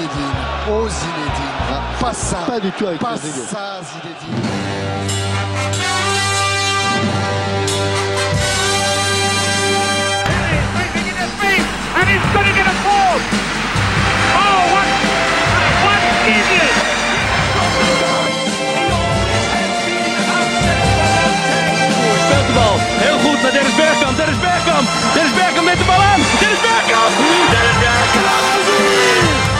Zinedine, oh Zinedine, pas ça, Pas du tout avec pas ça Zinedine. And he's going to get a fourth. Oh, what, what idiot! Speelt de bal. Heel goed naar Dennis Bergkamp. Dennis Bergkamp. Dennis Bergkamp met de bal aan. Dennis Bergkamp. Dennis Bergkamp.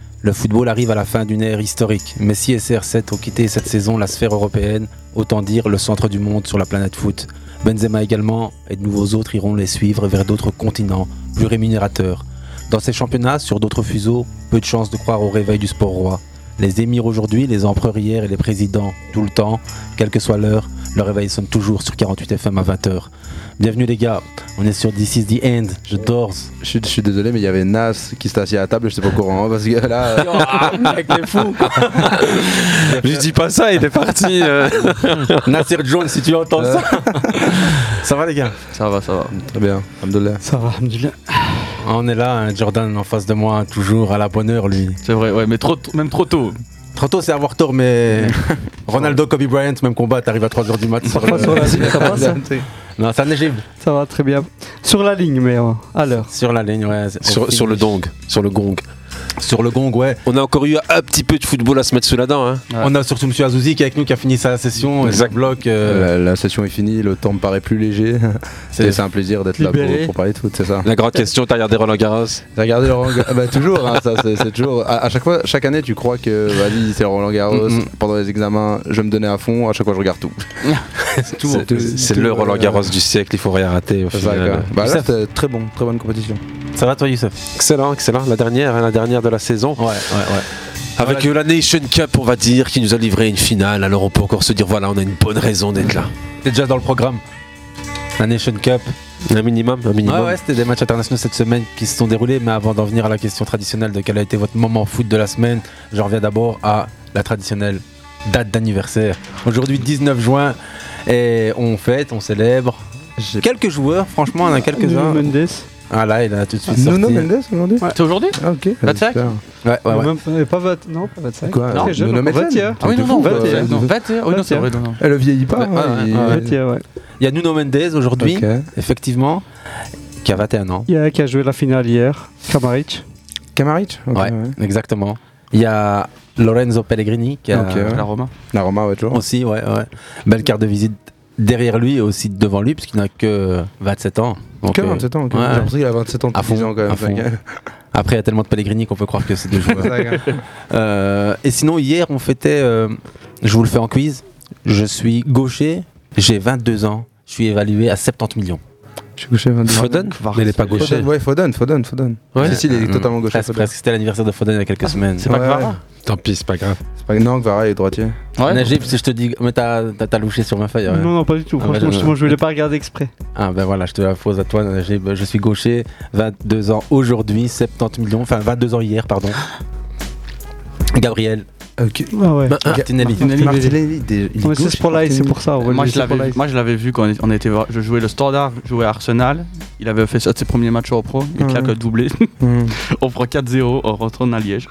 Le football arrive à la fin d'une ère historique. Messi et CR7 ont quitté cette saison la sphère européenne, autant dire le centre du monde sur la planète foot. Benzema également, et de nouveaux autres iront les suivre vers d'autres continents, plus rémunérateurs. Dans ces championnats, sur d'autres fuseaux, peu de chances de croire au réveil du sport roi. Les émirs aujourd'hui, les empereurs hier et les présidents tout le temps, quelle que soit l'heure, le réveil sonne toujours sur 48 FM à 20h. Bienvenue les gars, on est sur This is the End, je dors. Je suis, je suis désolé, mais il y avait Nas qui s'était assis à la table, je sais pas au courant. hein, parce que là, euh, Mec, t'es fou Je dis pas ça, il est parti. euh. Nasser Jones, si tu entends ça Ça va les gars? Ça va, ça va. Très bien, Alhamdoulilah. Ça va, Alhamdoulilah. On est là, hein, Jordan en face de moi, toujours à la bonne heure lui. C'est vrai, ouais, mais trop, t- même trop tôt. Trop tôt c'est avoir tort, mais Ronaldo, Kobe Bryant, même combat, t'arrives à 3h du mat. sur le- sur la ligne, ça va, ça Non, ça neige Ça va très bien. Sur la ligne, mais euh, à l'heure. sur la ligne, ouais. Sur, sur le dong, sur le gong. Sur le gong, ouais. On a encore eu un petit peu de football à se mettre sous la dent. Hein. On a surtout Monsieur Azouzi qui est avec nous, qui a fini sa session, Exact. exact. bloc. euh, La, la session est finie, le temps me paraît plus léger. C'est- un plaisir d'être là pour, pour parler de foot, c'est ça. La grande question, t'as regardé Roland Garros T'as regardé Laurent Ga- ah bah, Toujours, hein, ça, c'est toujours. À, à chaque fois, chaque année, tu crois que vas-y, c'est Roland Garros. Mhm. Pendant les examens, je me donnais à fond. À chaque fois, je regarde tout. C'est le Roland euh, Garros du siècle, il faut rien rater au final. Bah là, Youssef. c'était très bon, très bonne compétition. Ça va toi, Youssef Excellent, excellent. La dernière, hein, la dernière de la saison. Ouais, ouais, ouais. Avec la Nation Cup, on va dire, qui nous a livré une finale. Alors on peut encore se dire, voilà, on a une bonne raison d'être là. T'es déjà dans le programme. La Nation Cup. Un minimum, un minimum. Ouais, ouais, c'était des matchs internationaux cette semaine qui se sont déroulés. Mais avant d'en venir à la question traditionnelle de quel a été votre moment foot de la semaine, j'en reviens d'abord à la traditionnelle date d'anniversaire. Aujourd'hui, 19 juin, et on fête, on célèbre. Quelques joueurs, franchement, on a quelques-uns. Mendes. Ah là, il a tout de suite Nuno sorti. Mendes aujourd'hui C'est aujourd'hui Ah, ok. 25? Super. Ouais, ouais, ouais. Même pas- pas 20 Non, pas 25. Quoi Non, Nuno jeune, Mendes 21. Ah oui, non, non, 21. non, 21. Oui, non, c'est vrai, non, non. Elle vieillit pas. Ouais, hein, ouais, il- ouais, ouais. 21, ouais. Il y a Nuno Mendes aujourd'hui, effectivement, qui a 21 ans. Il y a un qui a joué la finale hier, Kamaric. Kamaric Ok, ouais, exactement. Il y a Lorenzo Pellegrini qui a ouais. La Roma. La Roma, ouais, toujours. aussi, ouais, ouais. Belle carte de visite derrière lui et aussi devant lui, puisqu'il n'a que 27 ans. Donc, Que euh, 27 ans, ok. ouais. J'ai l'impression qu'il a 27 ans À fond, 10 ans quand même. à fond. Après, il y a tellement de Pellegrini qu'on peut croire que c'est deux joueurs. Euh, et sinon, hier, on fêtait, euh, je vous le fais en quiz, je suis gaucher, j'ai 22 ans, je suis évalué à 70 millions. Je suis gaucher 22 Foden Mais il est pas gaucher. Foden, ouais, Foden, Foden, Foden. Ouais. Si, si, il est totalement gaucher. Presque, Foden. presque. C'était l'anniversaire de Foden il y a quelques semaines. C'est pas Ouais, Kvara. Tant pis, c'est pas grave. C'est pas non, Kvara il est droitier. Ouais. Najib, si je te dis, mais t'as t'as- t'as louché sur ma feuille. ouais. Non, non, pas du tout. Ah, Franchement, bah, je voulais pas regarder exprès. Ah ben voilà, je te la pose à toi, Najib. Je suis gaucher, 22 ans aujourd'hui, 70 millions, enfin 22 ans hier, pardon. Gabriel Ok. Ah ouais. Martinelli. Martinelli, Ouais, c'est pour là, c'est pour ça. Moi je, l'avais, là. moi je l'avais vu quand on était voir- je jouais le Standard, je jouais à Arsenal. Il avait fait ça de ses premiers matchs au pro. Il Ouais. claque doublé. Mm. on prend 4-0, on retourne à Liège.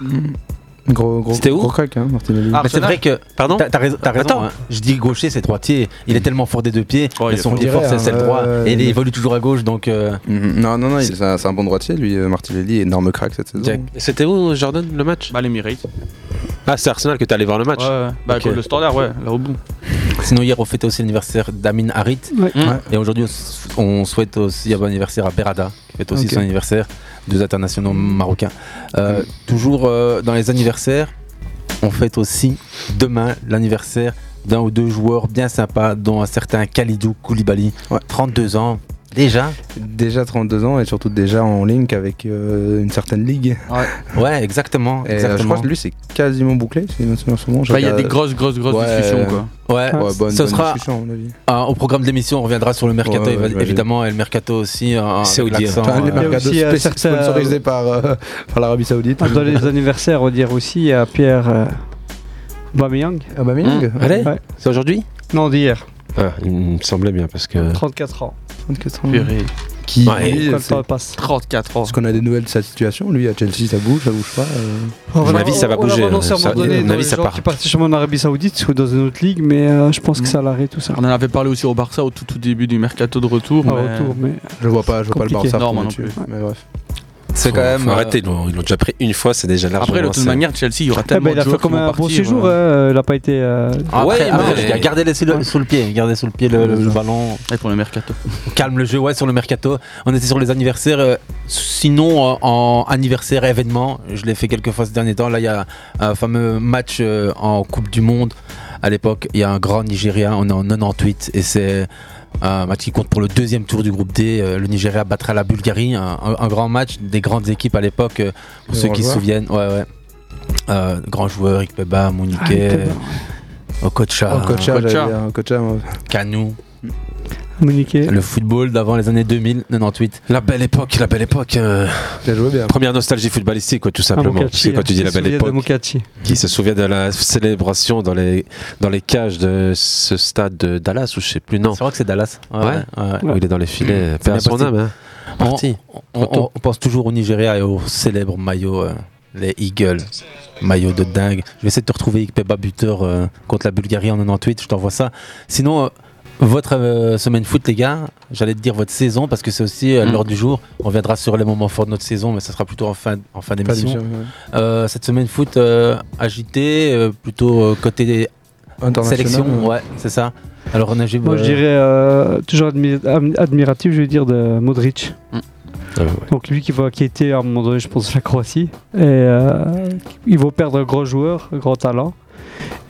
Gros, gros, C'était où gros crack, hein, Martinelli. Ah, Mais c'est vrai que Pardon t'as raison, t'as raison, Attends. hein. Je dis gaucher, c'est droitier. Il est tellement fort des deux pieds, Oh, mais son fort. pied fort, c'est le droit. euh, Et il évolue toujours à gauche, donc. euh, Mhm. Non, non, non, c'est un, c'est un bon droitier, lui, euh, Martinelli, énorme crack cette saison. C'était où, Jordan, le match Bah, l'Emirates. Ah, c'est Arsenal que t'es allé voir le match. Ouais. Bah, Ok. quoi, le Standard, ouais, là au bout. Sinon, hier, on fêtait aussi l'anniversaire d'Amin Harit. Ouais. Et aujourd'hui, on souhaite aussi un bon anniversaire à Berada, qui fête aussi son anniversaire. Deux internationaux marocains. Euh, toujours euh, dans les anniversaires, on fête aussi demain l'anniversaire d'un ou deux joueurs bien sympas, dont un certain Khalidou Koulibaly, 32 ans. Déjà Déjà 32 ans et surtout déjà en link avec euh, une certaine ligue. Ouais, exactement. Et, euh, exactement. je crois que lui c'est quasiment bouclé. si je me souviens souvent. Bah, il y a des grosses, grosses, grosses Ouais. discussions, quoi. Ouais, Ouais, bonne- ce bonne sera discussion, à mon avis. Au programme de l'émission, on reviendra sur le mercato Ouais, ouais, évidemment et le mercato aussi. euh, C'est l'accent, Enfin, les euh, mercados aussi, euh, sponsorisés par, euh, par l'Arabie Saoudite. Dans les anniversaires, on dire aussi à Pierre euh, Aubameyang. Aubameyang Mmh. Allez, Ouais. c'est aujourd'hui? Non, d'hier, ah, Il me semblait bien parce que. 34 ans. 34 ans. Purée. Qui, Ouais. temps passe. 34 ans. Est-ce qu'on a des nouvelles de sa situation Lui à Chelsea ça bouge, ça bouge pas euh. À mon avis, ça va on bouger, à ça- mon avis, ça part. qui partent sûrement en Arabie Saoudite ou dans une autre ligue, mais euh, je pense que c'est à l'arrêt tout ça. On en avait parlé aussi au Barça au tout, tout début du mercato de retour. Au mais- retour, mais Je vois pas, je vois pas le. Barça Non, non plus. Mais bref. C'est quand même. euh, arrêter, ils l'ont déjà pris une fois, c'est déjà largement. Après, de toute manière, Chelsea, il y aura Eh tellement il de a fait joueurs comme vont un bon séjour, euh, hein, il n'a pas été. euh, Après, Ouais, gardez-les sous le, sous le pied, gardez sous le pied le, le- le ballon, et pour le mercato. calme le jeu, ouais, sur le mercato. On était sur les anniversaires. euh, sinon, euh, en anniversaire événement, je l'ai fait quelques fois ces derniers temps. Là, il y a un fameux match euh, en Coupe du Monde. À l'époque, il y a un grand Nigeria, on est en 98 et c'est match qui compte pour le deuxième tour du groupe D. Euh, Le Nigeria battra la Bulgarie, un, un- un grand match des grandes équipes à l'époque, euh, pour ceux qui se souviennent. Ouais, ouais. Euh, grands joueurs, Ikpeba, Mounique, Ah. Okocha, Oh, Kocha, Kocha. Le football d'avant les années 2000, 98. La belle époque, la belle époque. euh, joué bien. Première nostalgie footballistique, quoi, tout Ah, simplement. Que quand tu dis hein. la belle époque, qui se souvient de la célébration dans les, dans les cages de ce stade de Dallas, ou je sais plus, non. C'est vrai que c'est Dallas. Ouais. ouais, ouais. Où il est dans les filets, C'est à bien son âme, hein. On, Parti. on- on- on pense toujours au Nigeria et au célèbre maillot, euh, les Eagles. Maillot de dingue. Je vais essayer de te retrouver Ikpeba buteur euh, contre la Bulgarie en 98, je t'envoie ça. Sinon, euh, votre euh, semaine foot, les gars, j'allais te dire votre saison parce que c'est aussi euh, Mm. l'heure du jour. On reviendra sur les moments forts de notre saison, mais ça sera plutôt en fin, en fin d'émission. ouais. Euh, cette semaine foot euh, agitée, euh, plutôt euh, côté sélection, ouais. ouais, c'est ça. Alors, on a Moi, je dirais euh, toujours admi- admiratif, je vais dire, de Modric. Ah, ouais. Donc lui qui va quitter à un moment donné, je pense, la Croatie. Et euh, il va perdre un gros joueur, un grand talent.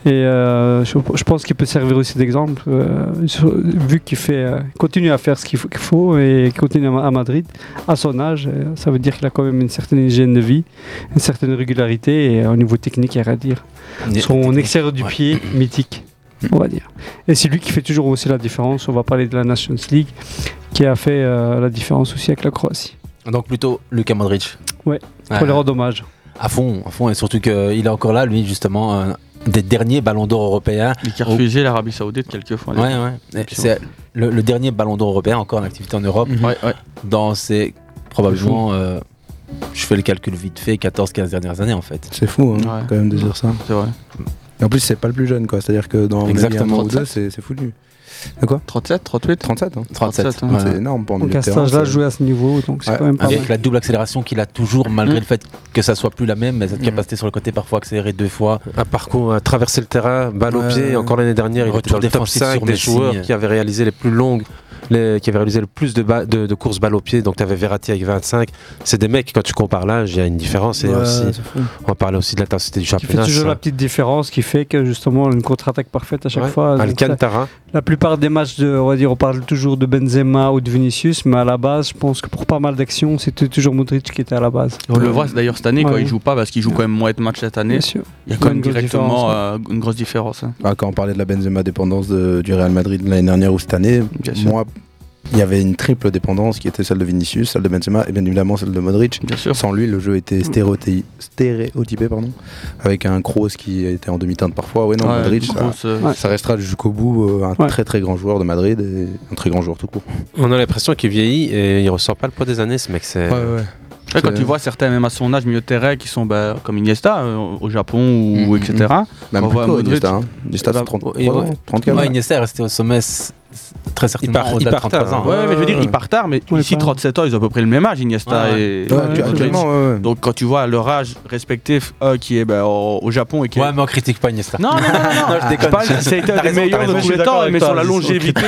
Et euh, je, je pense qu'il peut servir aussi d'exemple, euh, vu qu'il fait, euh, continue à faire ce qu'il faut, qu'il faut et qu'il continue à, à Madrid à son âge. ça veut dire qu'il a quand même une certaine hygiène de vie, une certaine régularité et au niveau technique, il n'y a rien à dire. Son extérieur du Ouais. pied, mythique, on va dire. Et c'est lui qui fait toujours aussi la différence. On va parler de la Nations League, qui a fait la différence aussi avec la Croatie. Donc plutôt Luka Modric. Ouais, Ouais. Pour les rendre hommage. À fond, à fond, et surtout qu'il est encore là, lui, justement, des derniers ballons d'or européens. Il qui a refusé l'Arabie Saoudite quelques fois. Ouais, ouais. C'est le, le dernier ballon d'or européen encore en activité en Europe. Ouais, ouais. Dans ces, probablement, euh, je fais le calcul vite fait, 14-15 dernières années en fait. C'est fou, hein, Ouais. quand même de dire ça. C'est vrai. Et en plus, c'est pas le plus jeune, quoi. C'est-à-dire que dans Exactement. un ou deux, c'est foutu. De quoi 37, 38 37, hein. 37. 37, ouais. C'est énorme pour un Donc à cet âge-là, c'est- jouer à ce niveau, donc c'est Ouais. quand même pas Avec mal. la double accélération qu'il a toujours, malgré Mm. le fait que ça soit plus la même, mais cette Mm. capacité sur le côté parfois accélérée deux fois. Un parcours à traverser le terrain, balle au pied. Encore l'année dernière, il était dans le top défensif 5 sur des joueurs qui avaient réalisé les plus longues, les, qui avaient réalisé le plus de, ba- de, de courses balle au pied. Donc tu avais Verratti avec 25. C'est des mecs, quand tu compares l'âge, il y a une différence. Et Ouais, aussi, c'est on va parler aussi de l'intensité du championnat. toujours ça. la petite différence qui fait que justement une contre-attaque parfaite à chaque Ouais. fois. Alcantara. la plupart des matchs, de, on va dire, on parle toujours de Benzema ou de Vinicius, mais à la base, je pense que pour pas mal d'actions, c'était toujours Modric qui était à la base. On le voit d'ailleurs cette année quand Ouais. il joue pas parce qu'il joue quand même moins de matchs cette année. Bien sûr. Il y a quand même directement euh, une grosse différence. hein. Bah, quand on parlait de la Benzema dépendance de- du Real Madrid l'année dernière ou cette année, Bien sûr. Il y avait une triple dépendance qui était celle de Vinicius, celle de Benzema et bien évidemment celle de Modric. Bien sûr. Sans lui, le jeu était stéréotypé, stéréotypé pardon, avec un Kroos qui était en demi-teinte parfois. Ouais, non, Ouais, Modric, ça, grosse, euh, Ouais. ça restera jusqu'au bout euh, un Ouais. très très grand joueur de Madrid et un très grand joueur tout court. On a l'impression qu'il vieillit et il ressort pas le poids des années, ce mec. C'est... Ouais, quand tu vois certains, même à son âge, milieu de terrain, qui sont bah, comme Iniesta euh, au Japon ou Mhm. etc. Même On voit Modric. Iniesta. Hein. Iniesta, Bah, c'est 33 et ouais. ans, 34 Ouais, ans. Iniesta est resté au sommet très certainement part- il part 33 tard, ans. Ouais, hein. mais je veux dire, ouais. il part tard, mais Ouais, ici, pas- 37 ans, ils ont à peu près le même âge, Iniesta Ouais. et, Ouais, et tu- Modric. actuellement, ouais, ouais. Donc quand tu vois leur âge respectif, un qui est bah, au, au Japon et qui est... Ouais, mais on critique pas Iniesta. Non, non, non, non, non, je déconne. parle- ça a été un des meilleurs de tous je les temps, mais sur la longévité,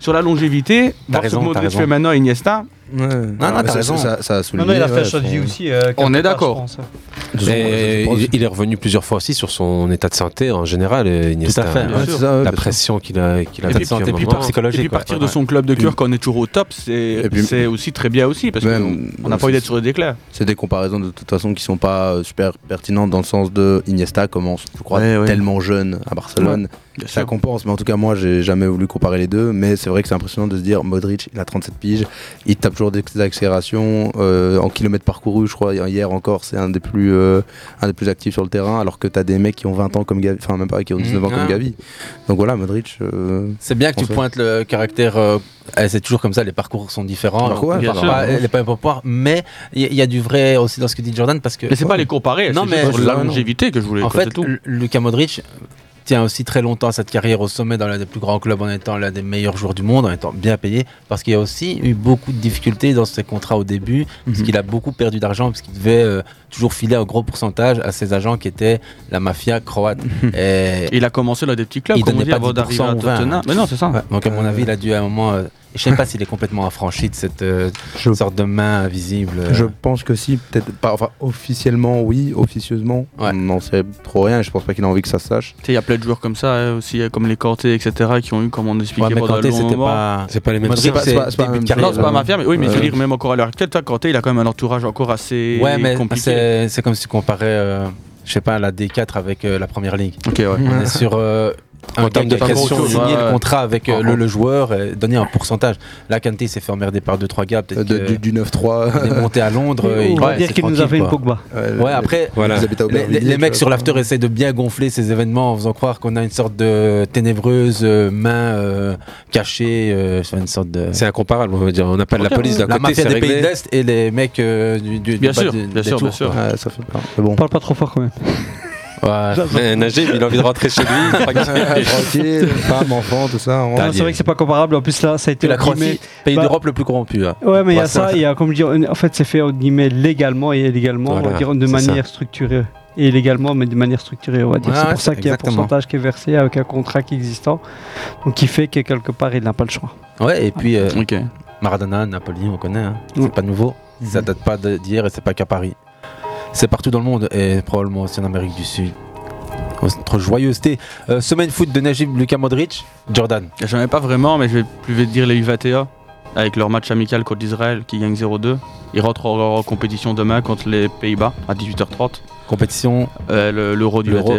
sur la longévité, voir ce que Modric fait maintenant, Iniesta, Ouais. non, Ah, t'as ça- raison. Ça, ça a Non, souligné. non, il a fait ouais, son- aussi. euh, On est d'accord. pense- il, il est revenu plusieurs fois aussi sur son état de santé en général. euh, Iniesta. Tout à fait. Ouais, c'est ça, ouais, La pression qu'il a, qu'il a Et puis, santé, puis par psychologique, Et puis partir Ouais, de son club de cœur quand on est toujours au top, c'est aussi très bien aussi parce qu'on n'a pas envie d'être sur le déclin. C'est des comparaisons de toute façon qui sont pas euh, super pertinentes dans le sens de Iniesta commence, je crois, tellement jeune à Barcelone. Bien Ça sûr. compense, mais en tout cas, moi, j'ai jamais voulu comparer les deux. Mais c'est vrai que c'est impressionnant de se dire Modric, il a 37 piges, il tape toujours des accélérations euh, en kilomètres parcourus. Je crois hier encore, c'est un des plus euh, un des plus actifs sur le terrain, alors que tu as des mecs qui ont 20 ans comme Gavi, enfin même pas qui ont 19 ans Mhm. comme. Gavi. Donc voilà, Modric. euh, C'est bien que tu pointes le caractère. euh, eh, c'est toujours comme ça, les parcours sont différents. Alors, ouais, les pas pour pouvoir, mais il y, a du vrai aussi dans ce que dit Jordan parce que. Mais c'est pas les comparer, Non, c'est mais- sur la Ouais, longévité que je voulais. En fait, c'est tout. L- Luka Modric tient aussi très longtemps à cette carrière au sommet dans l'un des plus grands clubs en étant l'un des meilleurs joueurs du monde, en étant bien payé, parce qu'il y a aussi eu beaucoup de difficultés dans ses contrats au début, parce Mhm. qu'il a beaucoup perdu d'argent, parce qu'il devait euh, toujours filer un gros pourcentage à ses agents qui étaient la mafia croate. Et, Il a commencé dans des petits clubs, Il comme on dit, pas avant d'arriver 10% à 20. Tottenham. Mais non, c'est ça. Ouais, donc à mon avis, il a dû à un moment... euh, je sais pas s'il est complètement affranchi de cette euh, Je- sorte de main invisible. euh. Je pense que si, peut-être pas. Enfin, officiellement, oui, officieusement, Ouais. on n'en sait trop rien. et Je pense pas qu'il a envie que ça se sache. Tu sais, Il y a plein de joueurs comme ça hein, aussi, euh, comme les Kanté, etc., qui ont eu, comme on expliquait Ouais, long c'était moment. pas... C'est pas les mêmes C'est pas- c'est pas- pas. Non, c'est pas Euh, mafia, mais oui, mais je veux euh, dire, même encore à l'heure actuelle, toi, Kanté, il a quand même un entourage encore assez Ouais, mais compliqué. c'est comme si tu comparais, euh, je sais pas, la D4 avec euh, la première ligue. Ok, ouais. On est sur euh, En termes de pression, ouais. le contrat avec euh, le, le joueur et donné un pourcentage. Là, Kanté s'est fait emmerder par 2-3 gars. Peut-être De- que- du, du 9-3. il est monté à Londres. et On va ouais, dire qu'il nous a fait tranquille, une. Pogba. Ouais, après, les, mecs vois. sur l'after essayent de bien gonfler ces événements en faisant croire qu'on a une sorte de ténébreuse euh, main euh, cachée, euh, une sorte de. C'est incomparable, on va dire. On n'a pas de la police d'un La côté, mafia c'est des pays réglé. de l'Est et les mecs euh, du, du, Bien sûr, bien sûr, bien sûr. Ouais, ça fait peur. Mais bon. Parle pas trop fort quand même. Ouais. Mais Najib, il a envie de rentrer chez lui. tranquille. Femme, enfant, tout ça. C'est vrai que c'est pas comparable. En plus, là, ça a été Et la Croatie, pays bah- d'Europe le plus corrompu. hein. Ouais, mais il y a ça, il y a, comme je dis, en fait, c'est fait, entre guillemets, légalement et illégalement, on va dire, de manière structurée. Et illégalement, mais de manière structurée, on va dire. Ouais, c'est pour ça qu'il y a un pourcentage qui est versé avec un contrat qui est existant. Donc, qui fait que quelque part, il n'a pas le choix. Ouais, et puis euh, Ok. Maradona, Napoli, on connaît. hein. Ouais. C'est pas nouveau. Ça date pas d'hier et c'est pas qu'à Paris. C'est partout dans le monde et probablement aussi en Amérique du Sud. Notre joyeuseté. Euh, semaine foot de Najib, Luka Modric, Jordan. J'en ai pas vraiment, mais je vais plus vite dire les U21 avec leur match amical contre l'Israël qui gagne 0-2. Ils rentrent en, compétition demain contre les Pays-Bas à 18h30, Compétition. euh, le- l'Euro du L'Euro.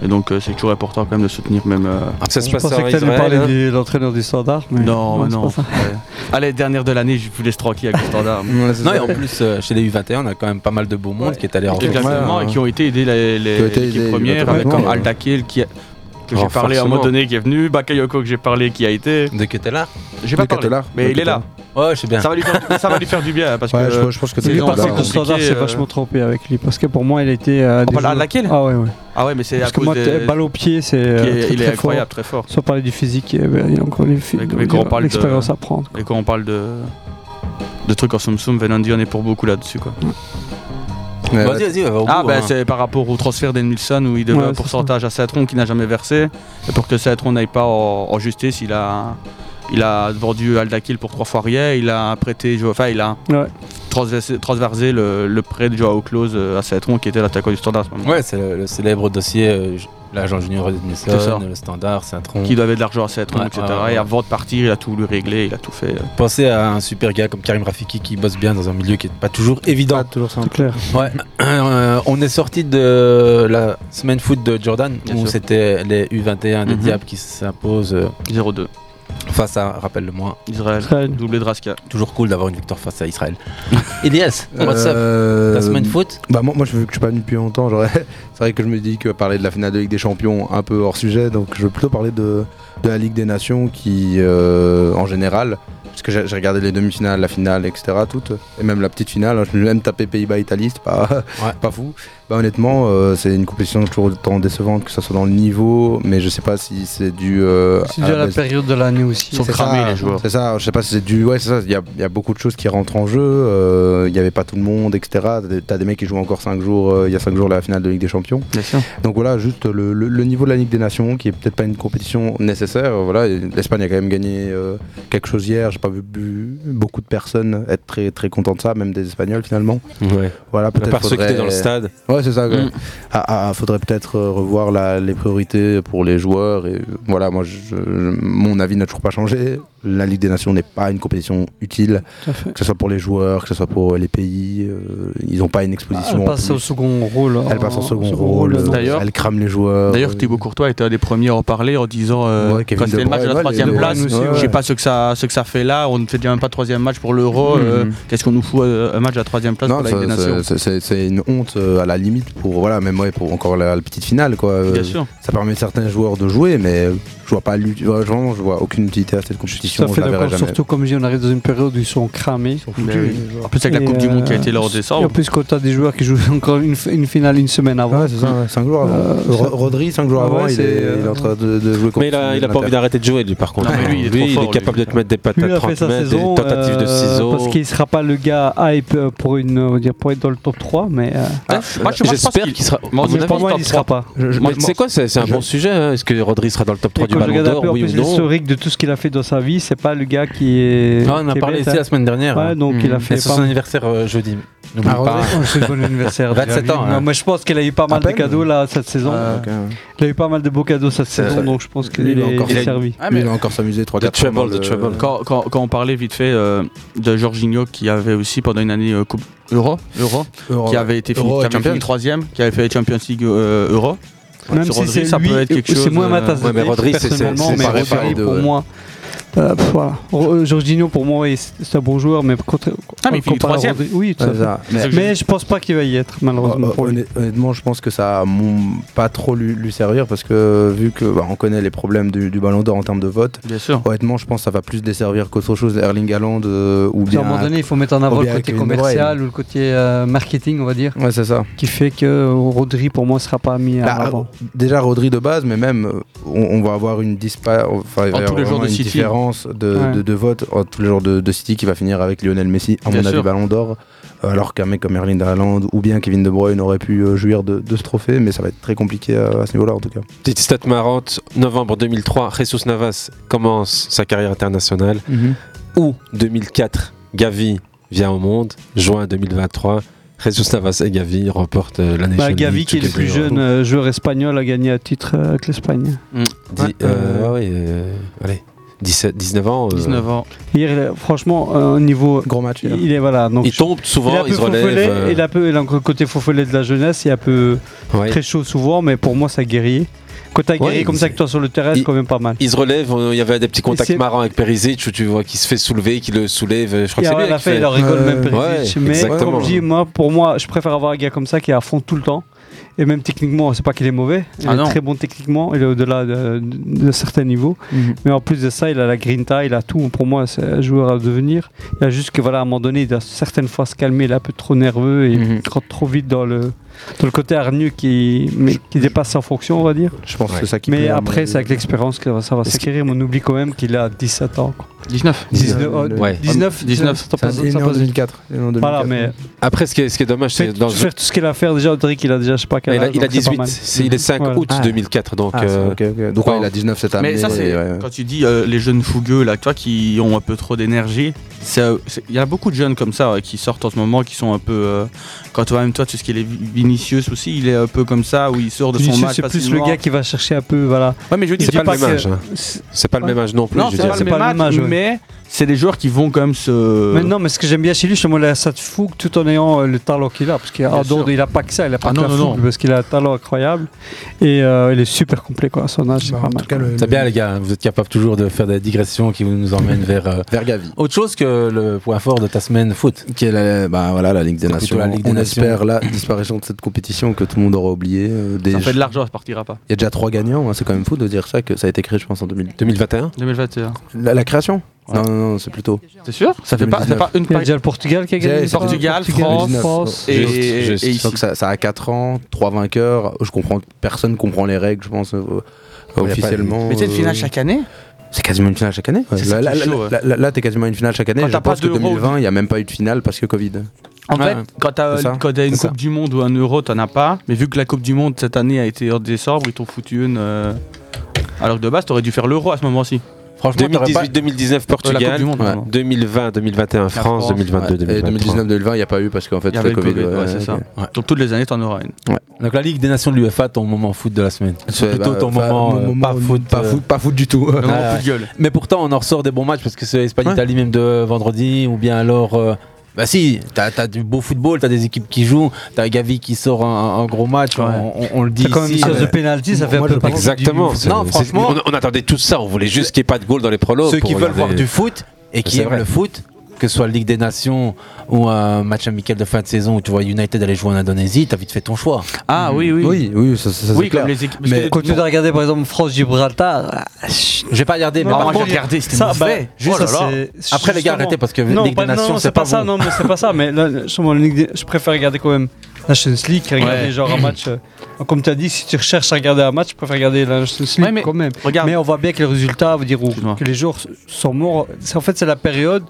21. Et donc euh, c'est toujours important quand même de soutenir même. euh, Ça se Je passe pensais en que tu allais Israël. parler hein. de l'entraîneur du standard. Mais Non, non. Ouais. Allez, dernière de l'année, je vous laisse tranquille avec le standard. Non, et en plus, euh, chez les U21, on a quand même pas mal de beau monde qui est allé en Exactement, Ouais, et qui ont été aidés les, les, Qui ont été l'équipe aidés, première, ouais, avec ouais. comme Aldakil qui a- que j'ai parlé à un moment donné qui est venu, Bakayoko que j'ai parlé qui a été. De là J'ai pas De parlé, Catelar. mais De il est là. Ouais, je sais bien. Ça va lui faire, ça va lui faire du bien parce Ouais, que. je, je pense que c'est par bah, contre, standard, c'est euh, vachement trompé avec lui. Parce que pour moi, il a été. euh, à joueurs- laquelle? Ah ouais, ouais. Ah ouais, mais c'est à Parce que cause moi, des- balle au pied, c'est. euh, il est très incroyable, fort. très fort. Sans parler du physique, eh ben, il a encore les Mais- mais quand on parle de- l'expérience à prendre. Et quand on parle de, de trucs en soum, Venandi, on est pour beaucoup là-dessus quoi. Ouais, Vas-y, vas-y, va au Ah bout, bah hein. c'est par rapport au transfert d'Enilson où il devait Ouais, un pourcentage à Saitron qui n'a jamais versé. Et pour que Saitron n'aille pas en, en justice, il a, il a vendu Aldakil pour trois fois rien. Il a prêté, Jo- enfin il a Ouais. transversé, transversé le, le prêt de Joao Close euh, à Saitron qui était l'attaquant du standard. Ouais, c'est le, le célèbre dossier, euh, l'agent junior ça. Edmondson, le standard, c'est un tronc. Qui devait de l'argent à Saitron, Ouais, etc. ouais, ouais. Et avant de partir, il a tout voulu régler, il a tout fait. euh. Pensez à un super gars comme Karim Rafiki qui bosse bien dans un milieu qui est pas toujours évident. Pas toujours simple. Clair. Ouais, euh, on est sorti de la semaine foot de Jordan Bien où c'était les U21 des Mhm. Diables qui s'imposent euh, 0-2. Face à, rappelle-le-moi, Israël, Israël. doublé de Raska. toujours cool d'avoir une victoire face à Israël. Elias, what's up Euh, Ta semaine foot Bah moi, moi je veux que je suis pas venu depuis longtemps. C'est vrai que je me dis que parler de la finale de Ligue des Champions un peu hors sujet, donc je veux plutôt parler de, de la Ligue des Nations qui, euh, en général, parce que j'ai j'ai regardé les demi-finales, la finale, etc. Toutes, et même la petite finale. hein, je me suis même tapé Pays-Bas-Italie, c'est pas, Ouais. pas fou. Bah honnêtement, euh, c'est une compétition toujours autant décevante que ce soit dans le niveau, mais je sais pas si c'est dû. euh, C'est dû à la période de l'année aussi. Sont c'est cramés, ça, les joueurs. C'est ça, je sais pas si c'est du. Ouais, c'est ça, il y a, il y a beaucoup de choses qui rentrent en jeu. euh, Il y avait pas tout le monde, etc. T'as des, mecs qui jouent encore 5 jours, euh, il y a 5 jours la finale de Ligue des Champions. Bien sûr. Donc voilà, juste le, le- le niveau de la Ligue des Nations, qui est peut-être pas une compétition nécessaire. Voilà, l'Espagne a quand même gagné euh, quelque chose hier, j'ai pas vu beaucoup de personnes être très très contents de ça, même des Espagnols finalement. Ouais. Voilà, À part ceux qui étaient dans le stade. Ouais, c'est ça. ouais. Mm. Ah, ah, faudrait peut-être euh, revoir la- les priorités pour les joueurs. Et euh, voilà, moi, je- je- mon avis n'a toujours pas changé. La Ligue des Nations n'est pas une compétition utile, que ce soit pour les joueurs, que ce soit pour les pays. euh, ils n'ont pas une exposition. Elle passe au second rôle. Elle passe en second second rôle. rôle, euh, D'ailleurs- elle crame les joueurs. D'ailleurs, euh, Thibaut Courtois était un des premiers à en parler en disant euh, Ouais, quand c'était le match de la ouais, troisième place, ouais, je sais ouais. pas ce que ça, ce que ça fait là. On ne fait déjà même pas troisième match pour l'Euro. euh, Mhm. Qu'est-ce qu'on nous fout euh, un match à la troisième place Non, pour la Ligue des Nations c'est- une honte euh, à la limite pour voilà même ouais, pour encore la, la petite finale quoi. Euh, Bien sûr. Ça permet à certains joueurs de jouer, mais je vois pas vraiment je vois aucune utilité à cette compétition. Tout à fait d'accord, surtout comme je dis, on arrive dans une période où ils sont cramés. Oui. En plus, avec la Coupe du Monde qui a euh, été là en Et en décembre. plus, quand tu as des joueurs qui jouent encore une, une finale une semaine avant. Ouais, c'est ça, 5 jours avant. Euh, Rodri, 5 jours Ah avant, ouais, il, c'est, est, euh, il est en train de, de jouer contre Mais il a, il a pas envie d'arrêter de jouer, lui, par contre. Non, mais lui, il est lui, trop il fort, est capable lui. de te mettre des Lui, patates il a 30 fait sa mètres, saison. des tentatives de euh, ciseaux. Parce qu'il sera pas le gars hype euh, pour, une, pour être dans le top 3, mais. euh, Ah, moi, je- je pense J'espère qu'il sera. Moi, pour moi, il sera pas. Sais quoi, c'est c'est un je- bon sujet. hein. Est-ce que Rodri sera dans le top 3 Et du Ballon d'Or, oui ou non l'historique de tout ce qu'il a fait dans sa vie, c'est pas le gars qui est. Ah, on en a parlé ici hein. la semaine dernière. Ouais, hein. donc il a Mhm. fait Et c'est pas son anniversaire euh, jeudi. N'oublie Ah, pas. Rodri. C'est bon anniversaire. 27 déjà. ans, hein. Moi, je pense qu'il a eu pas mal de cadeaux là cette saison. Ah. Il a eu pas mal de beaux cadeaux cette C'est saison, donc je pense qu'il est, a encore servi. Ah, il a encore s'amuser 3 The 4 trouble, quand on parlait vite fait euh, de Jorginho qui avait aussi pendant une année euh, Coupe Euro, Euro qui avait été fini, Euro troisième, qui avait fait Champions League euh, Euro. Même si Rodri, c'est ça lui, peut être quelque c'est chose, moins ma euh, tasse de ouais, mais Rodri, c'est- c'est- personnellement, c'est mais pareil, Rodri, pour ouais. moi, euh, voilà. Ro- Jorginho pour moi, c'est un bon joueur, mais contre, Ah, mais il finit comparé à troisième. Rodri- Oui, tout à Ouais, fait. ça. Mais- je pense pas qu'il va y être, malheureusement. Euh, pour lui. honn- honnêtement, je pense que ça a mon- pas trop lui, lui servir parce que vu que bah, on connaît les problèmes du, du Ballon d'Or en termes de vote, Bien sûr. honnêtement, je pense que ça va plus desservir qu'autre chose Erling Haaland euh, ou À bien. un moment donné, il faut mettre en avant le bien côté Kevin De commercial ou le côté euh, marketing, on va dire, Ouais, c'est ça. qui fait que euh, Rodri, pour moi, sera pas mis Bah, à l'avant. déjà Rodri de base, mais même euh, on, on va avoir une dispa, enfin, il va y Entre avoir les joueurs vraiment de une City. Différence de, Ouais. de, de vote entre tous les joueurs de, de City qui va finir avec Lionel Messi, à Bien mon avis. Ballon d'Or, euh, alors qu'un mec comme Erling Haaland ou bien Kevin De Bruyne aurait pu euh, jouir de, de ce trophée, mais ça va être très compliqué à, à ce niveau-là en tout cas. Petite stat marrante, novembre 2003, Jesus Navas commence sa carrière internationale. Août 2004, Gavi vient au monde. Juin 2023, Jesus Navas et Gavi remportent euh, la Nation Bah, Gavi, qui est le plus jeune euh, joueur espagnol à gagner un titre euh, avec l'Espagne. Dix- euh, ouais, ouais, euh, allez, 17, 19 ans. euh, 19 ans. Hier, il est- franchement, euh, au niveau. Gros match. hier. Il est voilà. Donc, Il tombe il est souvent, un il, peu se relève. euh, il a un peu il a le côté faufolé de la jeunesse, il est un peu ouais. très chaud souvent, mais pour moi, c'est guerrier. Quand t'as Ouais, comme il- ça que toi sur le terrain, c'est il- quand même pas mal. Il se relève, on- il y avait des petits contacts marrants avec Perisic où tu vois qu'il se fait soulever, qu'il le soulève. Je crois Il que c'est a lui la il en rigole même ouais, Perisic, mais exactement. comme je dis, moi, pour moi, je préfère avoir un gars comme ça qui est à fond tout le temps. Et même techniquement, c'est pas qu'il est mauvais, il Ah est non. très bon techniquement, il est au-delà de, de, de certains niveaux. Mhm. Mais en plus de ça, il a la grinta, il a tout. Pour moi, c'est un joueur à devenir. Il a juste que, voilà, à un moment donné, il doit certaines fois se calmer, il est un peu trop nerveux et Mhm. il rentre trop vite dans le, dans le côté hargneux qui, mais, qui dépasse sa fonction, on va dire. Je pense que c'est ça qui Mais après, c'est avec l'expérience que ça va s'acquérir. Mais on oublie quand même qu'il a 17 ans. quoi. 19. 19, Euh, oh, ouais. 19, 19, ça passe- est ça passe- 2004. il est né en 2004. Voilà, mais Après, ce qui est, ce qui est dommage, c'est dans faire tout ce qu'il a à faire, déjà, Audric, il a déjà, je sais pas quel il a, âge, il a donc c'est pas 18, mal. c'est- il est 5 Voilà. août Ah. 2004, donc Ah, euh, ok, ok. Donc ouais, il a 19 cette année. Mais ça, c'est ouais. quand tu dis euh, les jeunes fougueux, là, toi, qui ont un peu trop d'énergie. euh, Il y a beaucoup de jeunes comme ça ouais, qui sortent en ce moment, qui sont un peu. euh, quand toi, même toi, tu sais ce qu'il est Vinicius aussi, il est un peu comme ça, où il sort de son match. c'est plus le gars qui va chercher un peu, voilà. Ouais, mais je veux dire, Je dis c'est pas, le même âge. hein. C'est- pas le même âge non plus. Non, c'est pas, pas même le même âge, mais c'est des joueurs qui vont quand même se. Mais non, mais ce que j'aime bien chez lui, il a cette fougue tout en ayant euh, le talent qu'il a. Parce dehors, sûr. il a pas que ça, il a pas Ah que non, la non, fougue, non. parce qu'il a un talent incroyable. Et euh, il est super complet, quoi. à Son âge, c'est Bah, pas mal. C'est bien les gars, vous êtes capables toujours de faire des digressions qui nous emmènent vers euh, Vers Gavi. autre chose que le point fort de ta semaine foot. Qui est la, bah, voilà, la Ligue des C'est Nations. la Ligue des On Nations. espère la disparition de cette compétition que tout le monde aura oublié. euh, des- Ça fait de l'argent, ça partira pas. Il y a déjà trois gagnants, hein, c'est quand même fou de dire ça, que ça a été créé, je pense, en 2000. 2021 2021. La, la création. Non, non, non, c'est plutôt. C'est sûr? Ça fait pas, c'est pas une Il y a déjà le Portugal qui a gagné. Portugal, Portugal, France, France. et, Juste, juste. et Je ici. que ça, ça a 4 ans, 3 vainqueurs. Je comprends, personne comprend les règles, je pense, euh, officiellement. Mais sais, une euh, finale chaque année? C'est quasiment une finale chaque année. ouais. C'est Là, là, chaud, là, là, là, t'es quasiment une finale chaque année. Quand Je t'as pas pense que d'Euro, 2020, il n'y a même pas eu de finale parce que Covid. En Ouais. fait, quand t'as C'est une C'est Coupe ça. du Monde ou un Euro, t'en as pas. Mais vu que la Coupe du Monde cette année a été en décembre, ils t'ont foutu une. euh, Alors que de base, t'aurais dû faire l'Euro à ce moment-ci. Franchement, t'aurais pas- 2018-2019 Portugal, Euh, pardon. 2020-2021 France, France, 2022-2023. Et 2019-2020, il n'y a pas eu parce qu'en fait, Il y avait le Covid, Covid. ouais, c'est ça. Ouais. Donc toutes les années, t'en auras une. Donc la Ligue des Nations de l'UEFA, ton moment foot de la semaine. C'est- Plutôt bah, ton moment, mon euh, pas foot. Pas euh, foot, pas foot du tout. Moment. Mais pourtant, on en ressort des bons matchs parce que c'est Espagne-Italie même de vendredi ou bien alors. Bah si, t'as as du beau football, t'as des équipes qui jouent, t'as Gavi qui sort un, un gros match, on, on- on le dit quand même une séance de pénalty, ça fait un peu du- Exactement. c'est- Non, franchement- on, on attendait tout ça. On voulait juste qu'il n'y ait pas de goal dans les prolos. Ceux pour qui veulent regarder- voir du foot et qui aiment vrai. le foot, que ce soit Ligue des Nations ou un match amical de fin de saison où tu vois United aller jouer en Indonésie, t'as vite fait ton choix. Ah oui, oui. Oui, oui, ça, ça, ça, Oui, c'est clair. comme les équipes. Mais- Quand tu dois regarder par exemple France-Gibraltar. Je vais pas regarder, mais Non, par moi, j'ai regardé, c'était ça, mauvais. bah, juste Oh là ça, là. c'est- après les gars, arrêtez parce que Non, Ligue pas, des Nations, non, c'est pas, ça, non, mais c'est pas ça. Mais là, je préfère regarder quand même Nations League regarder Ouais. genre un match. euh, comme tu as dit, si tu recherches à regarder un match, je préfère regarder la Nations League Ouais, mais quand même. Regarde. Mais on voit bien que les résultats, veut dire, que les joueurs sont morts. En fait, c'est la période,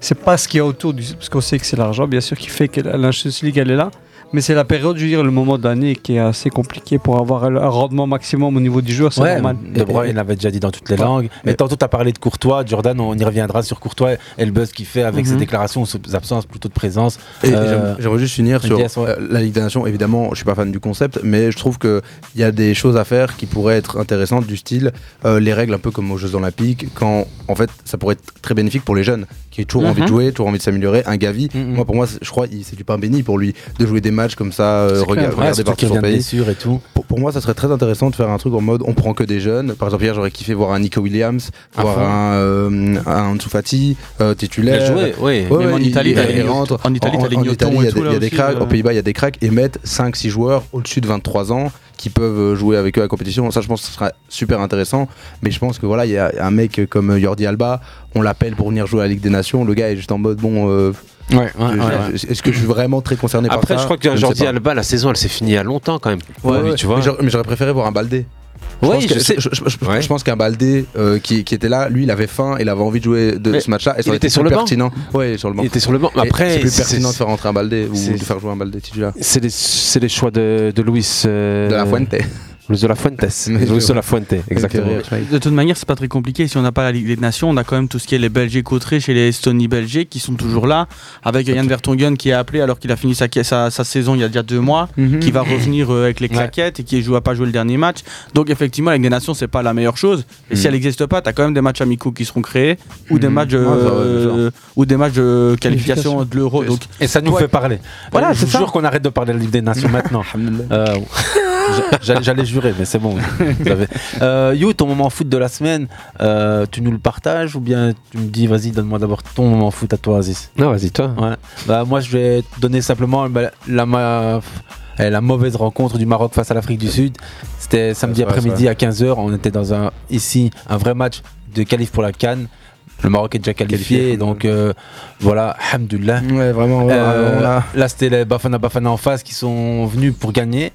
c'est pas ce qu'il y a autour du. Parce qu'on sait que c'est l'argent, bien sûr, qui fait que la Nations League, elle est là. Mais c'est la période, je veux dire, le moment de l'année qui est assez compliqué pour avoir un rendement maximum au niveau du joueur, c'est Ouais, normal. De Bruyne il l'avait déjà dit dans toutes les Ouais. langues. Mais tantôt, tu as parlé de Courtois, Jordan, on y reviendra sur Courtois et le buzz qu'il fait avec Mhm. ses déclarations ou ses absences plutôt de présence. Et Euh, j'aimerais- juste finir sur yes, ouais. euh, la Ligue des Nations. Évidemment, je suis pas fan du concept, mais je trouve qu'il y a des choses à faire qui pourraient être intéressantes, du style euh, les règles un peu comme aux Jeux Olympiques, quand en fait ça pourrait être très bénéfique pour les jeunes qui ont toujours Mhm. envie de jouer, toujours envie de s'améliorer. Un Gavi, Mhm. moi pour moi, je crois il- c'est du pain béni pour lui de jouer des matchs comme ça, euh. Ouais, regarder surtout partout qu'il son revient de pays. et tout. Pour, pour moi, ça serait très intéressant de faire un truc en mode on prend que des jeunes. Par exemple, hier, j'aurais kiffé voir un Nico Williams, À voir fond. un, euh, un Fati euh, Il titulaire. a joué, oui. Ouais, Même ouais, en Italie, il- il rentre. en Italie, en il y a des- tout, y a des cracks. euh. Aux Pays-Bas, il y a des cracks et mettre 5-6 joueurs au-dessus de 23 ans qui peuvent euh, jouer avec eux à la compétition. Ça, je pense que ce sera super intéressant. Mais je pense que voilà, il y a un mec comme Jordi Alba, on l'appelle pour venir jouer à la Ligue des Nations. Le gars est juste en mode bon. euh, Ouais, je- Est-ce que je suis vraiment très concerné par ça Après, je crois que Jordi. Alba, la saison, elle s'est finie il y a longtemps quand même. Ouais, lui, ouais. tu vois. Mais j'aurais- préféré voir un Baldé. Je Oui, pense je sais. je- je- je- Ouais. je pense qu'un Baldé euh, qui, qui était là, lui, il avait faim, il avait envie de jouer de Mais ce match-là. Et ça il était été sur plus le banc pertinent. Ouais, sur le banc. Il était sur le banc. Après, c'est plus pertinent de faire rentrer un Baldé ou de faire jouer un Baldé titulaire. C'est les, c'est les choix de, de Luis. euh, De la Fuente. Luis de la Fuente. Mais Luis je- de la Fuente, exactement. De toute manière, c'est pas très compliqué. Si on n'a pas la Ligue des Nations, on a quand même tout ce qui est les Belgiques Autriche et les Estonie Belgiques qui sont toujours là. Avec Yann Vertonghen qui est appelé alors qu'il a fini sa, sa, sa saison il y a déjà deux mois, qui va revenir euh, avec les claquettes et qui ne pas jouer le dernier match. Donc effectivement, la Ligue des Nations, c'est pas la meilleure chose. Et si Mhm. elle n'existe pas, tu as quand même des matchs amicaux qui seront créés ou des Mhm. matchs Ouais, euh, ou des matchs de qualification de l'Euro. Donc Et ça nous Ouais. fait parler. Voilà, je c'est jure qu'on arrête de parler de la Ligue des Nations maintenant. Euh, J'allais jurer, mais c'est bon. vous. Euh, You, ton moment foot de la semaine, euh, tu nous le partages ou bien tu me dis, vas-y, donne-moi d'abord ton moment foot à toi, Aziz Non, vas-y, toi. Ouais. Bah, moi, je vais te donner simplement bah, la, ma- eh, la mauvaise rencontre du Maroc face à l'Afrique du Sud. C'était samedi après-midi à 15h. On était dans un, ici un vrai match de qualif pour la Cannes. Le Maroc est déjà qualifié, Qualifié, donc euh, voilà, hamdullah. Ouais, vraiment. ouais, Euh, on a- là, c'était les Bafana Bafana en face qui sont venus pour gagner,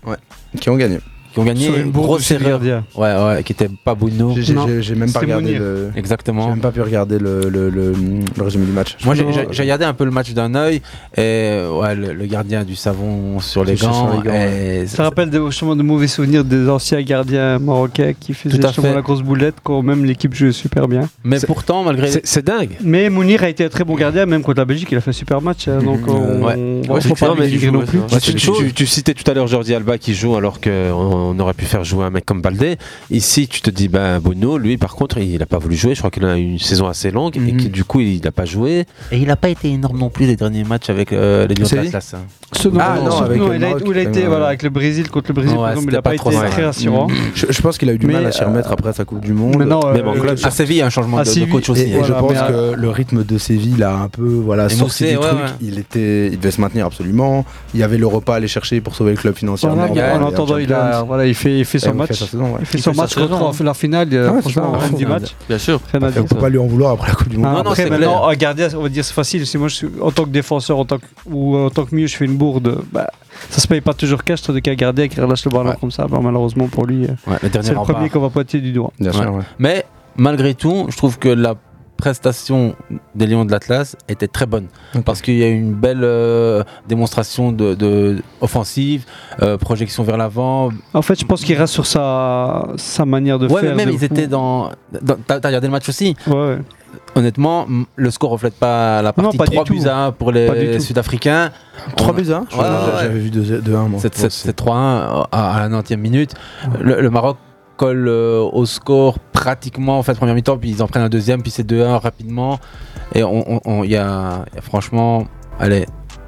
Qui ont gagné. Qui ont gagné. Une grosse gardien. Ouais, ouais, qui était pas Bouno. J'ai- J'ai j'ai- j'ai même pas regardé le. J'ai Exactement. même pas pu regarder le, le, le, le résumé du match. Moi, j'ai- j'ai j'ai regardé un peu le match d'un œil et ouais, le, le gardien du savon sur les Sur- sur gants. les gants, et Ça rappelle des, justement de mauvais souvenirs des anciens gardiens marocains qui faisaient justement la grosse boulette quand même l'équipe jouait super bien. Mais C'est- pourtant, malgré C'est c'est dingue. Mais Mounir a été un très bon gardien, même contre la Belgique, il a fait un super match. hein, donc Mhm. on, Ouais. on- pas mais joue, c'est une tu, chose. tu- tu citais tout à l'heure Jordi Alba qui joue alors on aurait pu faire jouer un mec comme Baldé. Ici, tu te dis, ben Bono, lui, par contre, il n'a pas voulu jouer. Je crois qu'il a eu une saison assez longue et Mhm. que du coup, il n'a pas joué. Et il n'a pas été énorme non plus les derniers matchs avec euh, les Lions de C'est l'Atlas. Ce- Ah, non, avec non, le il a, Maroc, où il a été euh, voilà, avec le Brésil, contre le Brésil, Ouais, par exemple, il n'a pas, pas été très rassurant. Je, je pense qu'il a eu du Mais, mal à s'y remettre euh, après sa Coupe du Monde. Euh, en club. À Séville, il y a un changement de, coach aussi. et je pense mais, que le rythme de Séville l'a un peu voilà, sorti du ouais, truc. ouais. Il, était, il devait se maintenir absolument. Il y avait l'Europa à aller chercher pour sauver le club financièrement. En attendant, il, a, voilà, il, fait, il fait Et son match. Il fait son match contre hein. la finale, Ah franchement, du match. bien sûr. On dire. peut pas lui en vouloir après la Coupe du Monde. Non, non, après, c'est maintenant, gardien, on va dire c'est facile. Moi, en tant que défenseur, en tant que, ou en tant que milieu, je fais une bourde, bah, ça se paye pas toujours cash, tandis qu'un gardien qui relâche le ballon Ouais. comme ça, bah, malheureusement pour lui, euh, Ouais, le dernier c'est le premier qu'on va pointer du doigt. Bien sûr, Ouais. ouais. Mais malgré tout, je trouve que la prestation des Lions de l'Atlas était très bonne. Parce qu'il y a eu une belle euh, démonstration de, de- offensive, euh, projection vers l'avant. En fait, je pense qu'il reste sur sa, sa manière de Ouais, faire. mais même ils étaient dans. dans- T'as t'as regardé le match aussi Ouais, ouais. Honnêtement, le score reflète pas la Non, partie pas du 3 tout. buts à 1 pour Pas les. Sud-Africains. 3 On- buts à 1 Ouais, ouais, ouais. J'avais vu 2-1 moi. C'est- c'est- C'est 3-1 à la 90e minute. Le, le Maroc colle euh, au score pratiquement en fait première mi-temps, puis ils en prennent un deuxième, puis c'est 2-1 rapidement. Et on- il y, y a franchement, allez,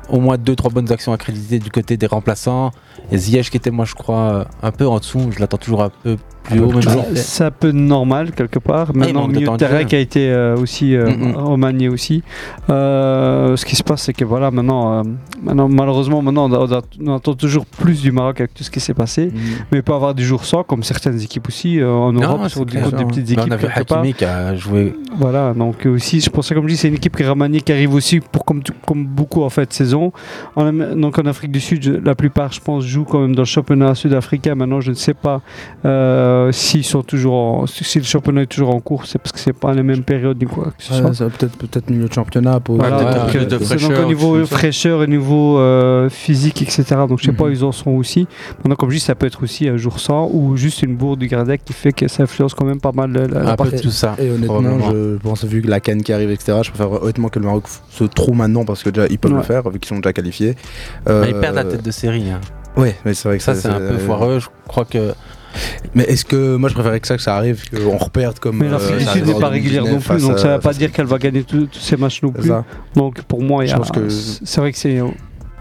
au moins 2-3 bonnes actions à créditer du côté des remplaçants. Et Ziyech qui était, moi je crois, un peu en dessous, je l'attends toujours un peu plus haut. Même Bah, si- C'est un peu normal quelque part. Ah, il Maintenant, jeu. qui a été euh, aussi euh, Mm, mm. remanié aussi. Euh, ce qui se passe, c'est que voilà, maintenant, euh, maintenant malheureusement, maintenant, on, a- on attend toujours plus du Maroc avec tout ce qui s'est passé. Mais il peut avoir du jour sans, comme certaines équipes aussi euh, en Non, Europe, sur des, des petites équipes. on a vu quelque part. Hakimi qui a joué. Voilà, donc euh, aussi, je pensais comme je dis, c'est une équipe qui est remaniée, qui arrive aussi pour comme, beaucoup en fait saison. En, donc en Afrique du Sud, la plupart, je pense, jouent quand même dans le championnat sud-africain. Maintenant, je ne sais pas euh, s'ils sont toujours, en- si le championnat est toujours en cours, c'est parce que c'est pas les mêmes périodes ni quoi que ce soit. Ouais, ça va peut-être peut-être milieu de championnat pour Voilà, euh, de c'est fraîcheur, donc au niveau fraîcheur, au niveau euh, physique, etc. Donc je sais pas Mhm. où ils en sont aussi. Maintenant, comme je dis, ça peut être aussi un jour sans ou juste une bourde du gardien qui fait que ça influence quand même pas mal la, la peu partie. tout ça. Et honnêtement, je pense, vu que la canne qui arrive, etc., je préfère honnêtement que le Maroc se trouve maintenant parce que déjà ils peuvent Ouais. le faire, vu qu'ils sont déjà qualifiés. Bah, Euh, ils perdent la tête de série. hein. Ouais, mais c'est vrai que Ça, c'est un peu foireux. Je crois que. Mais est-ce que moi je préférais que ça que ça arrive, qu'on reperde comme. Mais euh, l'Afrique du ça Sud arrive n'est pas régulière non 2019 plus, donc ça ne veut pas dire qu'elle va gagner tous ces matchs non plus. Donc pour moi, c'est vrai que c'est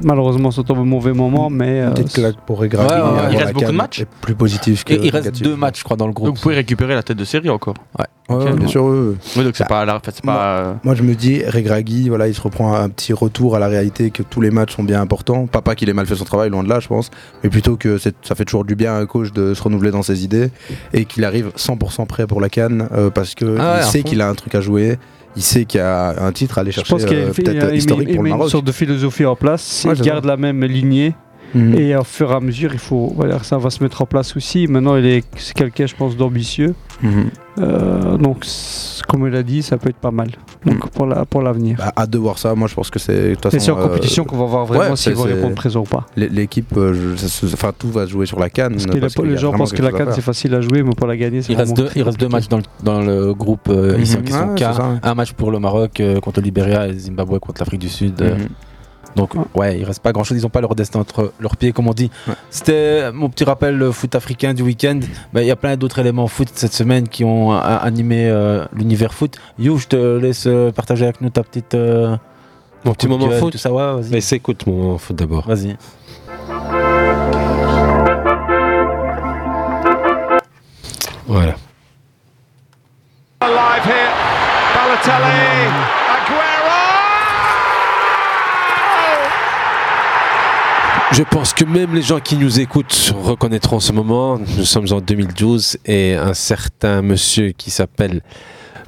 malheureusement c'est un mauvais moment, mais euh, Peut-être que là, pour Regragui, Ouais, ouais, ouais. avoir Il la reste beaucoup de matchs est plus positif que. Et il reste deux matchs, je crois, dans le Donc groupe. vous pouvez récupérer la tête de série encore. Ouais, bien sûr. Oui, donc c'est Bah, pas, la- euh, Moi je me dis, Regragui, voilà, il se reprend un petit retour à la réalité que tous les matchs sont bien importants. Pas, pas qu'il ait mal fait son travail, loin de là, je pense, mais plutôt que ça fait toujours du bien à un coach de se renouveler dans ses idées et qu'il arrive 100% prêt pour la canne euh, parce que Ah ouais, il à sait qu'il a un truc à jouer. Il sait qu'il y a un titre à aller je chercher, pense qu'il y a- euh, il y a- peut-être il historique pour il le met une Maroc. sorte de philosophie en place, Ouais, il garde la même lignée. Mhm. Et au fur et à mesure, il faut, voilà, ça va se mettre en place aussi. Maintenant, il est, c'est quelqu'un, je pense, d'ambitieux. Mhm. Euh, donc, comme il a dit, ça peut être pas mal. Donc, pour, la, pour l'avenir. Bah, hâte de voir ça. Moi, je pense que c'est. Et c'est en euh, compétition qu'on va voir vraiment ouais, s'ils vont répondre présent ou pas. l'é- L'équipe, euh, enfin tout va se jouer sur la canne. Parce que qu'il y les gens pensent que la canne c'est facile à jouer, mais pour la gagner, c'est Il reste, deux, il reste deux matchs dans le, dans le groupe euh, Mhm. ils sont- qui sont. Un match pour le Maroc euh, contre le Libéria et Zimbabwe contre l'Afrique du Sud. Donc, ouais, il reste pas grand chose. Ils n'ont pas leur destin entre leurs pieds, comme on dit. Ouais. C'était mon petit rappel foot africain du week-end. Ben, Il y a plein d'autres éléments foot cette semaine qui ont euh, animé euh, l'univers foot. You, je te laisse euh, partager avec nous ta petite. euh, Mon petit moment foot. Tout ça, ouais, vas-y. Mais c'est écoute mon moment foot d'abord. Vas-y. Voilà. Alive here. Balotelli. Je pense que même les gens qui nous écoutent reconnaîtront ce moment. Nous sommes en 2012 et un certain monsieur qui s'appelle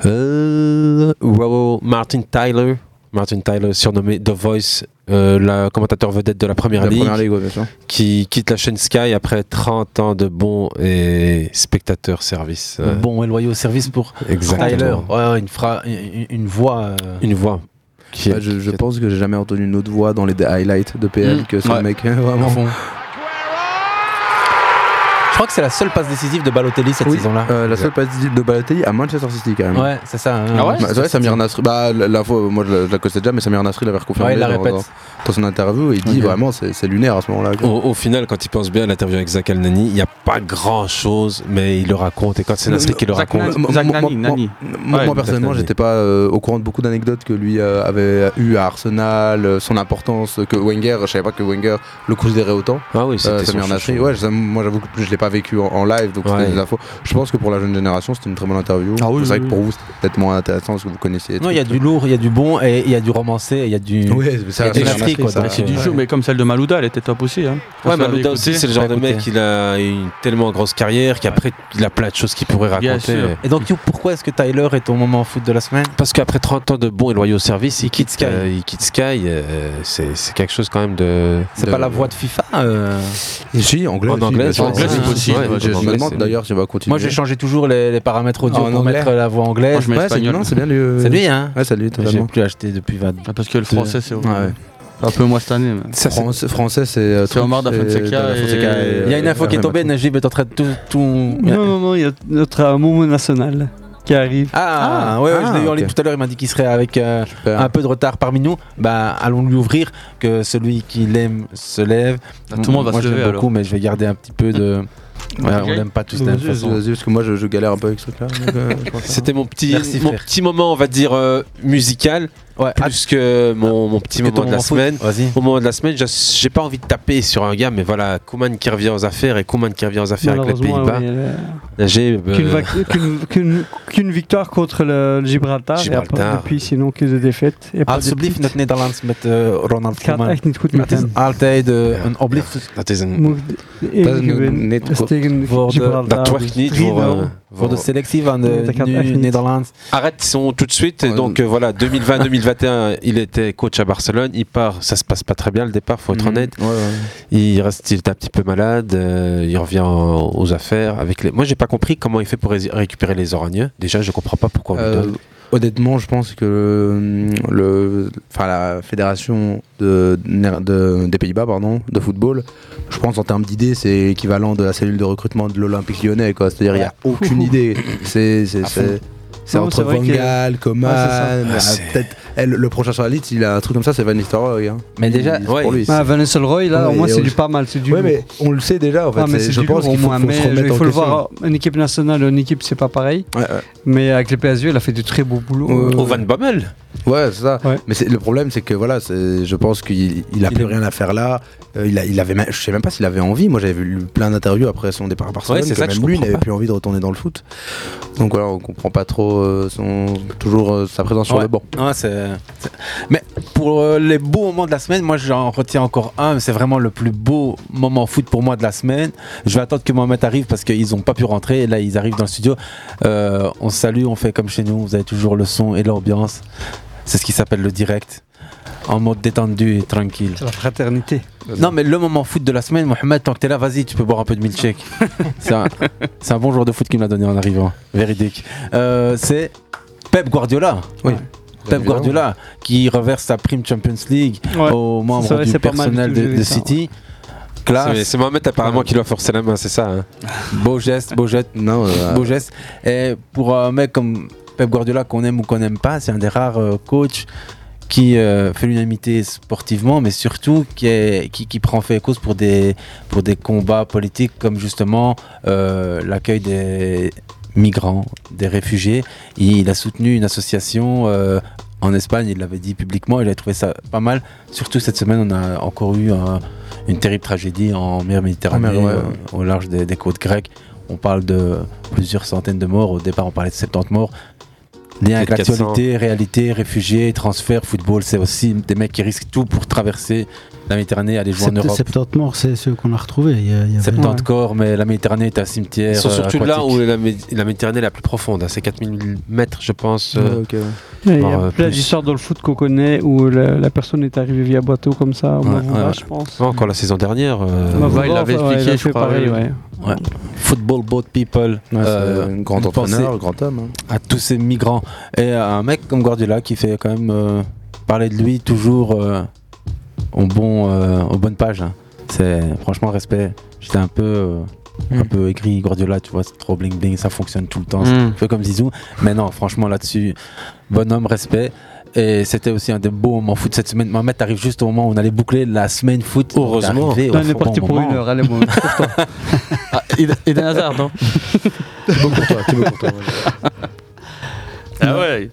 euh, wow, Martin Tyler, Martin Tyler surnommé The Voice, euh, le commentateur vedette de la Première La Ligue, première ligue, ouais, bien sûr. qui quitte la chaîne Sky après 30 ans de bons et spectateurs service. Euh, Bon et loyaux service pour Exactement. Tyler. Ouais, une, fra- une, une voix. euh, Une voix. Qui Bah, je je pense que j'ai jamais entendu une autre voix dans les highlights de PL Mm. que ce Ouais. mec à vraiment. fond. Je crois que c'est la seule passe décisive de Balotelli cette Oui, saison-là. euh, la seule passe de Balotelli à Manchester City quand même. Ouais, c'est ça. hein. Ah ouais Bah, c'est vrai, Samir Nasri, bah, l'info, moi je la, je la connaissais déjà, mais Samir Nasri l'avait reconfirmé Ouais, il la dans, répète. dans- dans son interview et il dit vraiment c'est c'est lunaire à ce moment-là. Au, au final, quand il pense bien à l'interview avec Zach Al-Nani, il n'y a pas grand chose, mais il le raconte. Et quand c'est Nasri qui le raconte, Nani. Moi- Zach Nani, Nani. Personnellement, Nani. j'étais pas euh, au courant de beaucoup d'anecdotes que lui euh, avait eu à Arsenal, son importance, que Wenger, je savais pas que Wenger le considérait autant. ah oui, c'était Samir Nasri, ouais, moi j'avoue que je l'ai pas vécu en, en live, donc Ouais. c'était des infos. Je pense que pour la jeune génération, c'était une très bonne interview. Ah oui, c'est vrai oui, que pour vous, c'était peut-être moins intéressant parce que vous connaissiez. Non, il y a du lourd, il y a du bon, et il y a du romancé, et il y a du. Ouais, C'est du jeu, mais comme celle de Malouda, elle était top aussi. Hein. Ouais, Malouda aussi, c'est le genre de mec, il a une tellement grosse carrière qu'après, il a plein de choses qu'il pourrait raconter. Et donc, You, pourquoi est-ce que Tyler est ton moment foot de la semaine? Parce qu'après 30 ans de bons et loyaux services, il quitte Sky. Sky. il quitte Sky. euh, c'est c'est quelque chose quand même de. C'est pas la voix de FIFA euh? Si, anglais. En anglais, en c'est possible. Ouais, je, me demande va continuer. Moi, j'ai changé toujours les, les paramètres audio Ah, en pour anglais mettre la voix anglaise. Moi, je mets Ouais, c'est espagnol. non, c'est bien lui. euh, C'est lui, hein Ouais, c'est lui, J'ai plus acheté depuis 20 Ah, Parce que le français, c'est Ouais. un peu moi cette année. mais- Ça, c'est- Français, c'est. euh, C'est Omar da truc, Fonseca c'est- da et- Fonseca et- Il y a une info qui est euh, tombée, Najib est en train de tout. tout... Non, non, non, il y a notre euh, Momo National qui arrive. Ah, Ah, ouais, ouais, ah, je l'ai eu en ok. ligne tout à l'heure. Il m'a dit qu'il serait avec euh, un peu de retard parmi nous. Bah, allons lui ouvrir. Que celui qui l'aime se lève. Ah, tout le monde va Moi, se lever, beaucoup, alors. mais je vais garder un petit peu de. Ouais, on l'aime pas tous la même Vas-y, façon. vas-y, parce que moi je, je galère un peu avec ce truc-là. donc, euh. C'était mon petit, Merci, mon frère. petit moment, on va dire, euh, musical, Ouais, plus que mon, mon petit moment de la semaine. Au moment de la semaine, j'ai pas envie de taper sur un gars, mais voilà, Kuman qui revient aux affaires et Kuman qui revient aux affaires avec les Pays-Bas. euh, qu'une victoire contre le, Gibraltar. et Gibraltar. après, depuis, sinon, que de défaites. Et Alsjeblieft Nederlands met eh, Ronald gaat Koeman. echt niet goed met is hem. altijd eh, een oplicht dat is een, Moet de enige Dat is win niet is goed. tegen Voor de- Gibraltar. dat wordt dus niet 3-0. voor, eh, voor de selectie van de nu. Nederlands. Arrête son tout de suite. Donc euh, voilà, 2020-2021, il était coach à Barcelone. Il part, ça se passe pas très bien le départ, faut être Mhm. honnête. Ouais, ouais. Il reste, il est un petit peu malade. euh, il revient en- aux affaires avec les. Moi, j'ai pas compris comment il fait pour ré- récupérer les Oragneux. Déjà, je comprends pas pourquoi on lui Euh, donne. Honnêtement, je pense que euh, le, enfin, la fédération de, de- des Pays-Bas pardon, de football, je pense en termes d'idées, c'est équivalent de la cellule de recrutement de l'Olympique lyonnais. quoi. C'est-à-dire, il n'y a aucune idée. C'est c'est- À c'est- fond. c'est Non, entre Van Gaal, Coman, Ouais, c'est ça. euh, Ah, peut-être elle, le prochain sur la liste, il a un truc comme ça, c'est Van Nistelrooy. Hein. Mais déjà, Il- c'est ouais, pour lui. Ah, Van Nistelrooy, là, au moins, c'est du pas mal. C'est du Ouais, lourd. mais on le sait déjà en fait. Ah, mais C'est- c'est je pense qu'il au faut, Mais se en le voir, une équipe nationale, une équipe, c'est pas pareil. Ouais, ouais. Mais avec les PSU, il a fait du très beau boulot. Au Van Bommel. Ouais, c'est ça. Ouais. Mais c'est- le problème, c'est que voilà, c'est- je pense qu'il il a plus rien à faire là. Euh, il, a, il avait, même- je sais même pas s'il avait envie. Moi, j'avais vu plein d'interviews après son départ à Barcelone. Ouais, c'est que ça que même je lui, n'avait plus envie de retourner dans le foot. Donc voilà, on comprend pas trop euh, son, toujours euh, sa présence sur le banc. Ouais, c'est- Mais pour euh, les beaux moments de la semaine, moi j'en retiens encore un. C'est vraiment le plus beau moment foot pour moi de la semaine. Je vais attendre que Mohamed arrive parce qu'ils n'ont pas pu rentrer. Et là, ils arrivent dans le studio. Euh, on salue, on fait comme chez nous. Vous avez toujours le son et l'ambiance. C'est ce qui s'appelle le direct. En mode détendu et tranquille. C'est la fraternité. Non, mais le moment foot de la semaine, Mohamed, tant que t'es là, vas-y, tu peux boire un peu de milkshake. c'est un, bon joueur de foot qui me l'a donné en arrivant. Véridique. Euh, c'est Pep Guardiola. Oui. Pep Guardiola qui reverse sa prime Champions League Ouais. aux membres vrai, du personnel de, de ça, City. C'est Classe, c'est Mohamed apparemment qui doit forcer la main, c'est ça. hein. beau geste, beau geste, Non, euh, beau geste. Et pour un mec comme Pep Guardiola qu'on aime ou qu'on n'aime pas, c'est un des rares euh, coachs qui euh, fait l'unanimité sportivement, mais surtout qui, est, qui, qui prend fait cause pour des, pour des combats politiques comme justement euh, l'accueil des migrants, des réfugiés. Il a soutenu une association euh, en Espagne, il l'avait dit publiquement, il a trouvé ça pas mal. Surtout cette semaine, on a encore eu un- une terrible tragédie en mer Méditerranée, En mer, ouais, ouais. euh, au large des, des côtes grecques. On parle de plusieurs centaines de morts. Au départ, on parlait de 70 morts. Lien avec Peut-être 400. l'actualité, réalité, réfugiés, transferts, football, c'est aussi des mecs qui risquent tout pour traverser la Méditerranée, aller jouer en Europe. 70 morts, c'est ceux qu'on a retrouvés. Il y a- il y avait- 70 Ouais. corps, mais la Méditerranée est un cimetière. Ils sont euh, surtout là aquatique. où la, Mé- la Méditerranée est la plus profonde. hein. C'est 4000 mètres, je pense. euh, ouais. Il y a euh, plein d'histoires dans le foot qu'on connaît où la, la personne est arrivée via bateau comme ça, au Ouais, Mavroula, ouais, ouais. je pense. ouais, encore la saison dernière. euh, il l'avait expliqué, je fait crois, pareil, oui. ouais. Ouais. Football Boat People. Ouais, euh, un grand entraîneur, grand homme. hein. à tous ces migrants. Et un mec comme Guardiola qui fait quand même euh, parler de lui toujours euh, au bon, euh, aux bonnes pages. hein. C'est franchement respect. J'étais un peu, euh, un Mm. peu aigri Guardiola, tu vois, c'est trop bling bling, ça fonctionne tout le temps. C'est Mm. un peu comme Zizou. Mais non, franchement là-dessus, bonhomme, respect. Et c'était aussi un des beaux moments foot cette semaine. Mohamed arrive juste au moment où on allait boucler la semaine foot. Heureusement. Arrivé on est bon parti pour moment. une heure, allez, bon, pour toi. Ah, Eden Eden Hazard, non? Thibaut Courtois, Thibaut Courtois, ouais. Ah ouais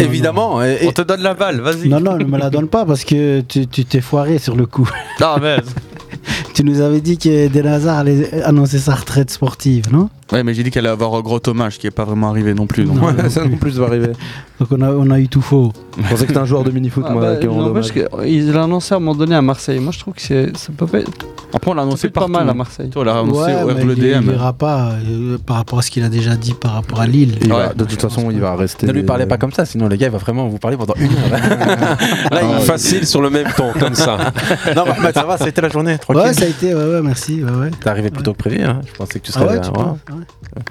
Évidemment. et- et- On te donne la balle, vas-y. Non, non, ne me la donne pas parce que tu tu t'es foiré sur le coup. Non, mais... tu nous avais dit que Den Hazard allait annoncer sa retraite sportive, non? Ouais, mais j'ai dit qu'elle allait avoir un gros hommage qui est pas vraiment arrivé non plus. donc. Non. Ouais, ça non plus va arriver. Donc on a, on a eu tout faux. Je pensais que c'était un joueur de mini-foot, Ah moi, bah, n'empêche Dommage. que- Il l'a annoncé à un moment donné à Marseille. Moi, je trouve que c'est- ça peut pas être. Après, on l'a annoncé pas mal à hein. Marseille. On l'a annoncé Ouais, au mais il, il DM. ira pas euh, par rapport à ce qu'il a déjà dit par rapport à Lille. Va- de toute façon, il va rester. Ne lui parlez pas comme ça, sinon le gars il va vraiment vous parler pendant une heure. Là, il est facile sur le même ton, comme ça. non, bah, ça va, ça a été la journée, tranquille. Ouais, ça a été, ouais, ouais, merci. Ouais, ouais. T'es arrivé plus tôt que prévu, hein. je pensais que tu Ah serais ouais, là. Ouais.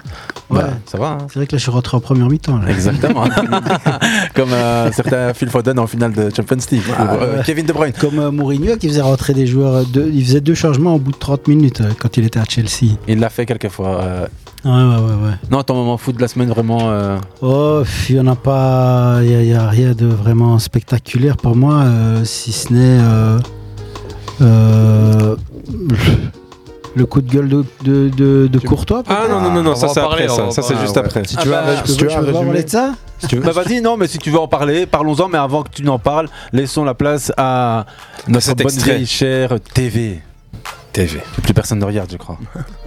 Bah, Ouais. ça va. hein. C'est vrai que là, je suis rentré en première mi-temps. Exactement. Comme euh, certains Phil Foden en finale de Champions League. ou, euh. Kevin De Bruyne. Comme euh, Mourinho qui faisait rentrer des joueurs, deux- il faisait deux changements au bout de 30 minutes quand il était à Chelsea. Il l'a fait quelques fois. Ouais, ouais, ouais. ouais. Non, ton moment foot de la semaine vraiment. Oh, il n'y en a pas, il n'y a, rien de vraiment spectaculaire pour moi, si ce n'est le coup de gueule de, de, de- de Courtois. Ah non, non, non, non, ça c'est après, ça. Ça c'est juste après. Si tu veux, si tu veux parler de ça si tu veux- Bah vas-y, non, mais si tu veux en parler, parlons-en, mais avant que tu n'en parles, laissons la place à notre bonne vieille chère TV. TV. Plus personne ne regarde, je crois.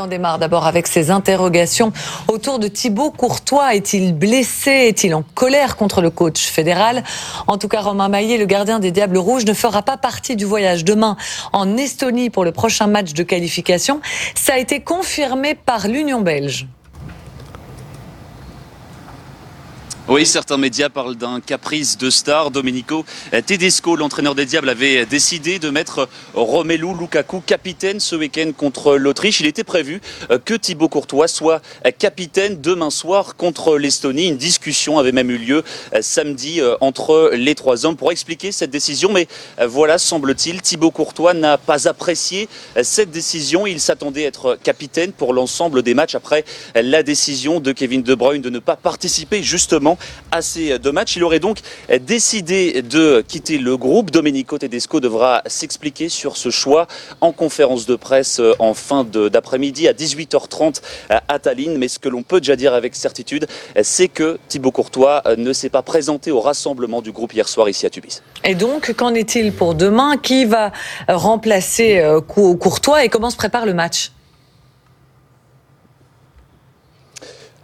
On démarre d'abord avec ces interrogations autour de Thibaut Courtois. Est-il blessé? Est-il en colère contre le coach fédéral? En tout cas, Romain Maillet, le gardien des Diables Rouges, ne fera pas partie du voyage demain en Estonie pour le prochain match de qualification. Ça a été confirmé par l'Union belge. Oui, certains médias parlent d'un caprice de star. Domenico Tedesco, l'entraîneur des Diables, avait décidé de mettre Romelu Lukaku capitaine ce week-end contre l'Autriche. Il était prévu que Thibaut Courtois soit capitaine demain soir contre l'Estonie. Une discussion avait même eu lieu samedi entre les trois hommes pour expliquer cette décision. Mais voilà, semble-t-il, Thibaut Courtois n'a pas apprécié cette décision. Il s'attendait à être capitaine pour l'ensemble des matchs après la décision de Kevin De Bruyne de ne pas participer justement à ces deux matchs. Il aurait donc décidé de quitter le groupe. Domenico Tedesco devra s'expliquer sur ce choix en conférence de presse en fin d'après-midi à 18h30 à Tallinn. Mais ce que l'on peut déjà dire avec certitoute, c'est que Thibaut Courtois ne s'est pas présenté au rassemblement du groupe hier soir ici à Tubize. Et donc, qu'en est-il pour demain? Qui va euh, remplacer euh, Cou- Courtois? Et comment se prépare le match?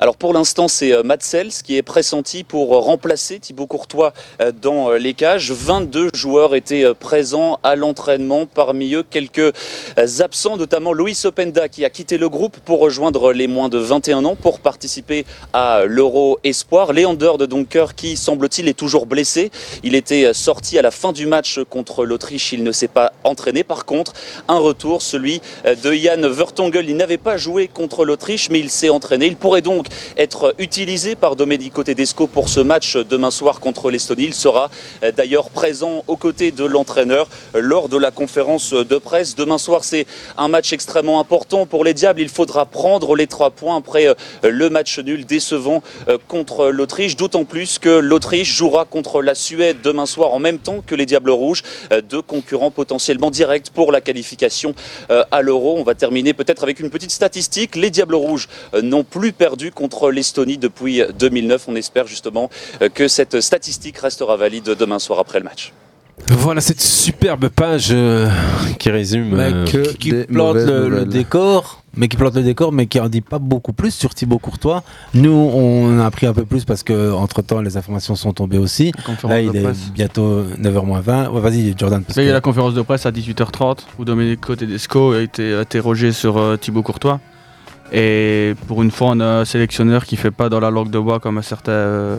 Alors pour l'instant, c'est euh, Matt Sells qui est pressenti pour euh, remplacer Thibaut Courtois euh, dans les cages. 22 joueurs étaient présents à l'entraînement, parmi eux quelques absents, notamment Luis Openda qui a quitté le groupe pour rejoindre les moins de 21 ans pour participer à l'Euro Espoir. Leander de Donker qui semble-t-il est toujours blessé. Il était sorti à la fin du match contre l'Autriche, il ne s'est pas entraîné. Par contre, un retour, celui de Yann Vertonghen. Il n'avait pas joué contre l'Autriche, mais il s'est entraîné. Il pourrait donc être utilisé par Domenico Tedesco pour ce match demain soir contre l'Estonie. Il sera euh, d'ailleurs présent aux côtés de l'entraîneur lors de la conférence de presse. Demain soir, c'est un match extrêmement important pour les Diables. Il faudra prendre les trois points après euh, le match nul décevant euh, contre l'Autriche, d'autant plus que l'Autriche jouera contre la Suède demain soir en même temps que les Diables Rouges, deux concurrents potentiellement directs pour la qualification à l'Euro. On va terminer peut-être avec une petite statistique. Les Diables Rouges n'ont plus perdu contre l'Estonie depuis 2009. On espère justement euh, que cette statistique restera valide demain soir après le match. Voilà cette superbe page euh, qui résume. Mais euh, qui plante le, le décor, mais qui plante le décor, mais qui en dit pas beaucoup plus sur Thibaut Courtois. Nous, on a appris un peu plus parce que entre temps, les informations sont tombées aussi. Là, il est presse. bientôt 9h20. Ouais, vas-y, Jordan. Parce Là, il y a la conférence de presse à 18h30 où Domenico Tedesco a été interrogé sur euh, Thibaut Courtois. Et pour une fois, on a un sélectionneur qui fait pas dans la langue de bois comme un certain euh,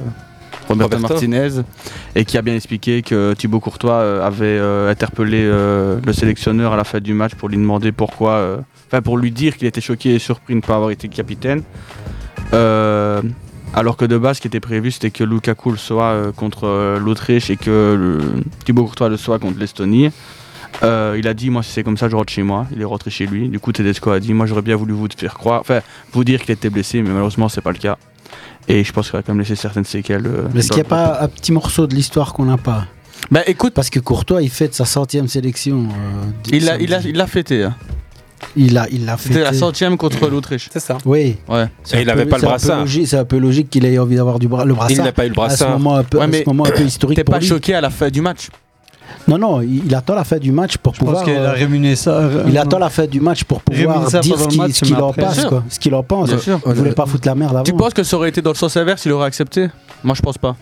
Roberto, Roberto. Martinez et qui a bien expliqué que Thibaut Courtois euh, avait euh, interpellé euh, le sélectionneur à la fin du match pour lui demander pourquoi, enfin pour lui dire qu'il était choqué et surpris de ne pas avoir été capitaine. Alors que de base, ce qui était prévu, c'était que Lukaku le soit contre l'Autriche et que Thibaut Courtois le soit contre l'Estonie. Euh, il a dit, moi, si c'est comme ça, je rentre chez moi. Il est rentré chez lui. Du coup, Tedesco a dit, moi, j'aurais bien voulu vous faire croire, enfin, vous dire qu'il était blessé, mais malheureusement, c'est pas le cas. Et je pense qu'il a quand même laissé certaines séquelles. euh, Mais est-ce qu'il n'y a le pas un petit morceau de l'histoire qu'on n'a pas? Bah écoute. Parce que Courtois, il fête sa centième sélection. euh, Il l'a il a, il l'a fêté. hein. Il a, il l'a C'était la centième contre l'Autriche. C'est ça. Oui. Ouais. Un peu- c'est un peu logique- C'est un peu logique qu'il ait envie d'avoir du bra- le brassard. n'a pas eu le À ce brassard. moment un peu, Ouais, ce moment un peu historique T'es pas lui. choqué à la fin du match? Non, non, il, attend la fin du match pour Je pouvoir. pense qu'il a euh, rémunéré ça. euh, il attend la fin du match pour pouvoir dire ce qu'il mais en Bien quoi. Ce qu'il en pense. Bien sûr. Il voulait pas foutre la merde avant. Tu penses que ça aurait été dans le sens inverse, il aurait accepté? Moi, je pense pas.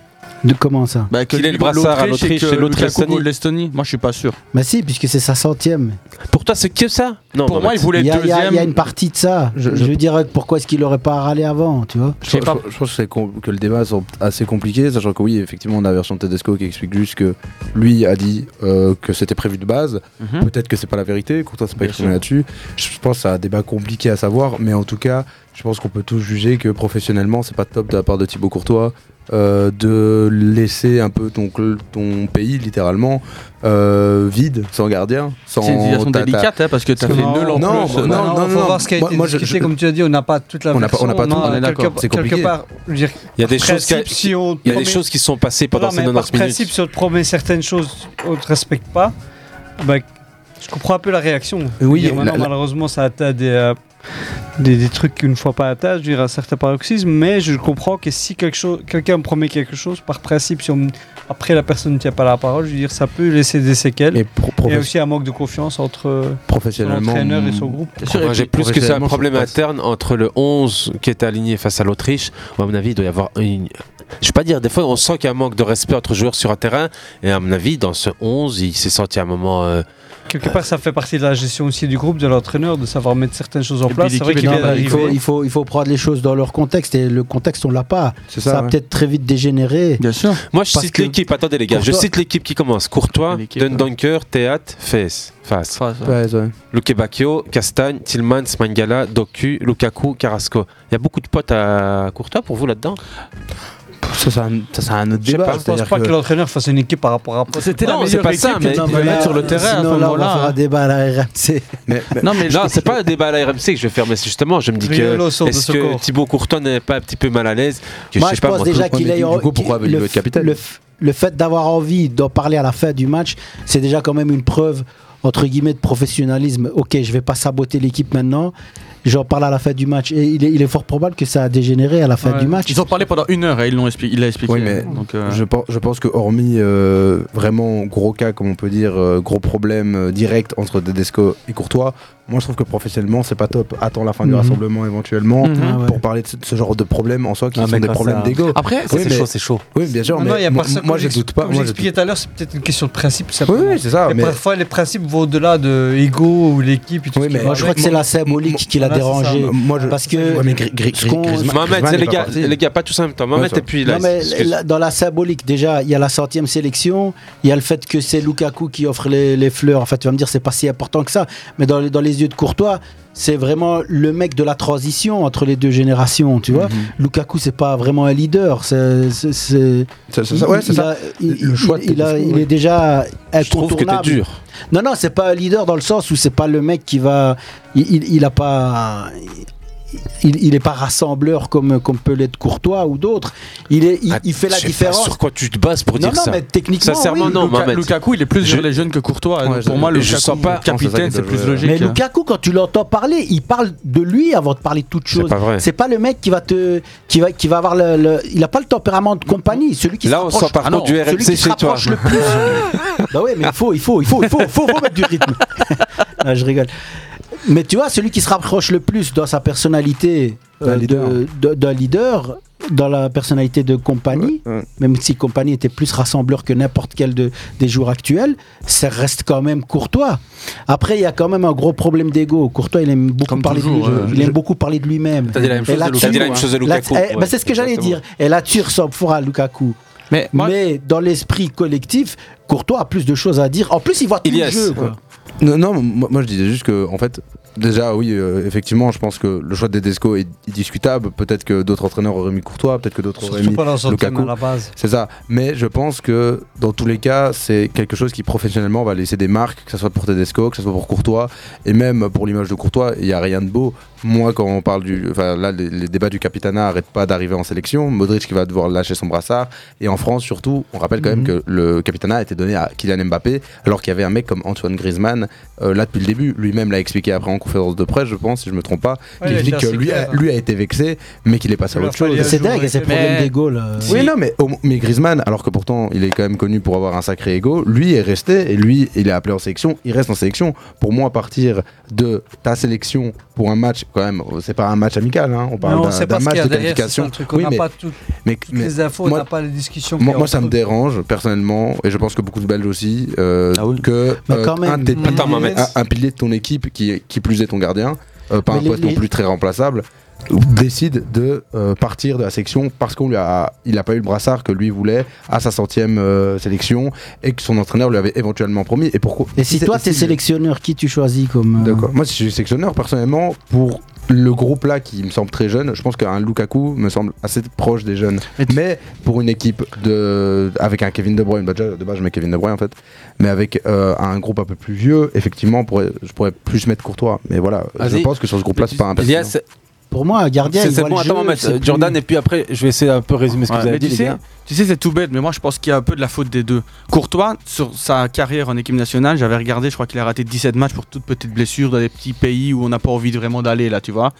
De comment ça Bah, Qu'il ait le brassard à l'Autriche et l'autre Lukaku Estonie. goal l'Estonie Moi, je suis pas sûr. Mais si, puisque c'est sa centième. Pour toi, c'est que ça Non, Pour non, moi, il voulait Il y, a, il y a- deuxième. il y a une partie de ça. Je, Je- veux dire, pourquoi est-ce qu'il aurait pas râlé avant, tu vois Je, je- je pense que, c'est com- que le débat est assez compliqué, sachant que oui, effectivement, on a la version de Tedesco qui explique juste que lui a dit euh, que c'était prévu de base. Mhm. Peut-être que c'est pas la vérité, Courtois c'est pas Bien exprimé sûr. là-dessus. Je pense que c'est un débat compliqué à savoir, mais en tout cas, je pense qu'on peut tous juger que professionnellement, c'est pas top de la part de Thibaut Courtois euh, de laisser un peu ton, ton pays littéralement euh, vide, sans gardien, sans. C'est une situation délicate, hein, parce que t'as Parce fait nul en non, plus. non, Non, non, faut non. voir ce qui a été moi, discuté, je- comme tu as dit, on n'a pas toute la On n'a pas- version. on n'a pas tout, on est quelque- d'accord, c'est quelque compliqué. part, je veux dire, Il y a des par choses qui- si on il y a des choses qui sont passées pendant ces mais 90 par minutes. principe, si on te promet certaines choses, on te respecte pas, bah, je comprends un peu la réaction. Oui, dire, la- malheureusement, ça atteint des, euh, des, des trucs qu'une fois pas atteints, je veux dire, un certain paroxysme, mais je comprends que si quelque chose, quelqu'un me promet quelque chose, par principe, si on, après la personne ne tient pas la parole, je veux dire, ça peut laisser des séquelles. Et pro- Il y a aussi un manque de confiance entre euh, son professionnellement. entraîneur et son groupe. Bien sûr, et Moi, puis- j'ai plus que ça un problème interne entre le 11 qui est aligné face à l'Autriche. À mon avis, il doit y avoir une. Je vais pas dire, des fois, on sent qu'il y a un manque de respect entre joueurs sur un terrain. Et à mon avis, dans ce 11, il s'est senti à un moment. euh, Quelque part, ça fait partie de la gestion aussi du groupe, de l'entraîneur, de savoir mettre certaines choses en place. C'est vrai qu'il il, faut, il, faut, il faut prendre les choses dans leur contexte et le contexte on l'a pas. Ça, ça, a ouais. peut-être très vite dégénéré. Bien sûr. Moi, je cite l'équipe. Attendez, les gars. Je cite l'équipe qui commence Courtois, L'équipe, ouais. Théâtre, Fes, Face. Face, ouais. Ouais, ouais. Luke Bacchio, Castagne, Tillmans, Mangala, Doku, Lukaku, Carrasco. Il y a beaucoup de potes à Courtois pour vous là-dedans? Ça, c'est un, ça, c'est un autre Je débat. pas, je pense c'est-à-dire pas que, que- l'entraîneur fasse une équipe par rapport à. C'était Non, la c'est pas équipe ça, mais- mettre là, sur le terrain à ce sinon, là, on va faire un débat à la RMC. Mais, mais- Non, mais Non, c'est pas un débat à la RMC que je vais faire, mais justement, je me dis que est-ce ce que. Thibaut Courtois n'est pas un petit peu mal à l'aise Moi, sais je pas, pense moi, déjà qu'il du coup, pourquoi qu'il- il veut le, être capitaine le fait d'avoir envie d'en parler à la fin du match, c'est déjà quand même une preuve entre guillemets de professionnalisme. Ok, je vais pas saboter l'équipe maintenant. J'en parle à la fin du match. Et il est, il est fort probable que ça a dégénéré à la fin Ouais. du match. Ils ont parlé pendant une heure et ils l'ont expliqué. Il l'a expliqué. Oui, mais Donc, euh, je, pense, je pense que hormis euh, vraiment gros cas, comme on peut dire, euh, gros problème direct entre Tedesco et Courtois, moi je trouve que professionnellement c'est pas top. Attends la fin du Mhm. rassemblement éventuellement Mhm. Ah ouais. pour parler de ce, de ce genre de problème en soi qui Ah, sont des problèmes d'ego. Après, Oui, c'est mais- chaud, c'est chaud. Oui, bien sûr, Non, mais non, il y a moi, pas ça. moi comme je doute pas. Comme j'expliquais tout à l'heure, c'est peut-être une question de principe. Oui, c'est ça. Mais mais- parfois, les principes vont au-delà de ego ou l'équipe. Moi, je crois que c'est la symbolique qui l'a dérangé. moi, je- Parce que Mohamed, les gars, parti. les gars, pas tous en même temps. Mohamed et puis là. Dans la symbolique, déjà, il y a la centième sélection, il y a le fait que c'est Lukaku qui offre les, fleurs. En fait, tu vas me dire, c'est pas si important que ça. Mais dans, les- les yeux de Courtois, c'est vraiment le mec de la transition entre les deux générations, tu vois. Lukaku, c'est pas vraiment un leader. C'est, ouais, c'est ça. il, Le choix il- il a- est déjà Je trouve que t'es dur. Non, non, c'est pas un leader dans le sens où c'est pas le mec qui va. Il, il, il a pas. Il, il est pas rassembleur comme, comme peut l'être Courtois ou d'autres. Il, est, il, Ah, il fait la sais pas différence. Sur quoi tu te bases pour non, dire non, ça mais techniquement. Sincèrement, oui. non, Luka- Mohamed. Lukaku, il est plus Je- vers les jeunes que Courtois. Ouais, Donc, je- pour moi, le je sens pas- capitaine, c'est plus logique. Mais Lukaku, quand tu l'entends parler, il parle de lui avant de parler de toute C'est chose. pas vrai. C'est pas le mec qui va te, qui va, qui va avoir le, le- il a pas le tempérament de compagnie. Celui qui Là, on sort par Ah contre non, du RMC chez toi. le plus. bah ouais, mais il faut, il faut, il faut, il faut, faut, faut mettre du rythme. Ah, je rigole. Mais tu vois, celui qui se rapproche le plus dans sa personnalité D'un euh, leader. de- leader, dans la personnalité de compagnie, Ouais, ouais. même si compagnie était plus rassembleur que n'importe quel de- des joueurs actuels, ça reste quand même Courtois. Après, il y a quand même un gros problème d'ego. Courtois, il aime beaucoup Comme parler toujours, de lui. ouais. Il aime beaucoup parler de lui-même. T'as dit la même chose de Lukaku. T'as dit la même chose de là- Lukaku, eh, bah, c'est ce que j'allais dire. Et là-dessus ressemble fort à Lukaku. Mais moi- Mais dans l'esprit collectif, Courtois a plus de choses à dire. En plus, il voit tout Ilias, le jeu. quoi. Non, non, moi, moi, je disais juste que, en fait, déjà, oui, euh, effectivement, je pense que le choix de Tedesco est discutable. Peut-être que d'autres entraîneurs auraient mis Courtois, peut-être que d'autres auraient mis Lukaku. à la base. C'est ça. Mais je pense que dans tous les cas, c'est quelque chose qui professionnellement va laisser des marques, que ce soit pour Tedesco, que ce soit pour Courtois, et même pour l'image de Courtois, il n'y a rien de beau. Moi, quand on parle du. Enfin, là, les, les débats du capitana n'arrêtent pas d'arriver en sélection. Modric qui va devoir lâcher son brassard. Et en France, surtout, on rappelle quand même Mhm. que le capitana a été donné à Kylian Mbappé, alors qu'il y avait un mec comme Antoine Griezmann, euh, là depuis le début. Lui-même l'a expliqué après en conférence de presse, je pense, si je me trompe pas, Ouais, qui il dit que lui a, clair, hein. lui a été vexé, mais qu'il est passé à autre chose. C'est dingue, ces problèmes Mais- d'ego, là. Oui, non, mais, mais Griezmann, alors que pourtant il est quand même connu pour avoir un sacré ego, lui est resté et lui il est appelé en sélection, il reste en sélection. Pour moi, partir de ta sélection pour un match, quand même, c'est pas un match amical, hein, on parle on d'un- match de qualification. on Oui, mais- pas tout- mais- toutes mais les infos, on moi- n'a pas les discussions. Moi, ça me dérange personnellement, et je pense que beaucoup de Belges aussi, euh, que euh, un pilier de ton équipe, qui, qui plus est ton gardien, euh, pas Mais un les- poste non plus très remplaçable, décide de euh, partir de la section parce qu'on lui a, il a pas eu le brassard que lui voulait à sa centième euh, sélection et que son entraîneur lui avait éventuellement promis. Et pourquoi? Et si toi, t'es sélectionneur, qui tu choisis comme. D'accord. Moi, si je suis sélectionneur, personnellement, pour le groupe là qui me semble très jeune, je pense qu'un Lukaku me semble assez proche des jeunes. Mais pour une équipe de avec un Kevin De Bruyne, bah déjà de base je mets Kevin De Bruyne en fait, mais avec euh, un groupe un peu plus vieux, effectivement, je pourrais plus mettre Courtois. Mais voilà, je pense que sur ce groupe-là, c'est pas un Pour moi, un gardien, c'est bon, le attends, jeu, plus- Jordan, et puis après, je vais essayer un peu résumer ce que Ouais, vous avez dit, tu sais, c'est tout bête, mais moi je pense qu'il y a un peu de la faute des deux. Courtois, sur sa carrière en équipe nationale, j'avais regardé, je crois qu'il a raté 17 matchs pour toutes petites blessures dans des petits pays où on n'a pas envie de vraiment d'aller, là, tu vois.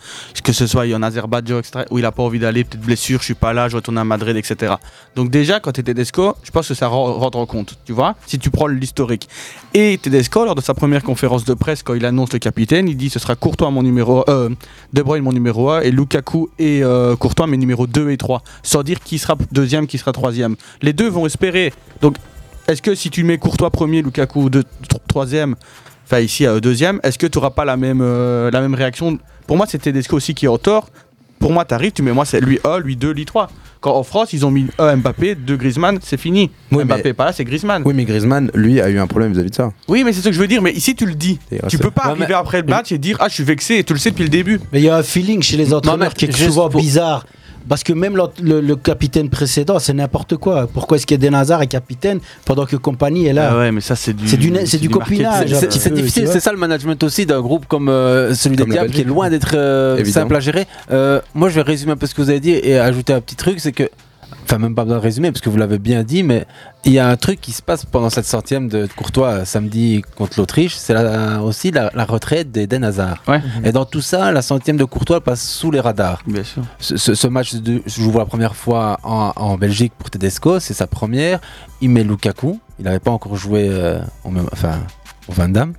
Que ce soit en Azerbaïdjan, où il n'a pas envie d'aller, petite blessure, je suis pas là, je retourne à Madrid, etc. Donc, déjà, quand tu es Tedesco, je pense que ça ren- rentre en compte, tu vois, si tu prends l'historique. Et Tedesco, lors de sa première conférence de presse, quand il annonce le capitaine, il dit ce sera Courtois mon numéro euh, De Bruyne mon numéro 1 et Lukaku et euh, Courtois mes numéros 2 et 3. Sans dire qui sera deuxième, qui sera troisième. Les deux vont espérer. Donc, est-ce que si tu mets Courtois premier, Lukaku deux, tro- troisième, enfin ici euh, deuxième, est-ce que tu n'auras pas la même, euh, la même réaction? Pour moi, c'est Tedesco aussi qui est en tort. Pour moi, tu arrives, tu mets moi, c'est lui 1, lui 2, lui 3. Quand en France, ils ont mis 1 Mbappé, 2 Griezmann, c'est fini. Mbappé pas là, c'est Griezmann. Oui, mais Griezmann, lui, a eu un problème vis-à-vis de ça. Oui, mais c'est ce que je veux dire. Mais ici, tu le dis. Tu peux pas Ouais, arriver mais- après le match et dire Ah, je suis vexé. Et tu le sais depuis le début. Mais il y a un feeling chez les entraîneurs qui est souvent pour- bizarre. Parce que même le, le capitaine précédent, c'est n'importe quoi. Pourquoi est-ce qu'Eden Hazard est capitaine pendant que Compagnie est là Ah ouais, mais ça, c'est du. C'est du, copinage. C'est difficile, c'est ça le management aussi d'un groupe comme euh, celui des Comme la Diables qui est loin d'être euh, simple à gérer. Euh, moi je vais résumer un peu ce que vous avez dit et ajouter un petit truc, c'est que, enfin même pas besoin de résumer parce que vous l'avez bien dit, mais il y a un truc qui se passe pendant cette centième de Courtois euh, samedi contre l'Autriche, c'est la- aussi la, la retraite d'Eden Hazard. Et dans tout ça, la centième de Courtois passe sous les radars. Bien sûr. Ce, ce- ce match, de, je vois la première fois en, en Belgique pour Tedesco, c'est sa première. Il met Lukaku. Il n'avait pas encore joué euh, même, enfin, au Van Damme.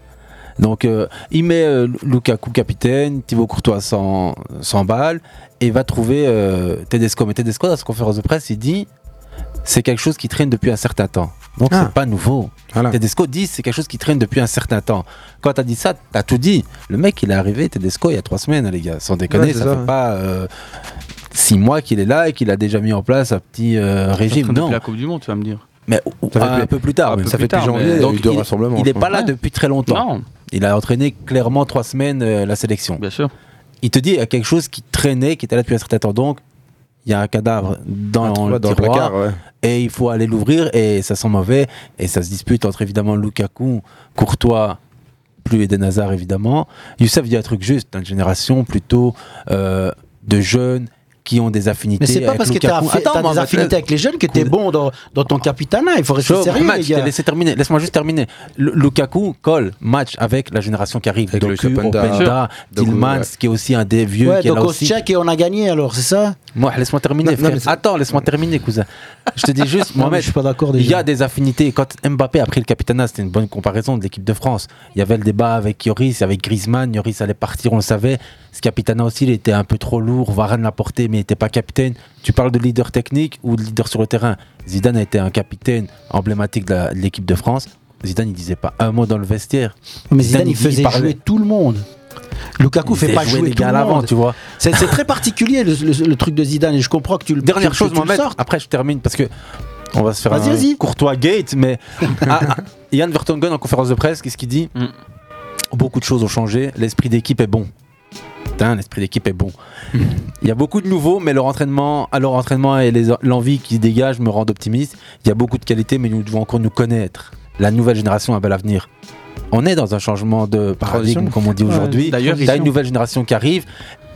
Donc euh, il met euh, Lukaku capitaine, Thibaut Courtois sans, sans balle et va trouver euh, Tedesco. Mais Tedesco, dans sa conférence de presse, il dit c'est quelque chose qui traîne depuis un certain temps. Donc Ah. c'est pas nouveau. Tedesco dit c'est quelque chose qui traîne depuis un certain temps. Quand tu as dit ça, tu as tout dit. Le mec, il est arrivé, Tedesco, il y a trois semaines, les gars. Sans déconner, Ouais, c'est ça, ça, fait ouais. pas euh, six mois qu'il est là et qu'il a déjà mis en place un petit euh, régime. Non. la Coupe du Monde, tu vas me dire. Mais Ça fait un plus- peu plus tard. un même. peu Ça plus fait tard, janvier, Donc, il- Il n'est je pas là depuis très longtemps. Non. Il a entraîné clairement trois semaines euh, la sélection. Bien sûr. Il te dit il y a quelque chose qui traînait, qui était là depuis un certain temps. Donc, il y a un cadavre dans, le dans le tiroir placard, ouais. et il faut aller l'ouvrir et ça sent mauvais et ça se dispute entre évidemment Lukaku, Courtois, plus Eden Hazard évidemment. Youssef dit un truc juste, une génération plutôt euh, de jeunes qui ont des affinités. Mais c'est pas avec parce que tu as, Lukaku. Attends, des affinités avec les jeunes que tu es bon dans, dans ton capitanat. Il faut rester sérieux, Mohamed, les gars. laissé terminer. Laisse-moi juste terminer. Lu- Lukaku colle match avec la génération qui arrive. Avec Doku, Loïs Openda. Openda, Tillmans, ouais. qui est aussi un des vieux. Ouais, qui est donc là on aussi. se check et on a gagné alors, c'est ça? Moi, laisse-moi terminer, Non, frère. Attends, laisse-moi terminer, cousin. Je te dis juste, Mohamed, je suis pas d'accord il y a des affinités. Quand Mbappé a pris le capitanat, c'était une bonne comparaison de l'équipe de France. Il y avait le débat avec Yoris, avec Griezmann. Yoris allait partir, on le savait. Ce capitanat aussi, il était un peu trop lourd. Varane l'a porté, mais il n'était pas capitaine. Tu parles de leader technique ou de leader sur le terrain? Zidane a été un capitaine emblématique de l'équipe de France. Zidane, il disait pas un mot dans le vestiaire. Mais Zidane, il faisait parlait. jouer tout le monde. Lukaku fait pas jouer jouer les gars à l'avant, tu vois. C'est très particulier le, le- le truc de Zidane et je comprends que tu le Dernière que- chose, que tu le Mohamed. sortes. Après, je termine parce que on va se faire un courtois gate. Mais Ah, ah, Yann Vertonghen en conférence de presse, qu'est-ce qu'il dit Mm. Beaucoup de choses ont changé. L'esprit d'équipe est bon. Putain, l'esprit d'équipe est bon. Il y a beaucoup de nouveaux, mais leur entraînement, à leur entraînement et l'envie qu'ils dégagent me rendent optimiste. Il y a beaucoup de qualités, mais nous devons encore nous connaître. La nouvelle génération a un bel avenir on est dans un changement de paradigme, comme on dit aujourd'hui. D'ailleurs, il y a une nouvelle génération qui arrive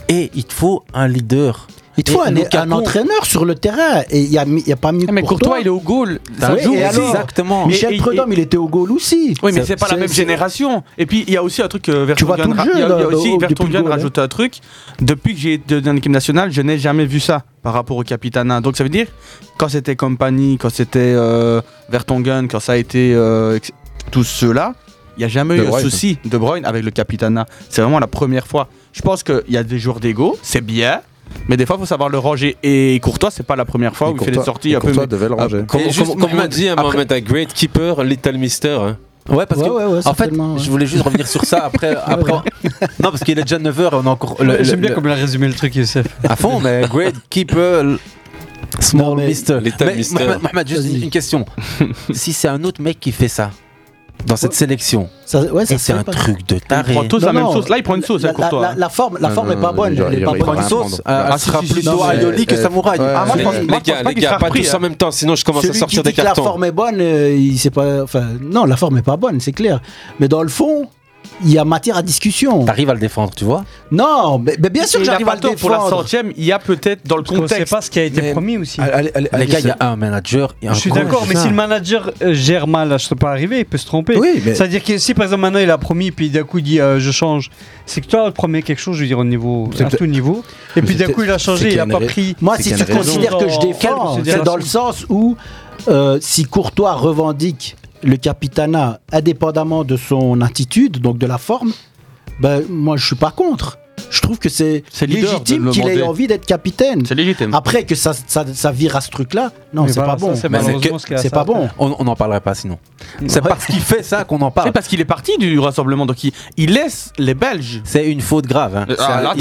et il faut un leader. Il te faut un, entraîneur sur le terrain. Et il n'y a, a, pas mieux ah, mais Courtois. Il est au goal. Ça joue, exactement. Michel Prudhomme, il était au goal aussi. Oui, mais c'est pas la même génération. Et puis, il y a aussi un truc. Euh, tu vois tout le jeu, Il y a, là, y a aussi Vertonghen rajoute un truc. Depuis que j'ai été dans l'équipe nationale, je n'ai jamais vu ça par rapport au Capitana. Donc, ça veut dire, quand c'était Compagnie, quand c'était euh, Vertonghen, quand ça a été euh, tous ceux-là, il n'y a jamais eu de souci De Bruyne avec le Capitana. C'est vraiment la première fois. Je pense qu'il y a des jours d'ego, c'est bien. Mais des fois, il faut savoir le ranger. Et Courtois, c'est pas la première fois et où il fait des sorties un peu. Courtois devait le ah, ranger. Comme, on m'a dit hein, à Mohamed, un great keeper, little mister. Hein. Ouais, parce ouais, que en fait, je voulais juste revenir sur ça après. non, parce qu'il est déjà 9h on a encore. J'aime bien comme il a résumé le truc, Youssef. À fond, mais great keeper. Small non, mais Mister. Mohamed, juste une question. si c'est un autre mec qui fait ça, dans cette ouais. sélection. Ça, ouais, ça c'est un pas. truc de taré. Ils prennent tous non, la même sauce. Là, ils prennent une sauce, la, La, la, la, forme, la forme n'est pas bonne. Ils prennent une sauce. Euh, ah, ah, sera si, plutôt non, que euh, Samouraï. Ah, les, les gars, les gars, pas tous en même temps, sinon je commence Celui à sortir qui des dit cartons. Que la forme est bonne, euh, il pas. Enfin, non, la forme n'est pas bonne, c'est clair. Mais dans le fond, il y a matière à discussion. T'arrives à le défendre, tu vois Non, mais, bien sûr que j'arrive à le défendre. Pour la centième, il y a peut-être dans le Parce contexte. Je sais pas ce qui a été promis aussi. Les gars, il y a un manager et un Je suis d'accord, mais si le manager euh, gère mal, je ne peux pas arriver, il peut se tromper. Oui, mais... C'est-à-dire que si par exemple maintenant il a promis, puis d'un coup il dit euh, je change, c'est que toi le promet quelque chose, je veux dire, au niveau, à tout niveau, et puis d'un coup il a changé, il a pas pris. Moi, si tu considères que je défends, c'est dans le sens où euh, si Courtois revendique le Capitana, indépendamment de son attitude, donc de la forme, ben, moi je suis pas contre je trouve que c'est légitime qu'il ait envie d'être capitaine. C'est légitime. Après que ça, ça, ça vire à ce truc-là, non, c'est pas bon. C'est pas bon. On n'en parlerait pas sinon. C'est parce qu'il fait ça qu'on en parle. C'est parce qu'il est parti du rassemblement, donc il, il laisse les Belges. C'est une faute grave. Hein. Ah,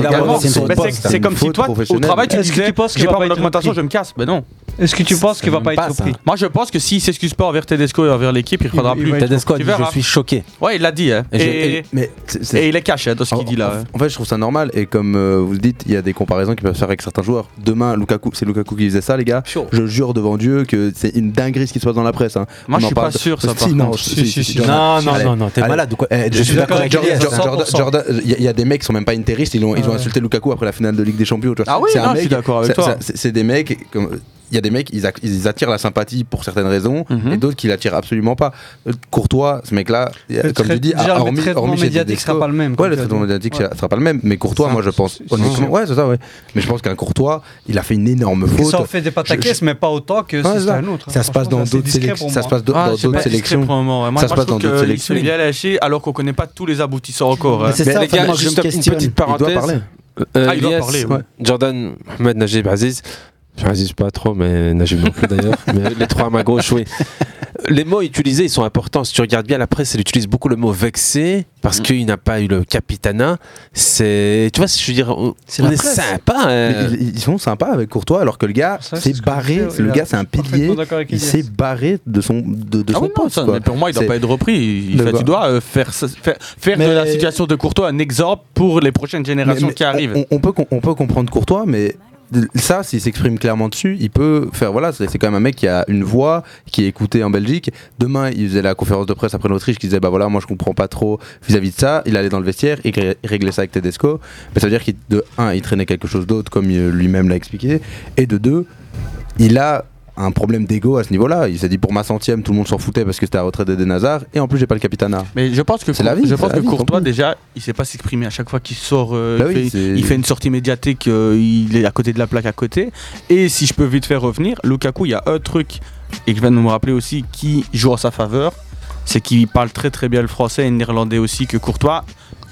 c'est comme si toi, au travail, tu disais, j'ai pas mon augmentation, je me casse. Ben non. Est-ce que tu penses qu'il va pas être repris Moi, je pense que s'il s'excuse pas envers Tedesco et envers l'équipe, il ne faudra plus. Tedesco, je suis choqué. Ouais, il l'a dit. Hein. Et il est caché hein, dans ce qu'il dit là. En hein. fait, je trouve ça normal et comme euh, vous le dites, il y a des comparaisons qui peuvent faire avec certains joueurs. Demain, Lukaku, c'est Lukaku qui faisait ça, les gars. Je jure devant Dieu que c'est une dinguerie ce qui se passe dans la presse. Hein. Moi, je suis pas sûr. Ça, si, non, non, non, non, t'es malade. Quoi? Eh, je, suis d'accord avec Jordan. Il y, a des mecs qui sont même pas interistes. Ils ont, ils ont insulté Lukaku après la finale de Ligue des Champions. Ah oui, je suis d'accord avec toi. C'est des mecs il y a des mecs, ils, attirent la sympathie pour certaines raisons, mhm. et d'autres qui l'attirent absolument pas. Euh, Courtois, ce mec-là, comme tu dis, déjà, hormis, le hormis médiatique sera pas le même. Ouais, le traitement médiatique ouais. sera pas le même, mais Courtois, moi je pense, ouais, c'est ça, ouais. Mais je pense qu'un Courtois, il a fait une énorme faute. Ça fait des pataquès, mais pas autant que c'est un autre. Hein. Ça se passe dans d'autres sélections. Ça se passe dans d'autres sélections. Ça se passe dans d'autres sélections. Il lâché alors qu'on connaît pas tous les aboutissants encore. Hein. C'est ça, juste une petite parenthèse. Euh, ah, il doit parler. Jordan Ahmed Najib Aziz. Je résiste pas trop, mais Najib non d'ailleurs. les trois à ma gauche, oui. Les mots utilisés, ils sont importants. Si tu regardes bien la presse, elle utilise beaucoup le mot vexé parce mm. qu'il n'a pas eu le capitana. C'est, tu vois, je veux dire, on, est, sympa. Euh. Ils, sont sympas avec Courtois, alors que le gars s'est barré. Le gars, c'est un pilier. Il s'est barré de son de, de ah son poste. Mais pour moi, il ne doit pas être repris. Il, fait, tu bah- dois euh, faire faire, de la situation de Courtois un exemple pour les prochaines générations qui arrivent. On, peut on peut comprendre Courtois, mais ça, s'il s'exprime clairement dessus, il peut faire. Voilà, c'est quand même un mec qui a une voix, qui est écouté en Belgique. Demain, il faisait la conférence de presse après l'Autriche, qui disait Bah voilà, moi je comprends pas trop vis-à-vis de ça. Il allait dans le vestiaire, il, réglait ça avec Tedesco. Mais ça veut dire qu'il, de un, il traînait quelque chose d'autre, comme lui-même l'a expliqué. Et de deux, il a un problème d'ego à ce niveau-là. Il s'est dit pour ma centième, tout le monde s'en foutait parce que c'était à retraite des Nazars et en plus j'ai pas le capitana. Mais je pense que la vie, je pense que Courtois déjà, il sait pas s'exprimer à chaque fois qu'il sort. Euh, bah il, fait, une sortie médiatique, euh, il est à côté de la plaque à côté. Et si je peux vite faire revenir, Lukaku, il y a un truc et que je viens de me rappeler aussi qui joue en sa faveur, c'est qu'il parle très très bien le français et le néerlandais aussi que Courtois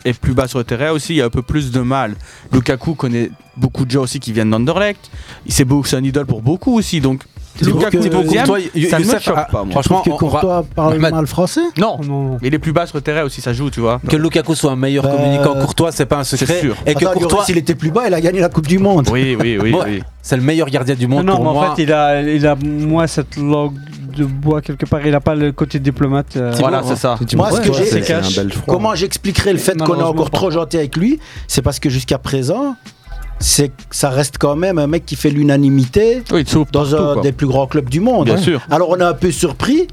est plus bas sur le terrain aussi, il y a un peu plus de mal. Lukaku connaît beaucoup de gens aussi qui viennent d'Anderlecht. C'est un idole pour beaucoup aussi, donc Lukaku, ça ne me choque pas. Franchement, Courtois parle mal français Non, il est plus bas sur le terrain aussi, ça joue, tu vois. Que Lukaku soit un meilleur bah, communicant Courtois, c'est pas un secret. Et que Courtois, s'il était plus bas, il a gagné la Coupe du Monde. Oui, oui, oui. C'est le meilleur gardien du monde. Non, mais en fait, il a, il a moins cette langue de bois quelque part. Il n'a pas le côté diplomate. Euh. Voilà, c'est ça. Moi, ce que j'ai, comment j'expliquerai le fait qu'on est encore trop gentil avec lui, c'est parce que jusqu'à présent, reste quand même un mec qui fait l'unanimité dans un quoi. des plus grands clubs du monde. Bien sûr. Alors on est un peu surpris.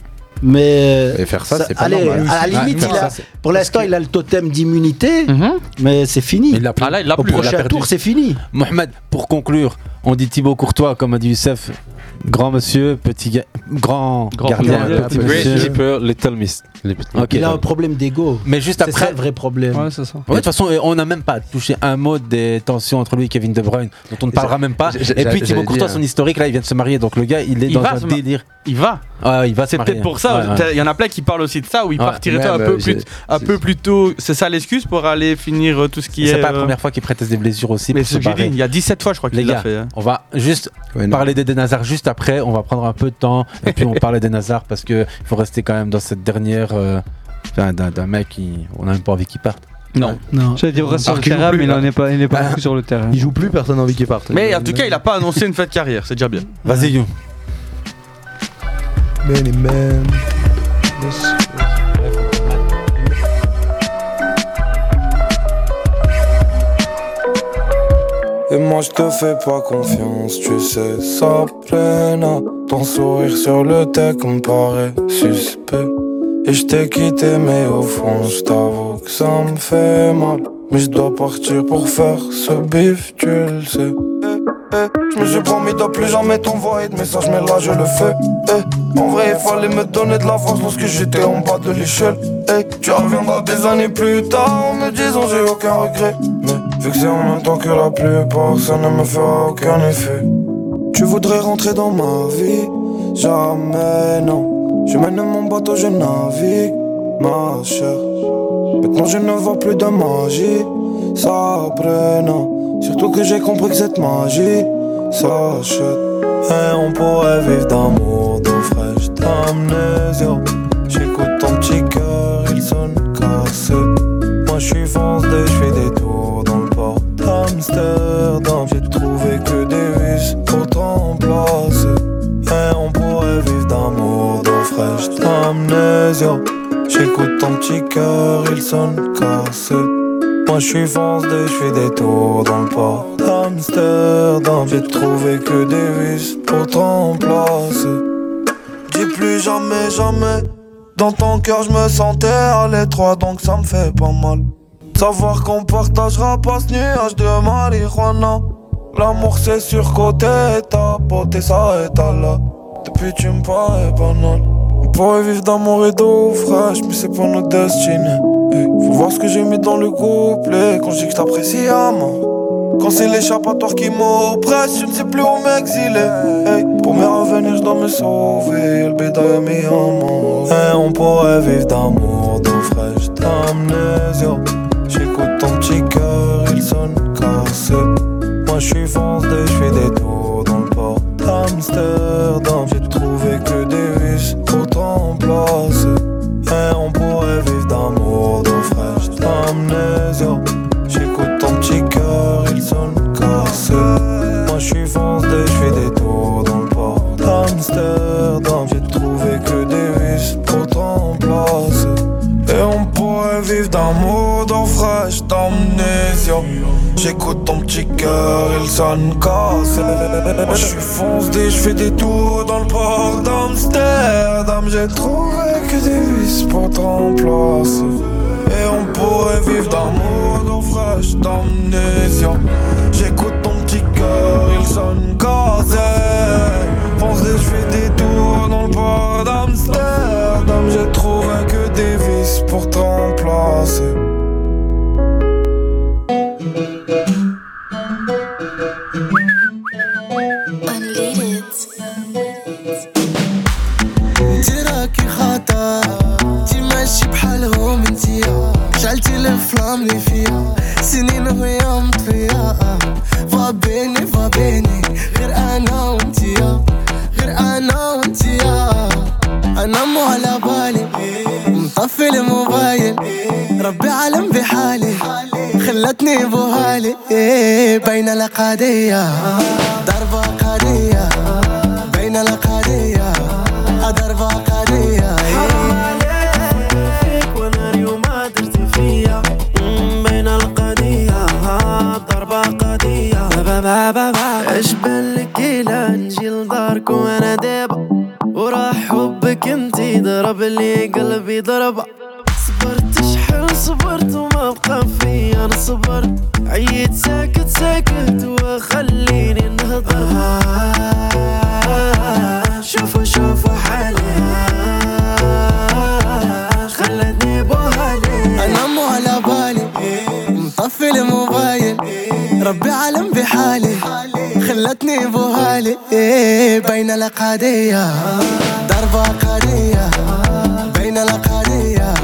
Mais Et faire ça, c'est pas allez, normal. à la limite, il a- ça, c'est- pour l'instant, il a le totem d'immunité, Mhm. mais c'est fini. Il plus. Ah là, il l'a Au plus. prochain tour, c'est fini. Mohamed, pour conclure, On dit Thibaut Courtois, comme a dit Youssef. Grand monsieur, petit ga- grand, Grand gardien, gardien, petit Great monsieur. keeper, little miss. Ok. Il a un problème d'ego. Mais juste C'est après. ça le vrai problème. Ouais, c'est ça. Ouais, de toute façon, on n'a même pas touché un mot des tensions entre lui et Kevin De Bruyne, dont on ne parlera même pas. Et puis Thibaut Courtois, son historique, là, il vient de se marier, donc le gars, il est Il dans va un délire. Il va. Ouais, il va se C'est peut-être pour ça. Ouais, ouais. Il y en a plein qui parlent aussi de ça, où il Ouais. partirait un, peu euh, plus, un peu plus tôt. C'est ça l'excuse pour aller finir euh, tout ce qui Et est. C'est pas la euh, première fois qu'il préteste des blessures aussi. Mais c'est ce que j'ai barrer. dit. Il y a 17 fois, je crois qu'il l'a fait. hein. On va juste Ouais, parler des Nazar juste après. On va prendre un peu de temps et puis on parle des Nazar parce que il faut rester quand même dans cette dernière. euh, d'un d'un mec qui. On n'a même pas envie qu'il parte. Non. Non. J'allais dire reste sur le qu'il terrain, plus, mais il là. n'en est pas, il n'est pas Bah, beaucoup sur le terrain. Il joue plus, personne n'a envie qu'il parte. Mais en tout cas, il a pas annoncé une fin de carrière. C'est déjà bien. Vas-y, You. Et moi je te fais pas confiance, tu sais, ça plena. Ton sourire sur le deck me paraît suspect. Et je t'ai quitté, mais au fond, je t'avoue que ça me fait mal. Mais je dois partir pour faire ce bif, tu le sais. Je me suis promis de plus jamais t'envoyer de messages, mais là je le fais. Eh, En vrai, il fallait me donner de la force lorsque j'étais en bas de l'échelle. Eh, Tu reviendras des années plus tard en me disant j'ai aucun regret. Vu que c'est en même temps que la plupart, ça ne me fera aucun effet. Tu voudrais rentrer dans ma vie? Jamais, non. Je mène mon bateau, je navigue, ma chère. Maintenant je ne vois plus de magie, ça non. Surtout que j'ai compris que cette magie s'achète. Et on pourrait vivre d'amour, d'eau fraîche, d'amnésia. J'écoute ton petit cœur, il sonne cassé. Moi je suis foncé, je fais des d'Amsterdam. J'ai trouvé que des vis pour te remplacer. Et on pourrait vivre d'amour, d'eau fraîche, d'amnésia. J'écoute ton petit cœur, il sonne cassé. Moi je suis foncé, je des tours dans le port d'Amsterdam. J'ai trouvé que des vis pour te. Dis plus jamais, jamais. Dans ton cœur, je me sentais à l'étroit, donc ça me fait pas mal. Savoir qu'on partagera pas ce nuage de marijuana. L'amour c'est surcoté, ta beauté s'arrête là. Depuis tu me parais banal. On pourrait vivre d'amour et d'eau fraîche, mais c'est pas notre destinée. Faut voir ce que j'ai mis dans le couplet quand je dis que t'apprécies à. Quand c'est l'échappatoire qui m'oppresse, je ne sais plus où m'exiler. Pour me revenir, je dois me sauver. Le a mis en mort. On pourrait vivre d'amour, d'eau fraîche, d'amnésia. J'écoute ton petit cœur, il sonne cassé. Moi je suis foncé, je fais des tours dans le port d'Amsterdam. J'ai trouvé que vivre d'amour, d'eau fraîche, d'amnésia. J'écoute ton petit cœur, il sonne cassé. Moi je suis foncé, je fais des tours dans le port d'Amsterdam. J'ai trouvé que des vis pour te remplacer. Et on pourrait vivre d'amour, d'eau fraîche, d'amnésia. J'écoute ton petit cœur, il sonne cassé. Foncé, je fais des tours dans le port d'Amsterdam. J'ai trouvé que des vis pour te remplacer. انتي راكي خطا انتي ماشي بحالهم انتيا شعلتي الإفلام اللي فيها سنين وهي مطفية فابيني فابيني خلتني بوهالي بين القضية ضربة قضية بين القضية ضربة ما درت فيا بين القضية ضربة قضية بابا بابا اش بالك إلا نجي لدارك وأنا دابا وراح حبك أنتي ضرب لي قلبي ضربة صبرت وما بقى فيا أنا صبرت عييت ساكت ساكت وخليني نهضر. ضربة شوفوا شوفوا حالي. خلتني بوهالي أنا مو على بالي. مطفي الموبايل. ربي عالم بحالي. خلتني بوهالي بين الأقادية. ضربة قادية بين الأقادية.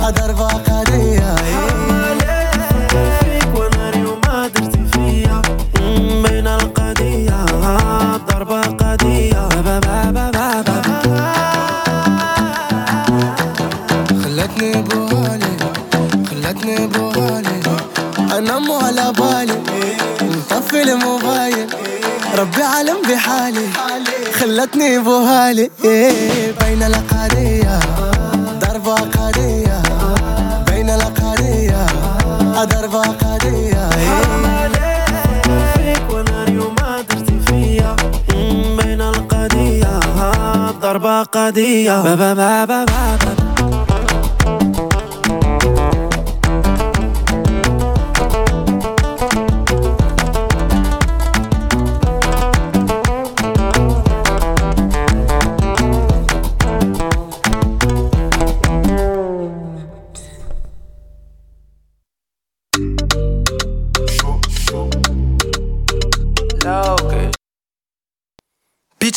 ضربة قادية فيك وناري وما درتي فيا بين القضية ضربة قضية. با با با با با خلتني بوهالي خلتني بوهالي أنا مو على بالي مطفي الموبايل ربي عالم بحالي خلتني بوهالي. بين الاقادية ضربة قدر ضربة قضية فيك وأنا اليوم درتي فيا. بين القضية ضربة قضية. بابا بابا بابا.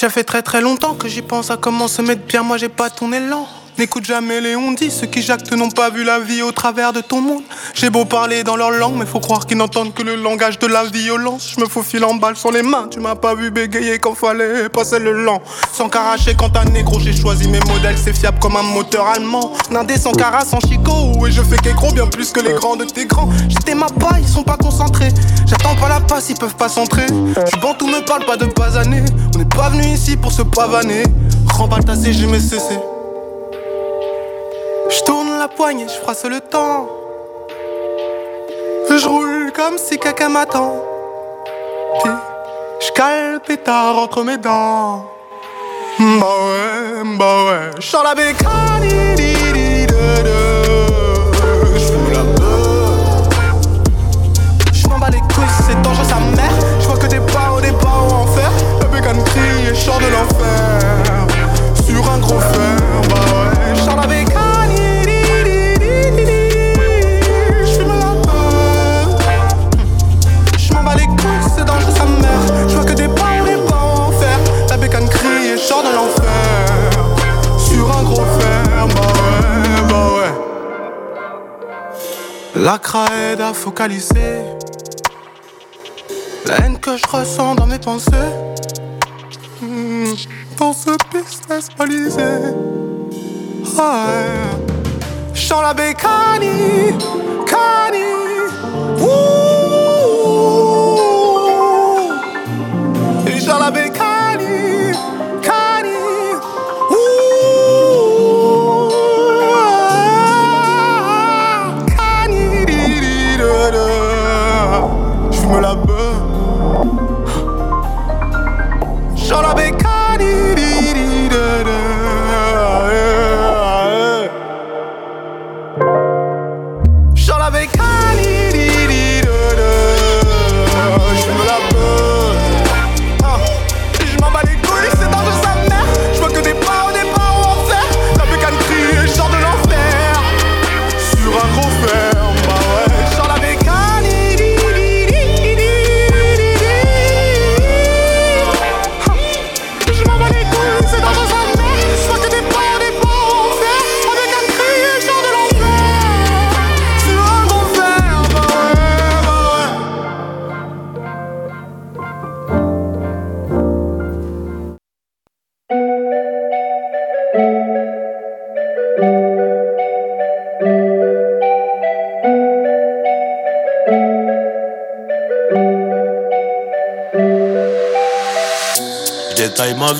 Ça fait très très longtemps que j'y pense à comment se mettre bien. Moi, j'ai pas ton élan. N'écoute jamais les on-dit, ceux qui jactent n'ont pas vu la vie au travers de ton monde. J'ai beau parler dans leur langue, mais faut croire qu'ils n'entendent que le langage de la violence. Je me faufile en balle sur les mains, tu m'as pas vu bégayer quand fallait passer le lent. Sans caracher quand un négro, j'ai choisi mes modèles, c'est fiable comme un moteur allemand. Nindé sans cara, sans chico, et je fais qu'écro bien plus que les grands de tes grands. J'étais ma paille, ils sont pas concentrés. J'attends pas la passe, ils peuvent pas s'entrer. Tu bon, tout me parle pas de basaner. On n'est pas venu ici pour se pavaner. Remballe ta CG, mais. Je tourne la poignée, je froisse le temps. Je roule comme si quelqu'un m'attend. Puis je cale le pétard entre mes dents. Bah ouais, bah ouais. Je sors la bécane. Je la. Je m'en bats les couilles, c'est dangereux sa mère. Je vois que des barreaux, des barreaux en fer. La bécane crie et sors de l'enfer. La craie à focaliser. La haine que je ressens dans mes pensées. Hmm, Dans ce business balisé. Sens la bécanie, cani. Ouh.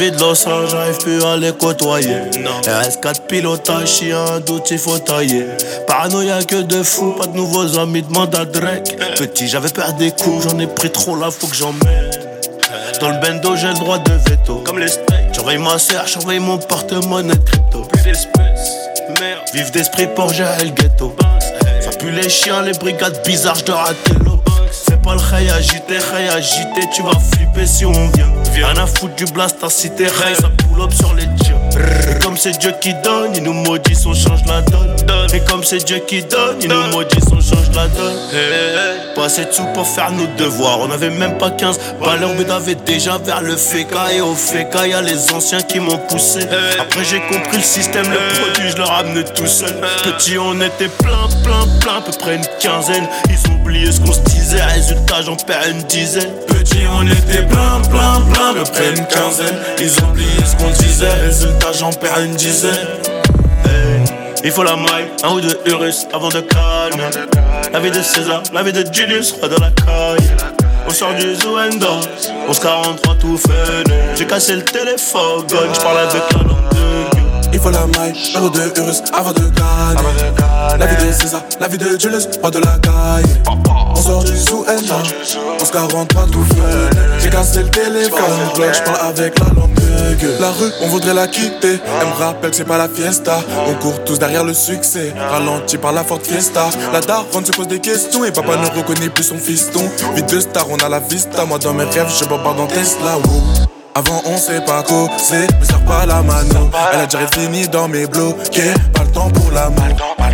Vie de j'arrive plus à les côtoyer. RS4 pilotage, si un doute, il faut tailler. Paranoïa que de fou, pas de nouveaux amis, demande à Drake. Petit, j'avais peur des coups, j'en ai pris trop là, faut que j'emmène. Dans le bendo, j'ai le droit de veto. Comme les steaks. J'envoie ma sœur, j'envoie mon porte-monnaie crypto. Plus d'espèces, merde. Vive d'esprit pour gérer le ghetto. Ça pue les chiens, les brigades bizarres, j'dors à télo. Pas le khay agité, khay agité, tu vas flipper si on vient. Rien à foutre du blast à cité, khay, ça pull up sur les comme c'est Dieu qui donne, il nous maudit, on change la donne. Et comme c'est Dieu qui donne, il nous maudit, on change la donne. Pas assez de sous pour faire nos devoirs, on avait même pas 15 balles, but avait déjà vers le FK. Et au FK, y a les anciens qui m'ont poussé. Après, j'ai compris le système, le produit, je le ramenais tout seul. Petit, on était plein, plein, plein, à peu près une quinzaine. Ils ont oublié ce qu'on se disait, résultat, j'en perds une dizaine. Petit, on était plein, plein, plein, à peu près une quinzaine. Ils ont oublié ce qu'on disait, résultat, j'en perds une dizaine. Hey, Il faut la maille, un ou deux Urus avant de calmer. La vie de César, la vie de Julius, roi de la caille. On sort du Zouendo, on se 43 tout fainé. J'ai cassé le téléphone, je parle avec la langue de. Il faut la maille, un ou deux Urus avant de gagner. La vie de César, la vie de Julius, roi de la caille. On sort du sous on se 43 tout feu. Le téléphone, je avec la langue. La rue, on voudrait la quitter. Elle me rappelle que c'est pas la fiesta. On court tous derrière le succès, ralenti par la forte fiesta. La daronne se pose des questions et papa ne reconnaît plus son fiston. Vie de star, on a la vista. Moi dans mes rêves, je bombarde en Tesla. Avant on sait pas causer, me sers pas la mano Elle a déjà fini dans mes le temps pour l'amour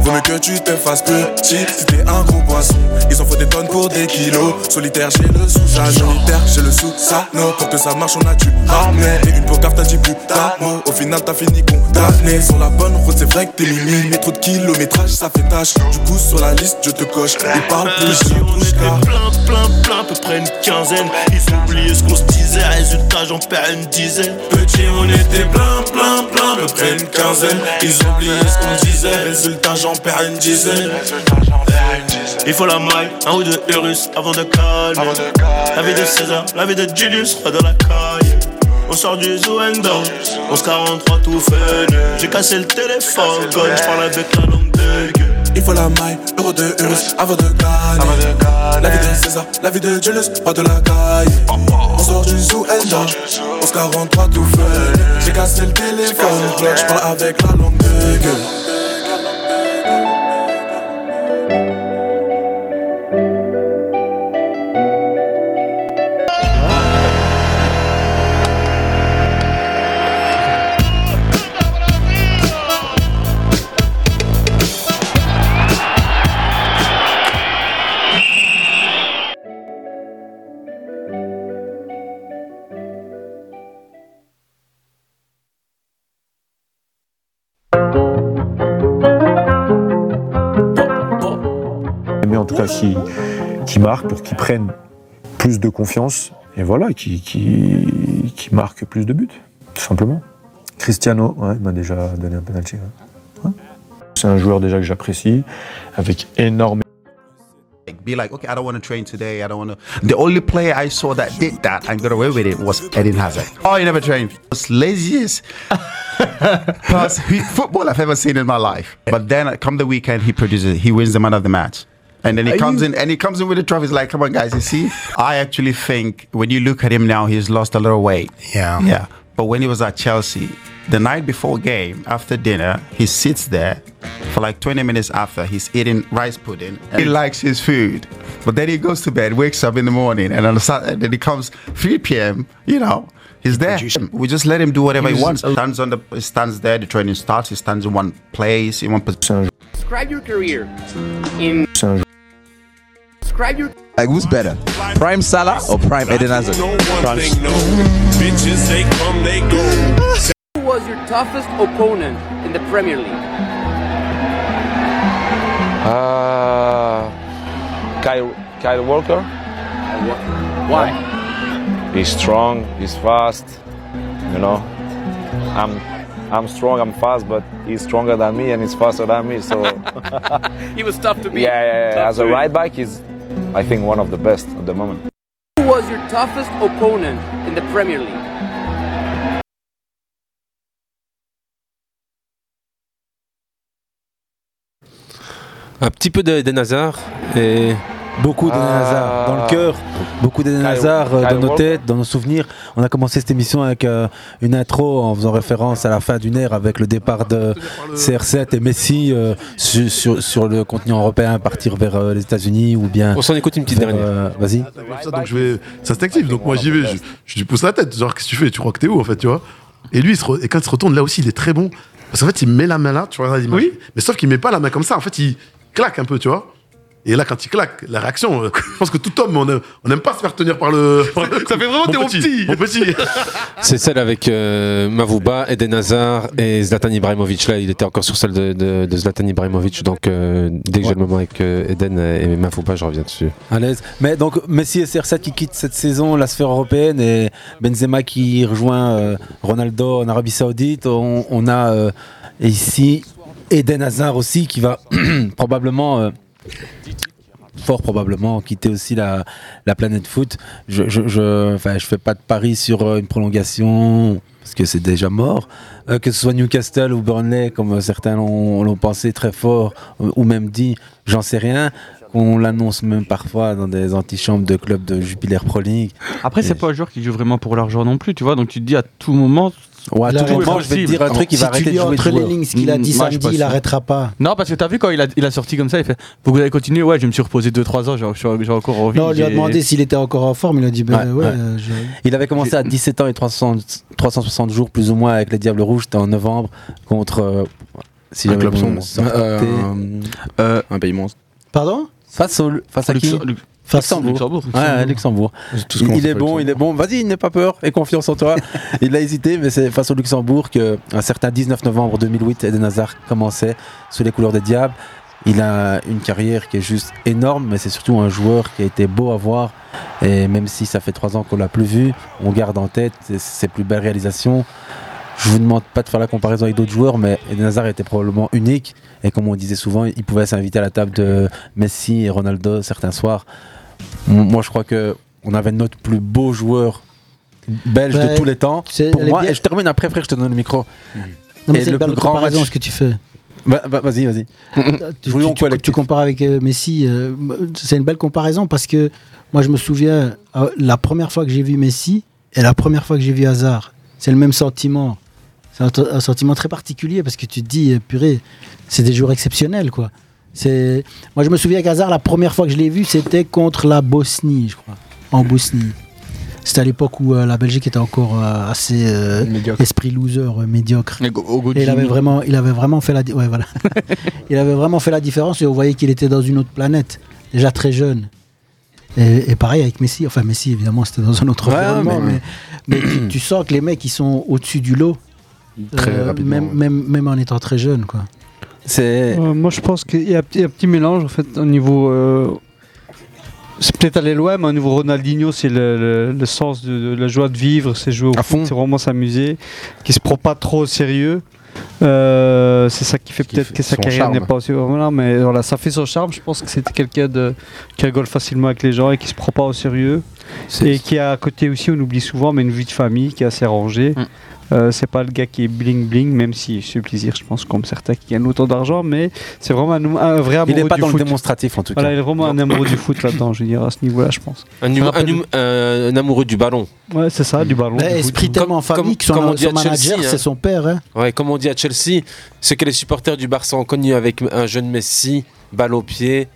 Vaut mieux que tu te fasses petit. Si t'es un gros poisson Ils en faut des tonnes pour des kilos. Solitaire j'ai le sous Solitaire j'ai le sous Sano Pour que ça marche on a dû ramener Et une peau t'as dit plus d'un mot Au final t'as fini condamné. Sur la bonne route c'est vrai que t'es mimi Mais trop de kilométrage ça fait tâche. Du coup sur la liste je te coche. Ils parlent plus j'ai un On était plein, plein, plein, à peu près une quinzaine. Ils ont oublié ce qu'on se disait, résultat, j'en perds une dizaine. Petit, on était plein, plein, plein, à peu près une quinzaine. Ils ont oublié ce qu'on résultat, j'en perds une dizaine. Il faut la maille, un ou deux Urus avant de calmer. La vie de César, la vie de Julius, roi de la caille. On sort du Zouendo, on se 43 tout fainé. J'ai cassé le téléphone, je parle avec la langue de gueule. Il faut la maille, euro de Urus avant de gagner. La vie de César, la vie de Julius, pas de la caille. On sort du zoo Enda, on se 43 tout feu. J'ai cassé le téléphone, bloc, je parle avec la langue de gueule. Tout cas qui, qui marque pour qu'ils prennent plus de confiance et voilà, qui, qui, qui marque plus de buts, tout simplement. Cristiano, ouais, il m'a déjà donné un penalty. ouais. Ouais. C'est un joueur déjà que j'apprécie, avec énormément. be like, okay, I don't want to train today. I don't want to. The only player I saw that did that and got away with it was Eden Hazard. Oh, he never trained. It's laziest football I've ever seen in my life. But then, come the weekend, he produces. He wins the man of the match. And then he Are comes you- in and he comes in with the trophy. He's like, come on, guys, you see? I actually think when you look at him now, he's lost a little weight. Yeah. Yeah. But when he was at Chelsea, the night before game, after dinner, he sits there for like 20 minutes after he's eating rice pudding. He likes his food. But then he goes to bed, wakes up in the morning, and on the Saturday, then he comes 3 p.m., you know, he's there. We just let him do whatever he He's- wants. Stands on the he stands there, the training starts, he stands in one place, in one position. Describe your career in. Describe your. Like who's better, Prime Salah or Prime Eden Hazard? Bitches, they come, they go. Who was your toughest opponent in the Premier League? Uh, Kyle, Kyle Walker. Why? He's strong. He's fast. You know, I'm I'm strong. I'm fast, but he's stronger than me and he's faster than me. So He was tough to beat. yeah, yeah, yeah. As a right back, he's I think one of the best at the moment. Who was your toughest opponent in the Premier League? Un petit peu de- d'Eden Hazard et beaucoup d'Eden Hazard dans le cœur, beaucoup d'Eden Hazard euh, dans nos têtes, dans nos souvenirs. On a commencé cette émission avec euh, une intro en faisant référence à la fin d'une ère avec le départ de CR7 et Messi euh, sur, sur- sur le continent européen, partir vers euh, les États-Unis ou bien. On s'en écoute une petite vers, dernière. euh, Vas-y. ça, donc je vais. C'est instinctif. Donc moi j'y vais, je, je lui pousse la tête. Genre, qu'est-ce que tu fais? Tu crois que t'es où en fait, tu vois? Et lui, il se re- et quand il se retourne, là aussi, il est très bon. Parce qu'en fait, il met la main là, tu vois l'image. Mais sauf qu'il met pas la main comme ça. En fait, il claque un peu, tu vois. Et là, quand il claque, la réaction, euh, je pense que tout homme, on aime- on n'aime pas se faire tenir par le. Ça fait vraiment t'es mon petit. Mon petit. C'est celle avec euh, Mavouba, Eden Hazard et Zlatan Ibrahimovic. Là, il était encore sur celle de, de- de Zlatan Ibrahimovic. Donc, euh, dès que j'ai le moment avec euh, Eden et Mavouba, je reviens dessus. À l'aise. Mais donc Messi et CR7 qui quittent cette saison la sphère européenne et Benzema qui rejoint euh, Ronaldo en Arabie Saoudite. On, on a euh, ici Eden Hazard aussi qui va probablement, euh, fort probablement, quitter aussi la, la planète foot. Je, je, je, je fais pas de pari sur euh, une prolongation parce que c'est déjà mort. Euh, que ce soit Newcastle ou Burnley, comme euh, certains l'ont pensé très fort, ou même dit, j'en sais rien. On l'annonce même parfois dans des antichambres de clubs de Jupiler Pro League. Après, c'est pas un joueur qui joue vraiment pour l'argent non plus, tu vois. Donc tu te dis à tout moment. Ouais, tout moment, je vais te dire un truc, il va Si tu arrêter lis de jouer entre les lignes ce qu'il a dit Mm, moi, je samedi, il arrêtera pas. Non, parce que t'as vu quand il a, il a sorti comme ça, il fait Vous allez continuer? Ouais, je me suis reposé 2-3 ans, j'ai encore envie. Non, on lui a demandé s'il était encore en forme. Il a dit ben Ouais, ouais. ouais. euh, je- Il avait commencé à 17 ans et 360, 360 jours plus ou moins avec les Diables Rouges. C'était en novembre contre. euh, si Un club sombre. Euh, Euh, un pays monstre. Pardon? Face, au, face à qui? Face- Luxembourg. Ouais, Luxembourg. Tout ce Il, est bon, il est bon. Vas-y, n'aie pas peur et confiance en toi. il a hésité, mais c'est face au Luxembourg que un certain 19 novembre 2008, Eden Hazard commençait sous les couleurs des Diables. Il a une carrière qui est juste énorme, mais c'est surtout un joueur qui a été beau à voir. Et même si ça fait trois ans qu'on l'a plus vu, on garde en tête ses, ses plus belles réalisations. Je vous demande pas de faire la comparaison avec d'autres joueurs, mais Eden Hazard était probablement unique. Et comme on disait souvent, il pouvait s'inviter à la table de Messi et Ronaldo certains soirs. Moi, je crois que on avait notre plus beau joueur belge Ouais, de tous les temps. Pour moi, bien- et je termine après, frère, je te donne le micro. Non, mais Et c'est le une belle plus grand match- ce que tu fais. Bah, bah, vas-y, vas-y. tu, Jouons tu- tu- tu compares avec euh, Messi. euh, c'est une belle comparaison parce que moi, je me souviens, euh, la première fois que j'ai vu Messi et la première fois que j'ai vu Hazard, c'est le même sentiment. C'est un, un sentiment très particulier parce que tu te dis, euh, purée, c'est des jours exceptionnels, quoi. C'est... Moi, je me souviens qu'Hazard, la première fois que je l'ai vu, c'était contre la Bosnie, je crois, en Bosnie. C'était à l'époque où euh, la Belgique était encore euh, assez euh, esprit loser, euh, médiocre. Et Go- Ogo Et il avait vraiment, il avait vraiment fait la, ouais, voilà. il avait vraiment fait la différence et on voyait qu'il était dans une autre planète, déjà très jeune. Et, et pareil avec Messi, enfin Messi évidemment c'était dans un autre Ouais, environnement, mais- mais, mais tu, tu sens que les mecs ils sont au-dessus du lot, Très même, même, même en étant très jeune quoi. C'est Euh, moi, je pense qu'il y a un petit, mélange en fait au niveau. euh, c'est peut-être aller loin, mais au niveau Ronaldinho, c'est le, le- le sens de, de la joie de vivre, c'est jouer au foot, c'est vraiment s'amuser, qui se prend pas trop au sérieux. Euh, c'est ça qui fait peut-être que sa carrière n'est pas aussi. Voilà, mais voilà, ça fait son charme. Je pense que c'était quelqu'un de qui rigole facilement avec les gens et qui se prend pas au sérieux. Et qui a à côté aussi, on oublie souvent, mais une vie de famille qui est assez rangée. Mm. Euh, c'est pas le gars qui est bling bling, même si je plaisir, je pense, comme certains qui gagnent autant d'argent, mais c'est vraiment un, un vrai amoureux Il n'est pas du dans le foot. démonstratif en tout Voilà, cas. il est vraiment un amoureux du foot là-dedans, je veux dire, à ce niveau-là, je pense. Un, hum- un hum- un- un amoureux du ballon. Ouais, c'est ça, du ballon. Mais du foot. esprit tellement en famille que son, comme on dit son à manager Chelsea, hein. c'est son père. hein. Ouais, comme on dit à Chelsea, ce que les supporters du Barça ont connu avec un jeune Messi, balle au pied,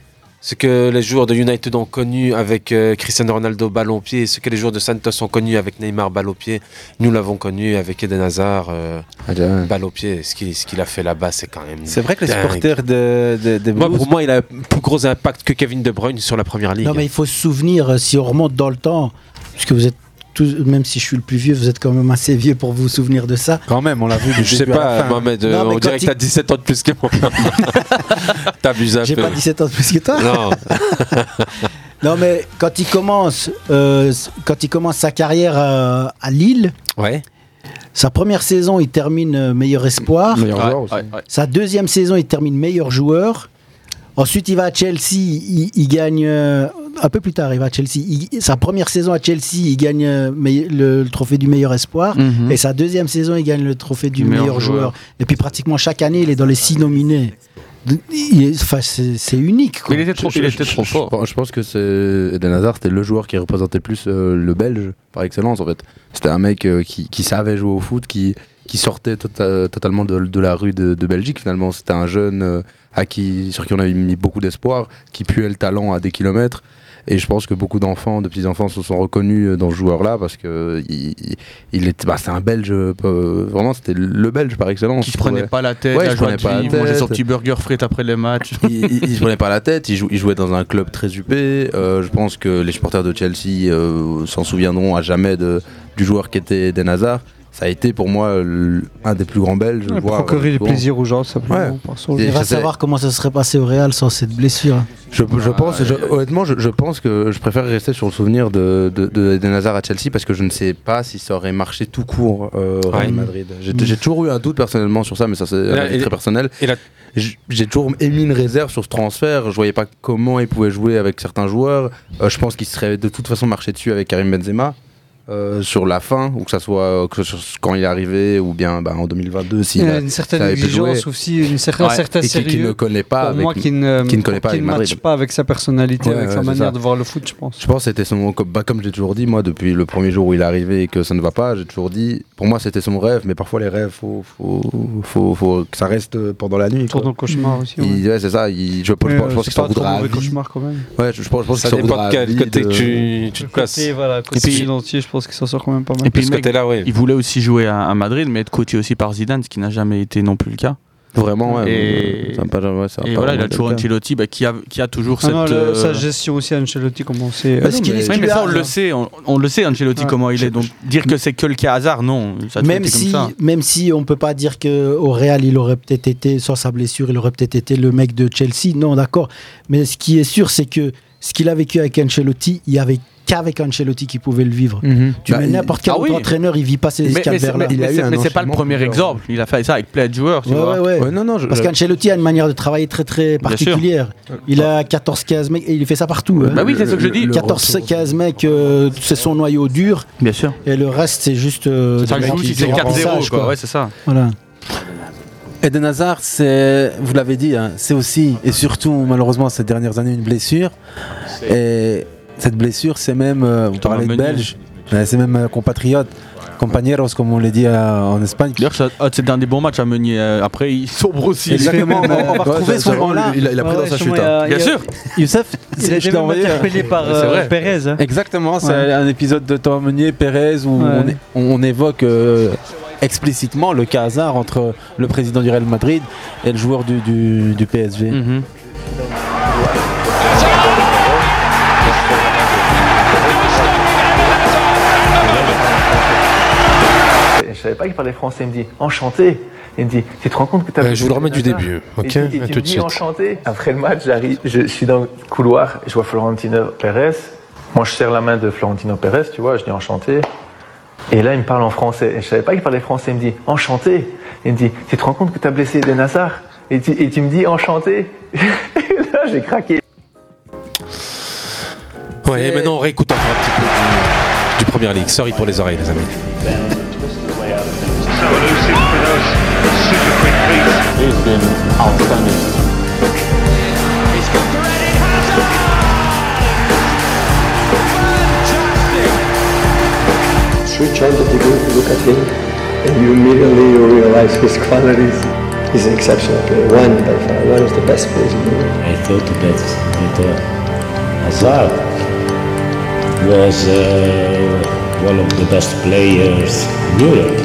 ce que les joueurs de United ont connu avec euh, Cristiano Ronaldo, balle au pied, ce que les joueurs de Santos ont connu avec Neymar, balle au pied, nous l'avons connu avec Eden Hazard, euh, balle au pied. Ce qu'il ce qu'il a fait là-bas, c'est quand même. C'est vrai que les supporters de, Moi, pour moi, il a un plus gros impact que Kevin De Bruyne sur la première ligue. Non mais il faut se souvenir euh, si on remonte dans le temps, puisque vous êtes tous, même si je suis le plus vieux, vous êtes quand même assez vieux pour vous souvenir de ça. Quand même, on l'a vu. du Je sais pas. Mohamed, euh, Non, mais on dirait que t'as il- 17 ans de plus que moi. T'abuses un J'ai peu. pas 17 ans de plus que toi. Non. Non, mais quand il commence, euh, quand il commence sa carrière euh, à Lille, Ouais. sa première saison, il termine euh, meilleur espoir. Meilleur Ouais, joueur aussi. ouais, ouais. Sa deuxième saison, il termine meilleur joueur. Ensuite, il va à Chelsea, il, il gagne euh, un peu plus tard. Il va à Chelsea. Il- sa première saison à Chelsea, il gagne euh, le, le trophée du meilleur espoir. Mhm. Et sa deuxième saison, il gagne le trophée du Du meilleur meilleur, joueur. joueur. Et puis pratiquement chaque année, il est dans les six nominés. il enfin, c'est unique. quoi. Je- je- je- je- Je, pense- je pense que c'est Eden Hazard, c'était le joueur qui représentait le plus euh, le Belge par excellence en fait. C'était un mec euh, qui, qui savait jouer au foot, qui, qui sortait tota- totalement de, de la rue de, de Belgique finalement. C'était un jeune euh, à qui, sur qui on avait mis beaucoup d'espoir, qui puait le talent à des kilomètres. Et je pense que beaucoup d'enfants, de petits-enfants se sont reconnus euh, dans ce joueur-là parce que il, il- bah, c'est un Belge, euh, vraiment c'était le Belge par excellence. Qui se prenait pas la tête, Ouais, il prenait pas la mangeait son petit burger frites après les matchs. il, il, il se prenait pas la tête, il, jou- il jouait dans un club très huppé. Euh, je pense que les supporters de Chelsea euh, s'en souviendront à jamais de, du joueur qui était Eden Hazard. Ça a été pour moi le- un des plus grands Belges. Ouais, voire, procurer du plaisir aux gens, simplement. Ouais. Il va savoir comment ça serait passé au Real sans cette blessure. Je, je pense, je- honnêtement, je, je pense que je préfère rester sur le souvenir de, de, de Eden Hazard à Chelsea parce que je ne sais pas si ça aurait marché tout court euh, au Real Ouais. Madrid. J'ai toujours eu un doute personnellement sur ça, mais ça c'est très personnel. J'ai toujours émis une réserve sur ce transfert. Je voyais pas comment il pouvait jouer avec certains joueurs. Euh, je pense qu'il serait de toute façon marché dessus avec Karim Benzema. Euh, sur la fin, ou que ça soit euh, que ce soit quand il est arrivé, ou bien bah, en 2022, s'il Il y a a- une ça certaine exigence jouer. aussi, une certain, Ouais. certain Et qui- ne connaît pas avec- moi, qui ne, qui ne connaît pas qui avec ne matche pas avec sa personnalité, Ouais, avec sa ouais, c'est manière ça. de voir le foot, je pense. Je pense que c'était son comme, bah, comme j'ai toujours dit moi depuis le premier jour où il est arrivé et que ça ne va pas, j'ai toujours dit pour moi c'était son rêve, mais parfois les rêves faut faut, faut, faut que ça reste pendant la nuit. Tourne au cauchemar aussi, ouais. Il- ouais, c'est ça. il- je, je, je euh, pense c'est qu'il s'en pas trop voudra vie. cauchemar, quand même. Ouais, je, je pense, je pense Ça qu'il s'en dépend voudra de à quel vie côté de- tu, te places. Côté puis- je pense qu'il s'en sort quand même pas mal. Et puis ce côté-là, ouais. il voulait aussi jouer à, à Madrid, mais être coaché aussi par Zidane, ce qui n'a jamais été non plus le cas. Vraiment, ouais. Et, ça va pas- ouais, ça va et pas voilà, il a toujours. Ancelotti bah, qui, a, qui a toujours Ah cette. non, le- euh, Sa gestion aussi, Ancelotti, comment c'est. Parce qu'il est- Ouais, mais ça, on le sait, on, on le sait, Ancelotti, Ouais. comment il est. Donc, dire que c'est que le cas hasard, non. Ça Même si, comme ça. même si on peut pas dire que au Real il aurait peut-être été sans sa blessure, il aurait peut-être été le mec de Chelsea. Non, d'accord. Mais ce qui est sûr, c'est que ce qu'il a vécu avec Ancelotti, il y avait qu'avec Ancelotti qui pouvait le vivre. Mhm. Tu Bah, mets il- n'importe quel Ah autre oui. entraîneur, il vit pas ces Mais, mais c'est- calvaires-là. mais- c'est pas le premier exemple. Il a fait ça avec plein de joueurs, tu Ouais, vois. ouais, ouais. Ouais, non, non, je- Parce je- qu'Ancelotti a une manière de travailler très très particulière. Il a 14-15 mecs et il fait ça partout. hein. Bah oui, c'est ce que je dis. 14-15 mecs, euh, c'est son noyau dur. Bien sûr. Et le reste, c'est juste. euh, Ça joue si c'est font 4-0, remplissage, quoi. Ouais, c'est ça. Voilà. Eden Hazard, c'est, vous l'avez dit, hein, c'est aussi et surtout malheureusement ces dernières années une blessure. Et cette blessure, c'est même, euh, vous Thomas parlez de. Belge, mais c'est même euh, compatriote, compañeros comme on le dit euh, en Espagne. D'ailleurs, ah, c'est un des bons matchs à Meunier. euh, Après, il sombre aussi. Exactement, mais on va retrouver ça- ce ça, moment-là. il, a, il a pris Ouais, dans sa chute. hein. a- Bien il y a- sûr. Youssef, Il a été envoyé. interpellé par euh. Pérez. hein. Exactement, c'est Ouais. un épisode de Thomas Meunier, Pérez, où Ouais. on, évoque euh, explicitement le cas hasard entre le président du Real Madrid et le joueur du, du- du PSG. Mhm. Je savais pas qu'il parlait français. Il me dit enchanté. Il me dit tu te rends compte que tu as. Euh, je vous le remets du début, ok Et, tu tout de suite. enchanté. Après le match, j'arrive, je suis dans le couloir, je vois Florentino Pérez. Moi, je serre la main de Florentino Pérez, tu vois, je dis enchanté. Et là, il me parle en français. Et je savais pas qu'il parlait français. Il me dit enchanté. Il me dit tu te rends compte que tu as blessé Eden Hazard? Et tu, et tu me dis enchanté. et là, j'ai craqué. Ouais, et maintenant on réécoute encore un petit peu du, du Premier League. Sorry pour les oreilles, les amis. He's been outstanding. Switch on the TV, look at him, and you immediately you realize his qualities. He's an exceptional player, one by far, one of the best players in the world. I thought that, that uh, Hazard was uh, one of the best players in Europe.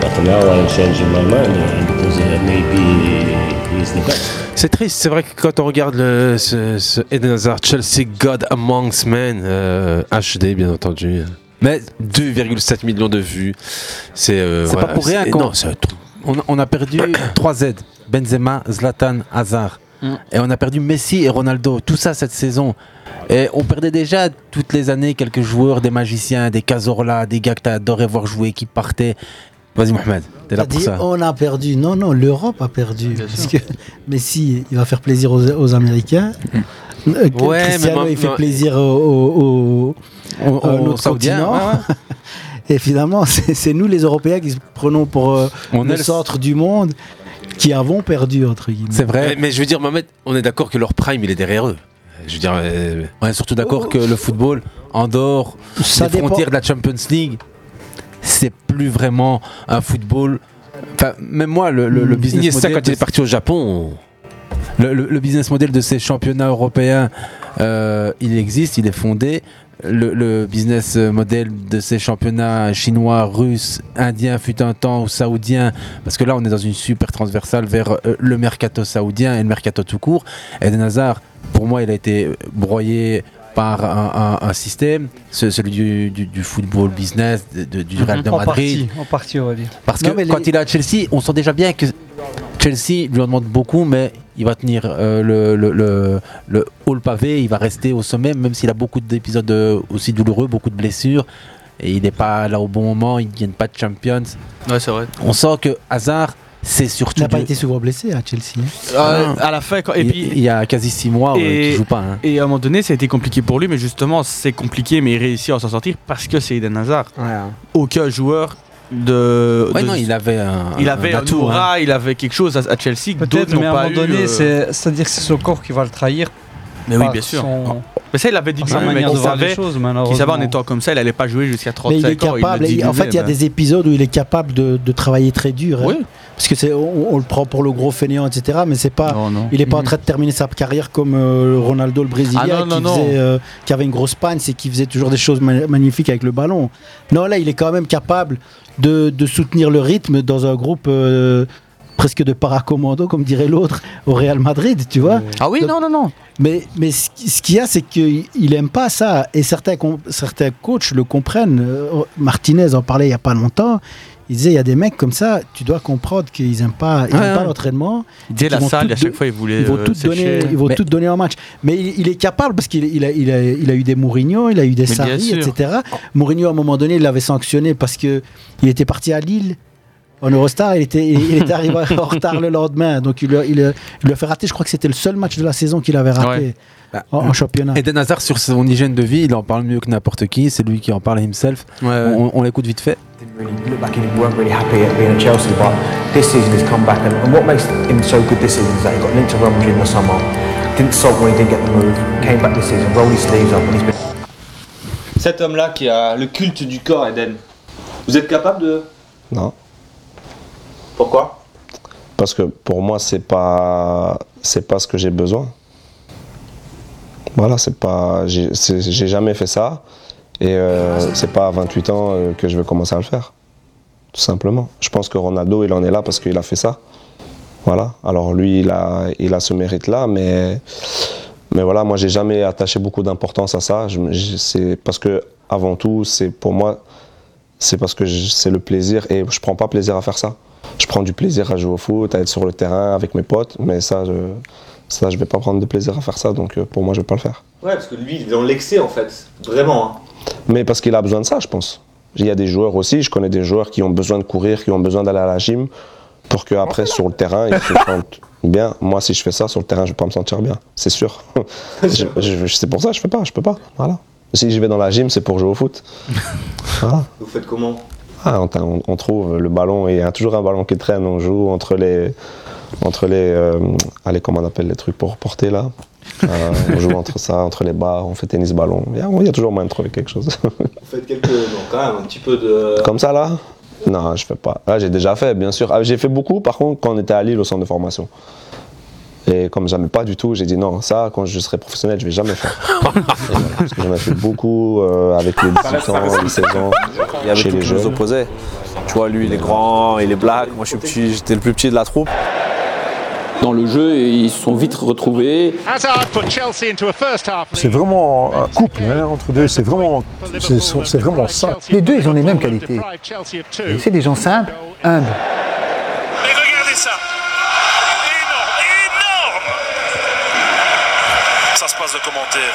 But now I'm changing my mind because uh, maybe he's the best. C'est triste, c'est vrai que quand on regarde le, ce, ce Eden Hazard, Chelsea God Amongst Men, euh, HD bien entendu, mais 2,7 millions de vues, c'est euh, C'est voilà, pas pour rien non, on, on a perdu 3 Z Benzema, Zlatan, Hazard. Mm. Et on a perdu Messi et Ronaldo, tout ça cette saison. Et on perdait déjà toutes les années quelques joueurs, des magiciens, des Cazorla, des gars que t'adorais voir jouer qui partaient. Vas-y Mohamed, t'es là pour ça. on a perdu. Non, non, l'Europe a perdu. Parce que Messi, il va faire plaisir aux, aux Américains. Euh, Ouais, Cristiano, mais il fait moi- plaisir aux, aux, continent. ouais, Et finalement, c'est nous les Européens qui se prenons pour euh, On le est le- centre du monde. qui avons perdu, entre guillemets. C'est vrai. Mais, mais je veux dire, Mohamed, on est d'accord que leur prime, il est derrière eux. Je veux dire, euh, On est surtout d'accord que le football, en dehors Ça des dépend. frontières de la Champions League, c'est plus vraiment un football. Enfin, même moi, le, le, le business Iniesta, quand il est parti au Japon, le, business model de ces championnats européens, euh, il existe, il est fondé. Le, le business model de ces championnats chinois, russes, indiens, fut un temps, ou saoudiens, parce que là on est dans une super transversale vers euh, le mercato saoudien et le mercato tout court. Eden Hazard, pour moi, il a été broyé par un, un- un système, ce- celui du, du- du football business, de- de- du Real de En Madrid. partie, en partie, on va dire. Parce Non, que les- quand il est à Chelsea, on sent déjà bien que Chelsea lui en demande beaucoup, mais il va tenir euh, le, le, le, le haut pavé, il va rester au sommet, même s'il a beaucoup d'épisodes euh, aussi douloureux, beaucoup de blessures. Et il n'est pas là au bon moment, il ne gagne pas de Champions. Ouais, c'est vrai. On sent que Hazard, c'est surtout. Il n'a pas du- été souvent blessé à Chelsea. hein. Euh, à la fin, quand- et il, puis il y a quasi six mois et, qu'il joue pas. hein. et à un moment donné, ça a été compliqué pour lui, mais justement, c'est compliqué, mais il réussit à s'en sortir parce que c'est Eden Hazard. Aucun joueur de. Ouais, de- non, il avait un. il avait un atout, aura, hein. il avait quelque chose à, à Chelsea que d'autres Peut-être, n'ont mais à un pas moment eu. donné, euh, c'est- c'est-à-dire que c'est son corps qui va le trahir. Mais oui, bien sûr. son- Mais ça, il avait dit sa manière de il voir les savait choses, qu'il savait en étant comme ça, il allait pas jouer jusqu'à Mais il est 35 ans. il capable, en fait, il y a des épisodes où il est capable de, de travailler très dur. hein. Oui. Parce que c'est, on, on le prend pour le gros fainéant, etc. Mais c'est pas, Non, non. il n'est pas en Mhm. train de terminer sa carrière comme euh, Ronaldo le Brésilien, Ah, non, non, qui, non. faisait, euh, qui avait une grosse panne, c'est qui faisait toujours des choses ma- magnifiques avec le ballon. Non, là, il est quand même capable de, de soutenir le rythme dans un groupe. euh, presque de paracommando, comme dirait l'autre, au Real Madrid, tu vois. Ah oui, non, non, non. Mais, mais ce qui- ce qu'il y a, c'est qu'il n'aime pas ça. Et certains, certains coachs le comprennent. Euh, Martinez en parlait il n'y a pas longtemps. Il disait, il y a des mecs comme ça, tu dois comprendre qu'ils n'aiment pas, ils Ouais, aiment pas ouais. l'entraînement. Dès Ils la salle, à chaque fois, il voulait. Ils vont euh, tout donner, ils vont Mais- tout donner en match. Mais il, il est capable parce qu'il il a, il a, il a eu des Mourinho, il a eu des Mais Sarri, etc. Mourinho, à un moment donné, il l'avait sanctionné parce que il était parti à Lille. En Eurostar, il était, il était arrivé en retard le lendemain. Donc, il lui a, il lui a fait rater. Je crois que c'était le seul match de la saison qu'il avait raté Bah, en, en championnat. Eden Hazard, sur son hygiène de vie, il en parle mieux que n'importe qui. C'est lui qui en parle himself. On, on l'écoute vite fait. really look like he weren't really happy at being at Chelsea, but this season he's come back. And, and what makes him so good this season is that he got linked to Real Madrid in the summer, didn't sulk when he didn't get the move, came back this season, rolled his sleeves up, and he's been. Cet homme-là qui a le culte du corps, Eden, vous êtes capable de. Non. Pourquoi? Parce que pour moi, c'est pas, c'est pas ce que j'ai besoin. Voilà, c'est pas, j'ai jamais fait ça. Et euh, c'est pas à 28 ans euh, que je vais commencer à le faire. Tout simplement. Je pense que Ronaldo, il en est là parce qu'il a fait ça. Voilà. Alors lui, il a, il a ce mérite-là, mais, mais voilà, moi, j'ai jamais attaché beaucoup d'importance à ça. C'est parce que, avant tout, c'est pour moi, c'est parce que c'est le plaisir et je prends pas plaisir à faire ça. Je prends du plaisir à jouer au foot, à être sur le terrain avec mes potes, mais ça, je, ça, je vais pas prendre de plaisir à faire ça, donc euh, pour moi, je vais pas le faire. Ouais, parce que lui, il est dans l'excès en fait. Vraiment. hein. Mais parce qu'il a besoin de ça, je pense. Il y a des joueurs aussi, je connais des joueurs qui ont besoin de courir, qui ont besoin d'aller à la gym, pour qu'après, sur le terrain, ils se sentent bien. Moi, si je fais ça sur le terrain, je vais pas me sentir bien, c'est sûr. C'est pour ça que je fais pas, je peux pas. Voilà. Si je vais dans la gym, c'est pour jouer au foot. Voilà. Vous faites comment? Ah, on, trouve le ballon, il y a toujours un ballon qui traîne, on joue entre les. Entre les. euh, allez, comment on appelle les trucs pour porter là? Euh, On joue entre ça, entre les barres, on fait. Il y, a- il y a toujours moyen de trouver quelque chose. Vous faites quelques. Non, quand même, un petit peu de. Comme ça là? Non, je fais pas. Là, j'ai déjà fait, bien sûr. Ah, j'ai fait beaucoup, par contre, quand on était à Lille au centre de formation. Et comme j'aimais pas du tout, j'ai dit non, ça, quand je serai professionnel, je vais jamais faire. Voilà, parce que j'en ai fait beaucoup euh, avec les 18 ans, les 16 ans, Il y avait chez tout les jeunes. opposait. Tu vois, lui, il est grand, il est black. Moi, je suis petit, j'étais le plus petit de la troupe. Dans le jeu, ils se sont vite retrouvés. Hazard put Chelsea into a first half. C'est vraiment un couple hein, entre deux, c'est vraiment, c'est c'est vraiment ça. Les deux, ils ont les mêmes qualités. C'est des gens simples, humbles. Et regardez ça. Ça se passe de commentaires.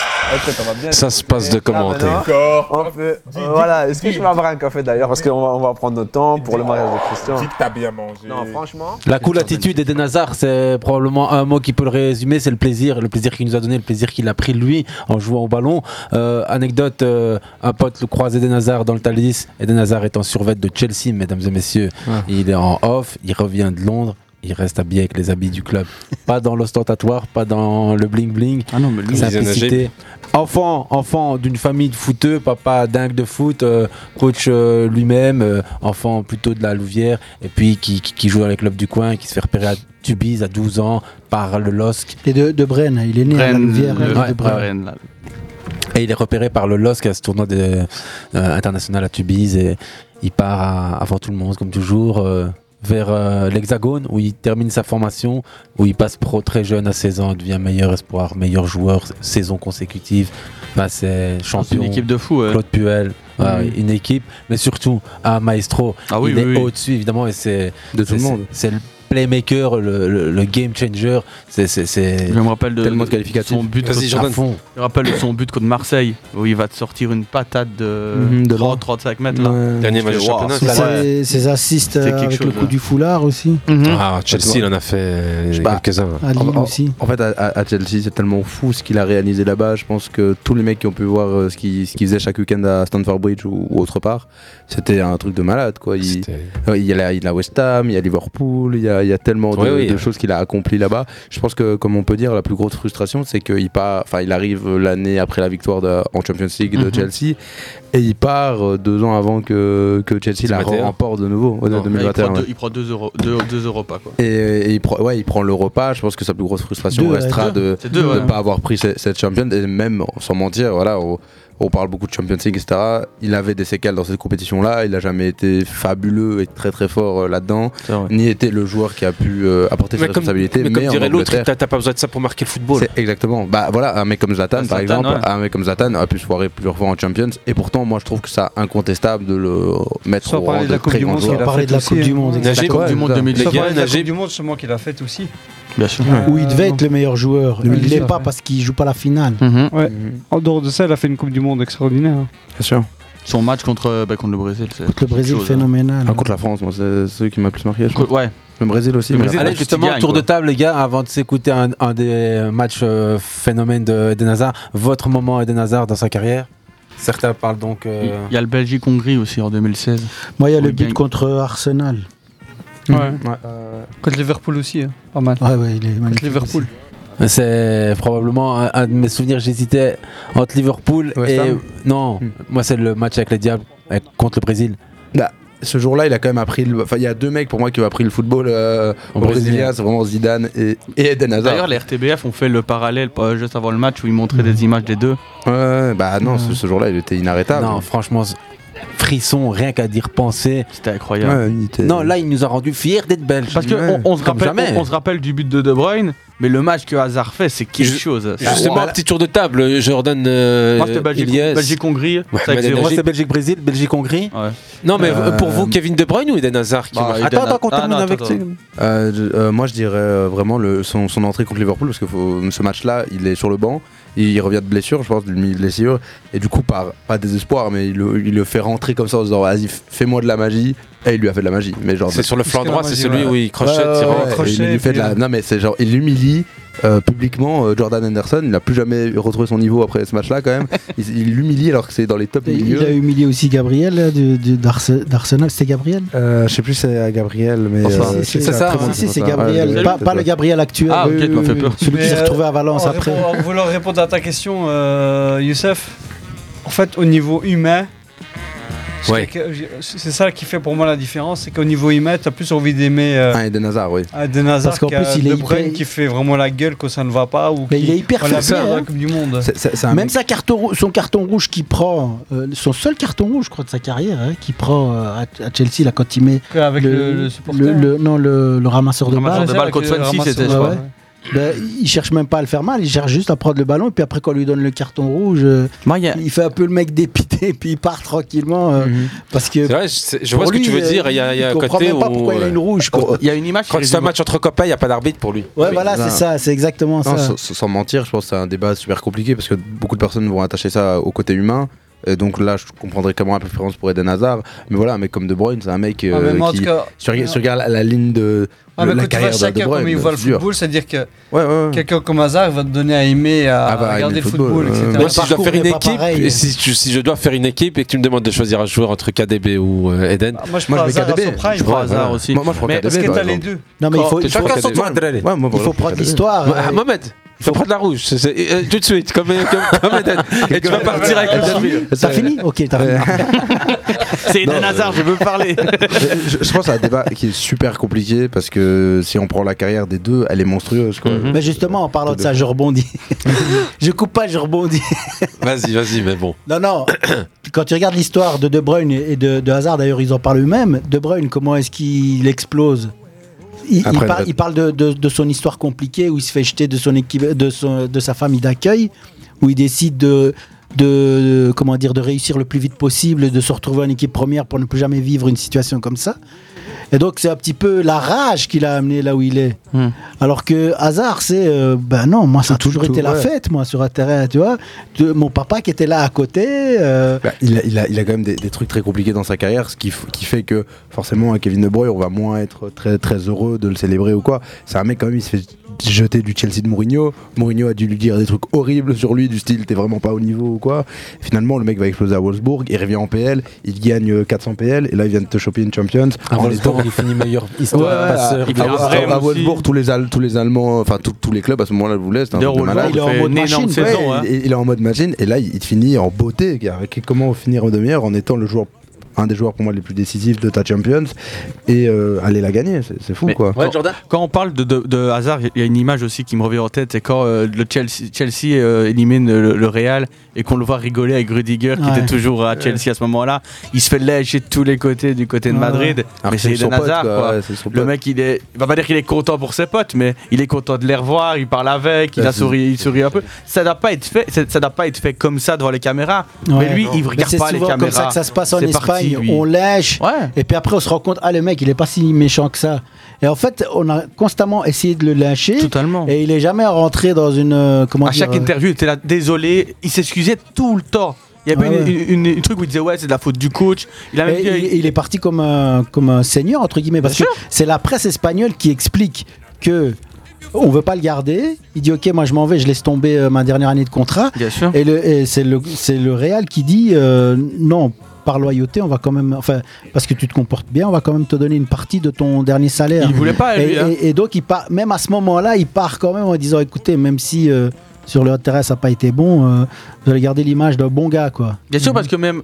Ça se passe de commentaires. On peut- euh, voilà, est-ce que je peux avoir un café d'ailleurs? Parce qu'on va, on va prendre notre temps pour le mariage de Christian. Dis que t'as bien mangé. Non, franchement. La cool attitude d'Eden Hazard, c'est probablement un mot qui peut le résumer, c'est le plaisir, le plaisir qu'il nous a donné, le plaisir qu'il a pris lui en jouant au ballon. Euh, anecdote, euh, un pote le croise Eden Hazard dans le Thalys. Eden Hazard est en survêt de Chelsea, mesdames et messieurs. Ouais. Il est en off, il revient de Londres. Il reste habillé avec les habits du club. pas dans l'ostentatoire, pas dans le bling bling. Ah non, mais lui, simplicité. Enfant, enfant d'une famille de footeux, papa dingue de foot, euh, coach euh, lui-même, euh, enfant plutôt de la Louvière, et puis qui, qui, qui joue avec le club du coin, qui se fait repérer à Tubize à 12 ans par le LOSC. Et de, de Brenne, il est né à la Louvière. le- de Brenne. Et il est repéré par le LOSC à ce tournoi de- euh, international à Tubize et il part à- avant tout le monde, comme toujours, euh, vers euh, l'Hexagone où il termine sa formation, où il passe pro très jeune à 16 ans, devient meilleur espoir, meilleur joueur, saison consécutive. Bah, c'est champion. une équipe de ouais. Claude Puel. Ouais, Mhm. Une équipe, mais surtout un maestro. Ah oui, il oui, est au-dessus évidemment et c'est De tout le monde. C'est le playmaker, le, le- le game changer. C'est c'est- c'est- Je me rappelle de, Tellement de qualificatifs. son but Vas-y, contre- Jordan. À fond. Je me rappelle de son but contre Marseille où il va te sortir une patate de, Mhm, de 30, 35 mètres là. Ouais. Dernier match de championnat, ses, ses assists C'est euh, quelque avec le chose, coup hein. du foulard aussi. Ah, Chelsea, il en a fait euh, Je sais pas. quelques-uns. À Lille En- aussi. En fait, à, Chelsea, c'est tellement fou ce qu'il a réalisé là-bas. Je pense que tous les mecs qui ont pu voir euh, ce qu'il ce qu'il faisait chaque week-end à Stamford Bridge ou, ou autre part, c'était un truc de malade. Quoi. Il, il y a la- il y a West Ham, il y a Liverpool, il y a, il y a tellement de, Oui, oui. de choses qu'il a accompli là-bas. Je pense que, comme on peut dire, la plus grosse frustration, c'est qu'il part, enfin, il arrive l'année après la victoire de- en Champions League de Mhm. Chelsea et il part euh, deux ans avant que, que Chelsea la 2021. remporte de nouveau, ouais, de Ouais, il, 2021. prend ouais. deux, il prend 2 euros, deux, pas quoi. Et, et il, prend, ouais, il prend le repas. Je pense que sa plus grosse frustration Deux, restera de ne ouais. pas avoir pris cette, cette championne. Et même, sans mentir, voilà, on, on parle beaucoup de Champions League, etc. Il avait des séquelles dans cette compétition-là. Il n'a jamais été fabuleux et très très fort euh, là-dedans. Ni été le joueur qui a pu euh, apporter ses Mais comme, responsabilités. mais comme en dirait l'autre, t'as t'as pas besoin de ça pour marquer le football. c'est exactement. Bah voilà, un mec comme Zlatan, Ah, par Zlatan, exemple, ouais. un mec comme Zlatan a pu se foirer plusieurs fois en Champions. Et pourtant, moi, je trouve que c'est incontestable de le mettre Sans au rang de la de Coupe très du grand Monde, Parler de la Coupe du hein. Monde. Exactement. Coupe du Monde Ouais, 2010. Sans Les gars, parler de la Najib- Coupe du Monde, sûrement qu'il a fait aussi. Bien sûr. Où il devait être le meilleur joueur. Il ne l'est 2019, pas ouais. parce qu'il joue pas la finale. Mhm. Ouais. En dehors de ça, il a fait une Coupe du Monde extraordinaire. hein. Bien sûr. Son match contre, bah, contre le Brésil, c'est Contre le Brésil, chose, phénoménal. Ah, contre la France, moi, c'est celui qui m'a le plus marqué. Je hein. crois. Co- Ouais. Le Brésil aussi. Le Brésil, Allez, justement, gagnes, tour quoi. de table, les gars, avant de s'écouter un, un des matchs euh, phénomènes de Eden Hazard, votre moment Eden Hazard dans sa carrière? Certains parlent donc. euh, Il y a le Belgique-Hongrie aussi en 2016. Moi, il y a On le but gagne. contre Arsenal. Ouais. Ouais. Contre Liverpool aussi, hein. pas mal. Ouais, ouais, il est Contre. Liverpool. C'est probablement un, un de mes souvenirs. J'hésitais entre Liverpool West et. Ham Non, Hmm. moi, c'est le match avec les Diables avec- contre le Brésil. Bah, ce jour-là, il a quand même appris. le- Enfin, il y a deux mecs pour moi qui ont appris le football euh, Au brésilien. C'est vraiment Zidane et, et Eden Hazard. D'ailleurs, les RTBF ont fait le parallèle euh, juste avant le match où ils montraient des images des deux. Ouais, ouais, bah non, ce, ce jour-là, il était inarrêtable. Non, franchement, frisson, rien qu'à dire penser. C'était incroyable. Ouais, il était- Non, là, il nous a rendu fiers d'être belges. Parce qu'on Ouais. on se rappelle, jamais. on, on se rappelle du but de De Bruyne, mais le match que Hazard fait, c'est quelque chose. Justement, un petit tour de table. Jordan euh, Moi, c'était Belgique-. Belgique-Hongrie. Zéro. Moi, Belgique- c'est Belgique-Brésil, Belgique-Hongrie. Ouais. Non, mais Euh, pour vous, Kevin De Bruyne ou Eden Hazard qui Bah, marque Eden Attends, attends, Hazard- qu'on Ah, termine non, avec. Euh, euh, moi, je dirais euh, vraiment le, son, son entrée contre Liverpool parce que faut- ce match-là, il est sur le banc. Il revient de blessure, je pense, d'une blessure. Et du coup, par pas désespoir, mais il le, il le fait rentrer comme ça en se disant Vas-y, fais-moi de la magie. Et il lui a fait de la magie. Mais genre, C'est sur le flanc droit, c'est celui ouais. où il crochette, Ouais, il ouais, il lui fait de la... Non, mais c'est genre, il humilie euh, publiquement euh, Jordan Henderson. Il n'a plus jamais retrouvé son niveau après ce match-là, quand même. il il l'humilie alors que c'est dans les tops Et du il a humilié aussi Gabriel d'Arsenal. C'était Gabriel? Euh, je sais plus si c'est Gabriel, mais. Enfin, euh, c'est ça, si, si, c'est. Gabriel. Ouais, pas, le Gabriel actuel. Ah, ok, tu m'as fait peur. Celui qui s'est retrouvé à Valence en, après. répond- en voulant répondre à ta question, euh, Youssef, en fait, au niveau humain, Ouais. que- c'est ça qui fait pour moi la différence, c'est qu'au niveau humain, tu as plus envie d'aimer euh, Ah, Eden Hazard, oui. Eden Hazard Parce qu'en plus, il est Bruyne hyper- qui fait vraiment la gueule quand ça ne va pas. Ou Mais qui- il est hyper vu hein. du Monde. Même mec- sa carton rou- son carton rouge qu'il prend, euh, son seul carton rouge, je crois, de sa carrière, hein, qu'il prend euh, à, à Chelsea, là, quand il met Avec le, le, le supporter. le- le- non, le, le ramasseur de Ramasseur balles. de balles contre le Swansea, c'était, je ramasseur, crois. Ben, il cherche même pas à le faire mal, il cherche juste à prendre le ballon et puis après quand on lui donne le carton rouge, euh, Moi, il y a- il fait un peu le mec dépité puis il part tranquillement euh, parce que C'est vrai, je, vois ce que tu veux dire. Il y a, il y a il un comprend côté même pas où. pourquoi il a une rouge. quoi. Il y a une image Quand c'est un match entre copains, il n'y a pas d'arbitre pour lui. Ouais, voilà, non. c'est ça, c'est exactement Non, ça. sans, sans mentir, je pense que c'est un débat super compliqué parce que beaucoup de personnes vont attacher ça au côté humain. Et donc là, je comprendrais comment la préférence pour Eden Hazard. Mais voilà, mais comme De Bruyne, c'est un mec Ah, euh, moi, en qui. cas- si tu regardes- si tu regardes la, la ligne de. Ah, le- mais la quand tu vois carrière de De chacun Bruyne, comme il voit le football, c'est-à-dire que Ouais, ouais, ouais. quelqu'un comme Hazard va te donner à aimer, à, Ah bah, à regarder aimer le football, football, etc. ouais. Moi, si je dois faire une équipe, et si, tu- si je dois faire une équipe et que tu me demandes de choisir un joueur entre KDB ou euh, Eden, Moi, je Moi, prends je Hazard KDB. prime. Je prends Hazard aussi. Moi, moi, je prends Mais KDB. Parce que t'as les deux. Non, mais il faut, chacun son tour, il faut prendre l'histoire. Ah, euh, Mohamed, il faut prendre la rouge, c'est- c'est- euh, tout de suite, comme, comme, comme Eden. Et tu vas partir avec le film. T'as fini Ok, t'as fini. C'est Eden Non, Hazard, je veux parler. je, je pense que c'est un débat qui est super compliqué parce que si on prend la carrière des deux, elle est monstrueuse. Quoi. Mais justement, en parlant de ça, je rebondis. je coupe pas, je rebondis. Vas-y, vas-y, mais bon. Non, non. Quand tu regardes l'histoire de De Bruyne et de, de Hazard, d'ailleurs, ils en parlent eux-mêmes. De Bruyne, comment est-ce qu'il explose? Il, il par- parle de, de- de son histoire compliquée où il se fait jeter de, son équipe, de, son- de sa famille d'accueil, où il décide de, de, comment dire, de réussir le plus vite possible, de se retrouver en équipe première pour ne plus jamais vivre une situation comme ça. Et donc, c'est un petit peu la rage qui l'a amené là où il est. Hmm. Alors que Hazard, c'est. euh, ben non, moi, ça a toujours tout, été la ouais. fête, moi, sur un terrain, tu vois. De- mon papa qui était là à côté. euh, Bah, il, a, il, a, il a quand même des, des trucs très compliqués dans sa carrière, ce qui fait que forcément à Kevin De Bruyne, on va moins être très, très heureux de le célébrer ou quoi. C'est un mec quand même, il se fait jeter du Chelsea de Mourinho. Mourinho a dû lui dire des trucs horribles sur lui, du style t'es vraiment pas au niveau ou quoi. Finalement, le mec va exploser à Wolfsburg, il revient en PL, il gagne euh, 400 PL et là il vient de te choper une Champions. À En Wolfsburg, il finit meilleur Ouais, histoire passeur. il à. Wolfsburg, tous les, Al- tous les Allemands, enfin tous- tous les clubs à ce moment-là de malade. Wolfsburg il est en mode machine, saison. hein. il, il est en mode machine et là il, il finit en beauté. Avec- Comment finir de meilleur en étant le joueur, un des joueurs pour moi les plus décisifs de ta Champions et euh, aller la gagner, c'est c'est fou Mais- quoi. Ouais, Jordan Quand on parle de, de, de hasard, il y a une image aussi qui me revient en tête, c'est quand euh, le Chelsea, Chelsea euh, élimine le, le Real et qu'on le voit rigoler avec Rudiger qui Ouais. était toujours à Chelsea à ce moment-là. Il se fait lâcher de tous les côtés du côté de Madrid. Mais que c'est Eden pote, Hazard. quoi, quoi. ouais, c'est son Le mec, il est, il va pas dire qu'il est content pour ses potes, mais il est content de les revoir. Il parle avec, il a c'est- souri, il sourit un peu. Ça doit pas être fait, ça doit pas être fait comme ça devant les caméras. Ouais. mais lui, il Mais regarde c'est pas les souvent caméras. comme ça que ça se passe en C'est Espagne. On lèche. Ouais. Et puis après, on se rend compte, ah, le mec, il est pas si méchant que ça. Et en fait, on a constamment essayé de le lyncher. Totalement. Et il est jamais rentré dans une. euh, comment à dire, chaque euh, interview, il était là, désolé. Il s'excusait tout le temps. Il y avait Ouais, une, ouais. une- une- un truc où il disait ouais c'est de la faute du coach. Il a même Et dit, il, il est parti comme un, comme un seigneur, entre guillemets, parce que c'est la presse espagnole qui explique que on veut pas le garder. Il dit ok, moi je m'en vais, je laisse tomber euh, ma dernière année de contrat. Bien sûr. Et, c'est le, c'est le Real qui dit euh, non. Par loyauté, on va quand même, enfin, parce que tu te comportes bien, on va quand même te donner une partie de ton dernier salaire. Il voulait pas, Et, hein. et- et donc, il part, même à ce moment-là, il part quand même en disant, écoutez, même si euh, sur le terrain ça n'a pas été bon, euh, vous allez garder l'image d'un bon gars, quoi. Bien sûr, parce que même,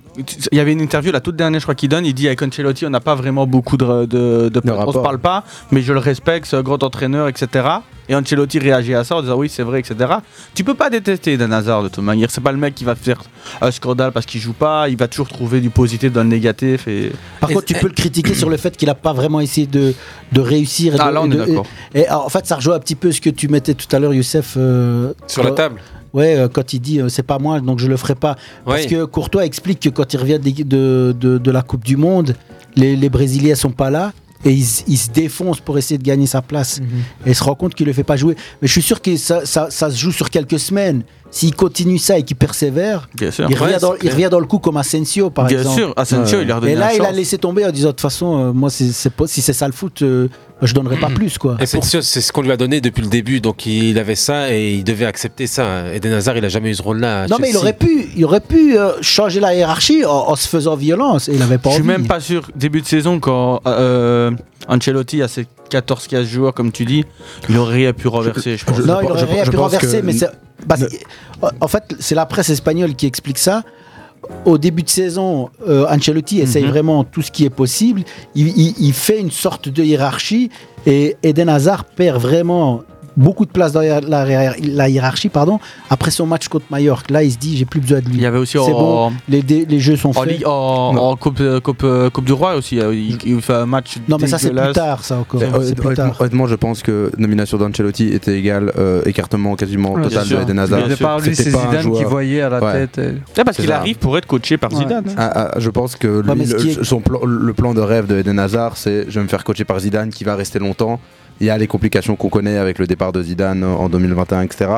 il y avait une interview, la toute dernière, je crois, qu'il donne. Il dit avec Ancelotti, on n'a pas vraiment beaucoup de. de, de- on se parle pas, mais je le respecte, c'est un grand entraîneur, etc. Et Ancelotti réagit à ça en disant oui, c'est vrai, etc. Tu peux pas détester Eden Hazard de toute manière. C'est pas le mec qui va faire un scandale parce qu'il joue pas. Il va toujours trouver du positif dans le négatif. Et... Par contre, tu peux le critiquer sur le fait qu'il n'a pas vraiment essayé de, de réussir. et Ah, de- là, on est d'accord. Et, et en fait, ça rejoint un petit peu ce que tu mettais tout à l'heure, Youssef. euh, Sur la table. Ouais, euh, quand il dit euh, c'est pas moi, donc je le ferai pas. Parce que Courtois explique que quand il revient de, de, de la Coupe du Monde, les, les Brésiliens sont pas là. Et il, se défonce pour essayer de gagner sa place. Et il se rend compte qu'il ne le fait pas jouer. Mais je suis sûr que ça, ça, ça se joue sur quelques semaines. S'il continue ça et qu'il persévère, Bien sûr. il, revient Ouais, dans, c'est il clair. revient dans le coup comme Asensio, par Bien exemple. sûr, Asensio, il a redonné Et là, il a laissé tomber en disant de toute façon, euh, moi, c'est, si c'est ça le foot, euh, je donnerai pas plus. quoi. Et c'est sûr, c'est ce qu'on lui a donné depuis le début, donc il avait ça et il devait accepter ça. Eden Hazard, il a jamais eu ce rôle-là. Non, mais il aurait pu, il aurait pu euh, changer la hiérarchie en, en se faisant violence. Et il avait pas Je suis même pas sûr, début de saison, quand euh, Ancelotti a ses 14-15 joueurs, comme tu dis, il aurait rien pu renverser, je pense. non, il aurait rien pu renverser, mais que- en fait, c'est la presse espagnole qui explique ça. Au début de saison, euh, Ancelotti essaye Mhm. vraiment tout ce qui est possible. Il, il- il fait une sorte de hiérarchie et Eden Hazard perd vraiment beaucoup de place dans la, la- la hiérarchie pardon, après son match contre Mallorca. Là, il se dit j'ai plus besoin de lui. Il y avait aussi C'est en- bon, les, dé- les jeux sont En, faits. Ligue- en, en coupe, euh, coupe, euh, coupe du Roi aussi, euh, il, il fait un match. Non, mais ça, c'est plus tard, ça encore. Honnêtement- plus tard. honnêtement, honnêtement, je pense que nomination d'Ancelotti était égale euh, écartement quasiment Ouais, total de. Eden Hazard. C'est Zidane qui voyait à la Ouais. tête, euh. C'est parce qu'il arrive pour être coaché par Ouais. Zidane. hein. Ah, ah, je pense que lui, Ouais, le, est- son plan- le plan de rêve de Eden Hazard, c'est je vais me faire coacher par Zidane qui va rester longtemps. Il y a les complications qu'on connaît avec le départ de Zidane en 2021, etc.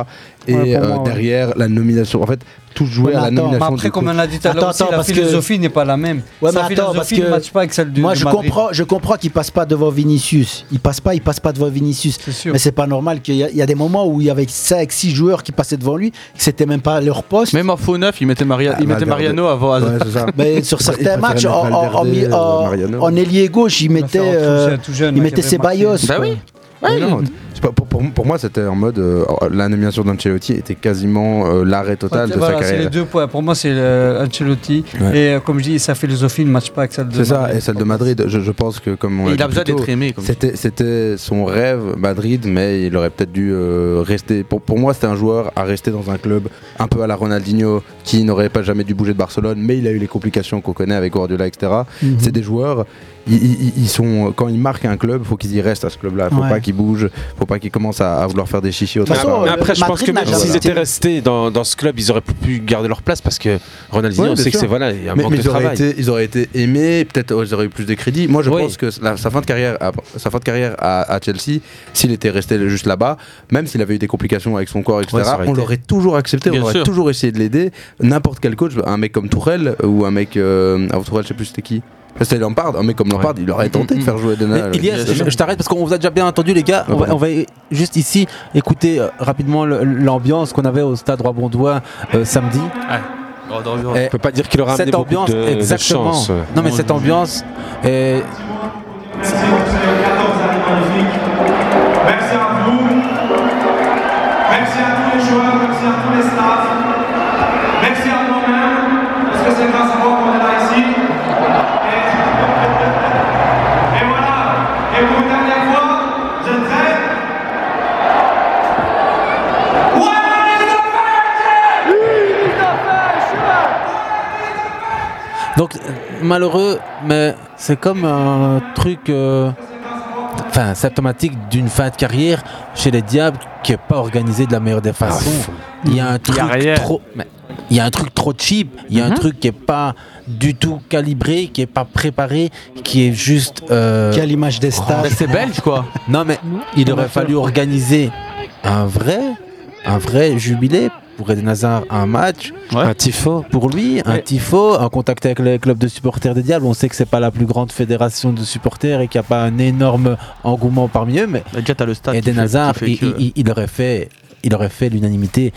Et Ouais, euh, moi, ouais. derrière, la nomination. En fait, tout jouait Ouais, à la attends, nomination. Mais après, comme on a dit tout à l'heure Attends, aussi, attends, la parce que- philosophie n'est pas la même. Ouais, Sa mais attends, parce philosophie que ne matche pas avec celle du moi je Madrid. comprends, je comprends qu'il passe pas devant Vinicius. Il passe pas, il passe pas devant Vinicius. Mais c'est pas normal qu'il y, y a des moments où il y avait 5 6 joueurs qui passaient devant lui, que c'était même pas leur poste. Même en faux neuf, il mettait, Maria- il mettait. Mariano avant. Ouais. Mais sur certains matchs, en, euh, en ailier gauche, il mettait, euh, tout- tout jeune, il mettait. Ceballos. Bah oui. Mais non, c'est pas- pour, pour, pour moi, c'était en mode. euh, la nomination d'Ancelotti était quasiment euh, l'arrêt total de Voilà, sa c'est carrière. les deux points. Pour moi, c'est euh, Ancelotti. Ouais. Et euh, comme je dis, sa philosophie ne matche pas avec celle de C'est ça, Madrid. et celle de Madrid, je, je pense que comme on il a besoin d'être aimé, C'était, c'était son rêve Madrid, mais il aurait peut-être dû euh, rester. Pour, pour moi, c'était un joueur à rester dans un club un peu à la Ronaldinho, qui n'aurait pas jamais dû bouger de Barcelone, mais il a eu les complications qu'on connaît avec Guardiola, etc. Mhm. C'est des joueurs. Ils, ils- ils sont quand ils marquent un club, faut qu'ils y restent à ce club-là. Faut Ouais. pas qu'ils bougent, faut pas qu'ils commencent à, à vouloir faire des chichis au Mais travail. après, je pense que même s'ils étaient restés dans, dans ce club, ils auraient pu garder leur place parce que Ronaldinho, Ouais, on sait que c'est voilà, il y a un mais, manque mais de ils, auraient travail. été, ils auraient été aimés, peut-être euh, ils auraient eu plus de crédit. Moi, je Oui. pense que la- sa fin de carrière, à, sa fin de carrière à, à Chelsea, s'il était resté juste là-bas, même s'il avait eu des complications avec son corps, etc., Ouais, on l'aurait toujours accepté, Bien on aurait sûr. toujours essayé de l'aider. N'importe quel coach, un mec comme Tourelle ou un mec, euh, ah, Tourelle, je sais plus c'était qui. C'était Lampard, un mec comme Lampard, il aurait tenté de faire jouer Ilias, je, t'arrête parce qu'on vous a déjà bien entendu, les gars. On va, on va juste ici écouter euh, rapidement l'ambiance qu'on avait au stade Roi-Bondois euh, samedi. On peut pas dire qu'il aura Cette ambiance, exactement. chance. Non, mais cette ambiance. est- Donc, malheureux, mais c'est comme un truc. euh, Enfin, symptomatique d'une fin de carrière chez les Diables qui n'est pas organisé de la meilleure des façons. il y a un truc trop. Il y a un truc trop cheap, il y a un Mhm. truc qui est pas du tout calibré, qui est pas préparé, qui est juste. euh, Qui a l'image des stars. Ben, c'est belge, quoi. Non, mais il aurait fallu organiser un vrai, un vrai jubilé pour Eden Hazard, un match, un tifo pour lui, un tifo, un contact avec les clubs de supporters des Diables. On sait que c'est pas la plus grande fédération de supporters et qu'il n'y a pas un énorme engouement parmi eux, mais Déjà, t'as le stade. Eden fait- Hazard, qui fait il, que- il- il aurait fait, il aurait fait l'unanimité.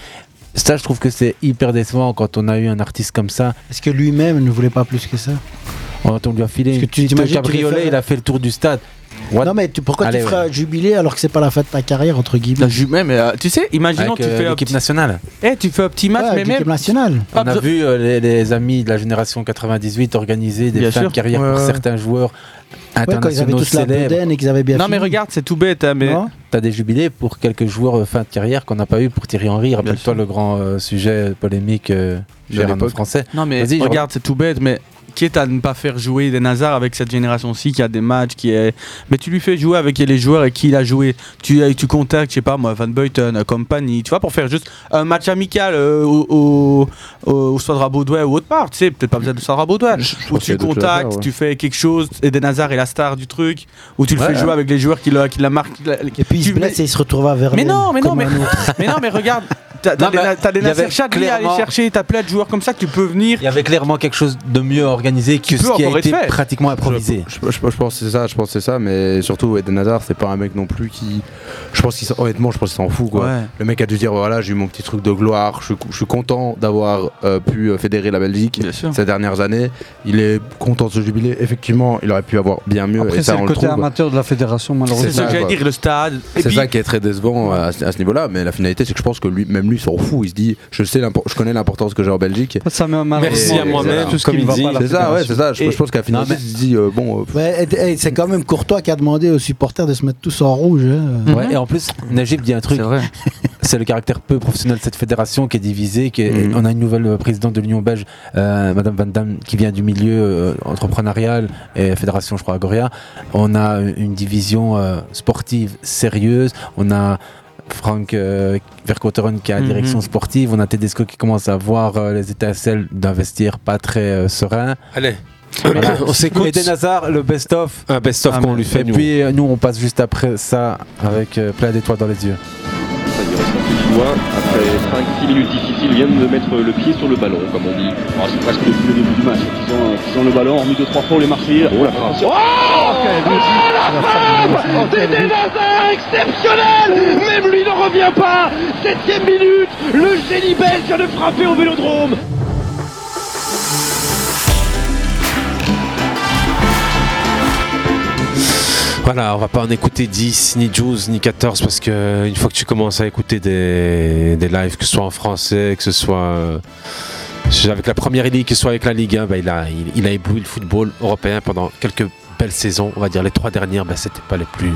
Ça, je trouve que c'est hyper décevant quand on a eu un artiste comme ça. Est-ce que lui-même ne voulait pas plus que ça? On lui a filé une que tu petite cabriolet, il a fait le tour du stade. What? Non mais tu- pourquoi Allez, tu ouais. feras un jubilé alors que c'est pas la fin de ta carrière entre guillemets La mais, euh, tu sais, imaginons Avec, tu euh, fais l'équipe petit- nationale. Eh, tu fais un petit match, Ouais, mais même. l'équipe nationale. Pas On a vu euh, les, les amis de la génération 98 organiser des Bien fins sûr. de carrière Ouais, pour ouais. certains joueurs Ouais, quand ils avaient internationaux tous la célèbres. bedaine et qu'ils avaient bien Non, mais regarde, c'est tout bête, hein, mais. T'as des jubilés pour quelques joueurs euh, fin de carrière qu'on n'a pas eu pour Thierry Henry. Rappelle-toi le grand euh, sujet polémique euh, l'époque. français. Non, mais regarde, c'est tout bête, mais quitte à ne pas faire jouer des Nazars avec cette génération-ci qui a des matchs, qui est. Mais tu lui fais jouer avec les joueurs et qui il a joué. Tu, tu contactes, je sais pas moi, Van Buyten, euh, compagnie, tu vois, pour faire juste un match amical euh, au, au, au, Stade Rabaudouin ou autre part, tu sais, peut-être pas besoin de Stade Rabaudouin. Où tu contactes, faire, ouais. tu fais quelque chose, et des Nazars est la star du truc, où tu le Ouais, fais ouais. jouer avec les joueurs qui la, qui la marquent. Et puis il se blesse et il se retrouve à Verlaine. Mais non, mais non, mais non, mais regarde, t'as Non, t'as des, Nasser Chadli à aller chercher, t'as plein de joueurs comme ça que tu peux venir. Il y avait clairement quelque chose de mieux organisé que ce qui a été fait. pratiquement improvisé. Je, je- je pense que c'est ça, je pense c'est ça, mais surtout Eden Hazard, c'est pas un mec non plus qui. Je pense qu'il honnêtement, je pense qu'il s'en fout quoi. Ouais. Le mec a dû dire voilà, j'ai eu mon petit truc de gloire, je, suis- je suis content d'avoir euh, pu euh, fédérer la Belgique ces dernières années. Il est content de ce jubilé. Effectivement, il aurait pu avoir bien mieux Après, c'est le côté amateur de la fédération, C'est malheureusement. ce que ça, j'allais dire, le stade. C'est ça qui est très décevant à, ce- à ce niveau-là, mais la finalité, c'est que je pense que lui, même lui, s'en fout. Il se dit, je sais, je connais l'importance que j'ai en Belgique. Ça Merci à moi-même, tout ce comme qui ne il va dit. pas à la C'est ça, ouais, c'est ça. Je, pense qu'à mais- il se dit, euh, bon, euh, Ouais, c'est quand même Courtois qui a demandé aux supporters de se mettre tous en rouge. hein. Ouais, et en plus, Najib dit un truc. C'est vrai. C'est le caractère peu professionnel de cette fédération qui est divisée. Qui est- Mhm. On a une nouvelle euh, présidente de l'Union belge, euh, Madame Van Damme, qui vient du milieu euh, entrepreneurial et fédération, je crois, Agoria. On a une division euh, sportive sérieuse. On a Frank euh, qui a la Mhm. direction sportive. On a Tedesco qui commence à voir euh, les étincelles d'un vestiaire pas très euh, serein. Allez. Voilà. On s'écoute. Eden Hazard, le best-of. Un best-of Ah, qu'on mais- lui fait, Et nous. puis euh, nous, on passe juste après ça avec euh, plein d'étoiles dans les yeux. Après 5-6 minutes difficiles, viennent de mettre le pied sur le ballon, comme on dit. Oh, c'est presque depuis le début du match. Ils ont, ils ont le ballon, remis 2-3 fois, les Marseillais. Oh la frappe. Oh, la frappe Hazard, exceptionnel Même lui ne revient pas. Septième minute, le génie belge vient de frapper au Vélodrome Voilà, on va pas en écouter 10, ni 12, ni 14 parce que une fois que tu commences à écouter des, des lives, que ce soit en français, que ce soit euh, avec la première ligue, que ce soit avec la Ligue 1, bah, il, a, il, il a ébloui le football européen pendant quelques belles saisons. On va dire les trois dernières, bah, c'était pas les plus,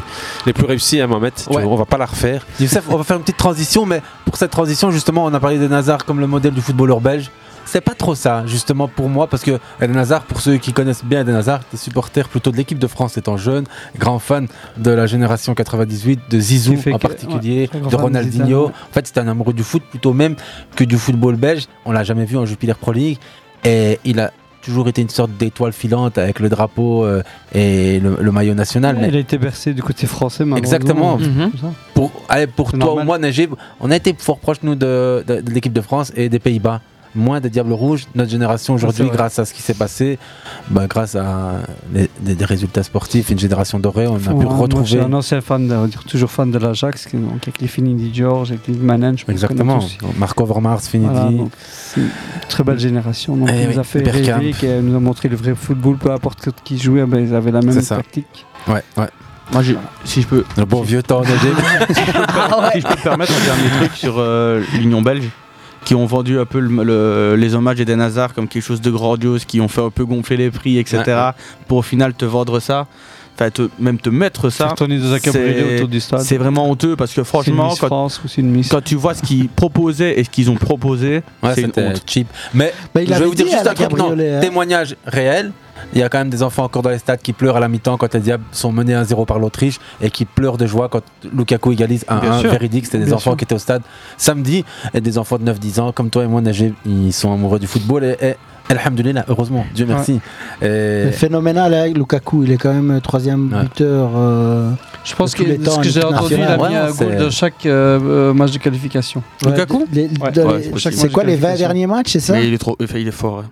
les plus réussies à Mohamed. Ouais. vois, On va pas la refaire. Youssef, on va faire une petite transition, mais pour cette transition, justement, on a parlé d'Eden Hazard comme le modèle du footballeur belge. C'est pas trop ça, justement, pour moi, parce que Eden Hazard, pour ceux qui connaissent bien Eden Hazard, était supporter plutôt de l'équipe de France étant jeune, grand fan de la génération 98, de Zizou en que- particulier, ouais, de Ronaldinho. En fait, c'était un amoureux du foot plutôt même que du football belge. On l'a jamais vu en Jupiler Pro League. Et il a toujours été une sorte d'étoile filante avec le drapeau euh, et le, le maillot national. mais- Il a été bercé du côté français, malheureusement. Exactement. Comme ça. Pour, allez, pour C'est toi normal. ou moi, Najib, on a été fort proche, nous, de, de- de l'équipe de France et des Pays-Bas. Moins des Diables Rouges. Notre génération aujourd'hui, grâce à ce qui s'est passé, bah, grâce à les- des, des résultats sportifs, une génération dorée, on a pu Ouais, moi, Je retrouver. suis un ancien fan, de, on va dire toujours fan de l'Ajax, avec les Finidi George, avec les Manen, je Exactement. Marco Overmars, Finidi. Voilà, donc, c'est une très belle génération. Donc, Eh nous oui, a fait rêver, qui nous a montré le vrai football, peu importe qui jouait, ben, ils avaient la même tactique. Ouais, ouais. Moi, si je peux. Le bon vieux temps, Najib. si je peux me permettre un dernier truc sur euh, l'Union belge, qui ont vendu un peu le- le- les hommages d'Eden Hazard comme quelque chose de grandiose, qui ont fait un peu gonfler les prix, etc. Ouais. Pour au final te vendre ça. Enfin, te- même te mettre ça. C'est- vraiment honteux parce que franchement, quand, France Miss. quand tu vois ce qu'ils proposaient et ce qu'ils ont proposé, Ouais, c'est une honte. cheap. Mais Bah, il je vais vous dire juste un truc, hein. témoignage réel. Il y a quand même des enfants encore dans les stades qui pleurent à la mi-temps quand les Diables sont menés 1-0 par l'Autriche et qui pleurent de joie quand Lukaku égalise 1-1. Bien sûr. Véridique, c'était des Bien enfants sûr. qui étaient au stade samedi et des enfants de 9-10 ans comme toi et moi, Najib, ils sont amoureux du football et, et Alhamdulillah, heureusement, Dieu merci. Et- phénoménal, hein, Lukaku, il est quand même troisième Ouais. buteur. euh, Je pense que temps ce que j'ai entendu, il a mis un goal c'est- de chaque euh, euh, match de qualification. Les- C'est quoi les 20 derniers matchs, c'est ça Mais il est trop, enfin, il est fort.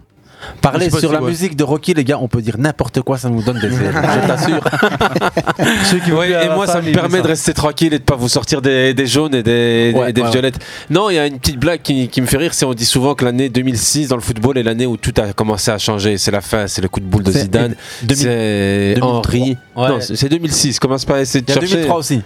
Parler sur si- la ouais. musique de Rocky, les gars, on peut dire n'importe quoi, ça nous donne des ailes. je t'assure. Ouais, et moi, ça me permet de rester tranquille et de pas vous sortir des, des jaunes et des, Ouais, et des ouais, violettes. Non, il y a une petite blague qui, qui me fait rire. C'est on dit souvent que l'année 2006 dans le football est l'année où tout a commencé à changer. C'est la fin, c'est le coup de boule de Zidane, 2000 c'est 2003. Henri. Ouais. Non, c'est c'est 2006. Commence pas à essayer de Il y a chercher. 2003 aussi.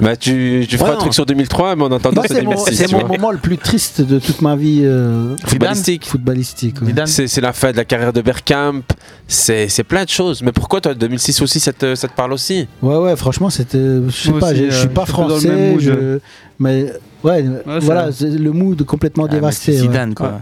Bah, tu, tu feras un truc sur 2003, mais en attendant, Moi, c'est mon, 2006. c'est tu mon vois. moment le plus triste de toute ma vie euh, Footballistique. footballistique. ouais. C'est c'est la fin de la carrière de Bergkamp. C'est c'est plein de choses. Mais pourquoi toi, 2006 aussi, ça te, ça te parle aussi? Ouais, ouais, franchement, c'était. Je sais pas, je suis euh, pas suis le français, même mood. je- mais ouais, c'est voilà, vrai. le mood complètement dévasté. c'est ouais. Zidane, quoi.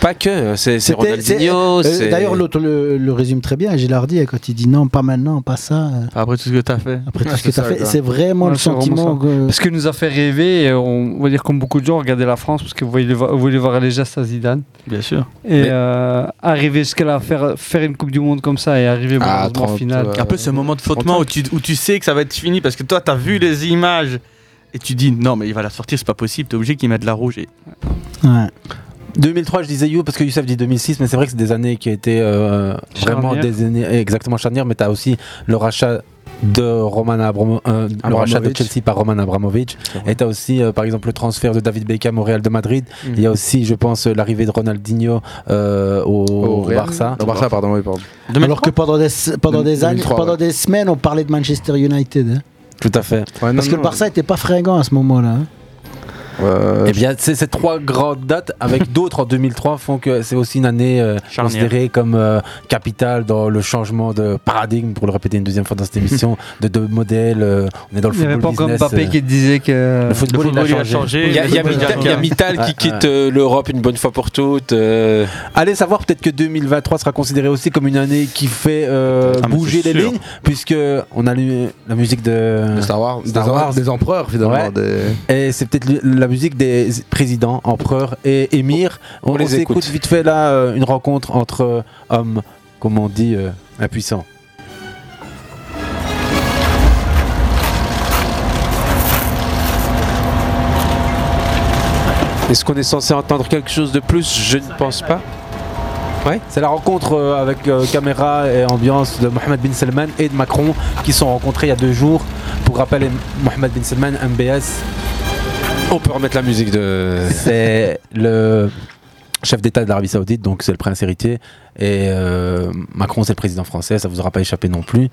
Pas que, c'est Ronaldinho. euh, D'ailleurs, l'autre le, le résume très bien, Gilardi, quand il dit non, pas maintenant, pas ça. euh, Après tout ce que tu as fait. Après tout ce que tu as fait, c'est vraiment Ouais, le vraiment sentiment ça. que. Parce qu'il nous a fait rêver, on, on va dire comme beaucoup de gens, regarder la France parce que vous voulez, voir- vous voulez voir les gestes à Zidane. Bien sûr. Et Mais- euh, arriver jusqu'à là, faire, faire une Coupe du Monde comme ça et arriver Ah, malheureusement en 30, finale. Un peu ce moment de flottement où tu, où tu sais que ça va être fini parce que toi, tu as vu les images et tu dis non, mais il va la sortir, c'est pas possible, t'es obligé qu'il mette de la rouge. Et... Ouais. 2003, je disais You parce que Youssef dit 2006, mais c'est vrai que c'est des années qui étaient euh, vraiment des années exactement charnières. Mais tu as aussi le rachat de Roman Abramo- euh, le rachat de Abramovich. Chelsea par Roman Abramovich. Et tu as aussi, euh, par exemple, le transfert de David Beckham au Real de Madrid. Mhm. Il y a aussi, je pense, l'arrivée de Ronaldinho euh, au, Au Real. Barça. Au Barça, pardon, oui, pardon. Alors que pendant des, pendant des années, 2003, pendant ouais. des semaines, on parlait de Manchester United. hein. Tout à fait. Parce que le Barça était pas fringant à ce moment-là. hein. Eh bien, ces ces trois grandes dates, avec d'autres en 2003, font que c'est aussi une année euh, considérée comme euh, capitale dans le changement de paradigme, pour le répéter une deuxième fois dans cette émission, de deux modèles. euh, on est dans le Il n'y avait football pas business, Mbappé qui disait que le football, il a changé. Il y a, il y a Le football, Mittal- il y a Mittal qui Ouais, quitte euh, l'Europe une bonne fois pour toutes. euh, Allez savoir peut-être que 2023 sera considéré aussi comme une année qui fait euh, Ah, bouger les sûr. lignes, puisque on a lu la musique de De Star Wars, Star des, em- Wars. des empereurs finalement. Ouais. des- Et c'est peut-être le- la musique des présidents, empereurs et émirs. On, les on écoute. vite fait là euh, une rencontre entre euh, hommes comme on dit, euh, impuissant. Est-ce qu'on est censé entendre quelque chose de plus? Je ne pense pas. Ouais, c'est la rencontre avec euh, caméra et ambiance de Mohamed bin Salman et de Macron qui sont rencontrés il y a deux jours. Pour rappel, Mohamed bin Salman, MBS, On peut remettre la musique de. c'est le chef d'État de l'Arabie Saoudite, donc c'est le prince héritier. Et euh, Macron, c'est le président français, ça vous aura pas échappé non plus.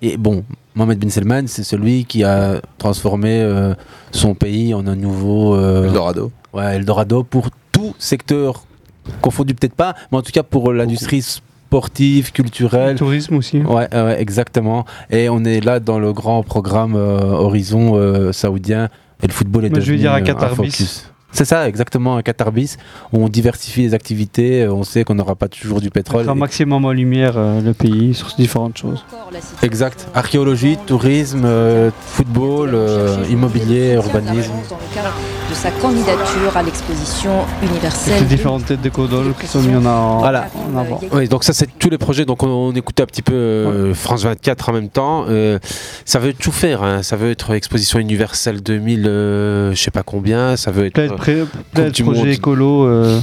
Et bon, Mohamed bin Salman, c'est celui qui a transformé euh, son pays en un nouveau. euh, Eldorado. Ouais, Eldorado pour tout secteur, confondu peut-être pas, mais en tout cas pour l'industrie sportive, culturelle. tourisme aussi. Ouais, euh, ouais, exactement. Et on est là dans le grand programme euh, Horizon euh, saoudien et le football est Moi, je vais devenu dire focus. C'est ça, exactement, un Qatar bis. où On diversifie les activités, euh, on sait qu'on n'aura pas toujours du pétrole. Mettre un maximum en lumière euh, le pays sur différentes choses. Exact. Archéologie, tourisme, euh, football, euh, immobilier, urbanisme. dans le cadre de sa candidature à l'exposition universelle. les différentes têtes de Codol qui sont mises en, en, Voilà. en avant. Oui, donc ça c'est tous les projets. Donc on, on écoutait un petit peu euh, France 24 en même temps. Euh, ça veut tout faire. hein. Ça veut être exposition universelle 2000, euh, je sais pas combien. Ça veut être Euh, du projets Monde. écolos. euh,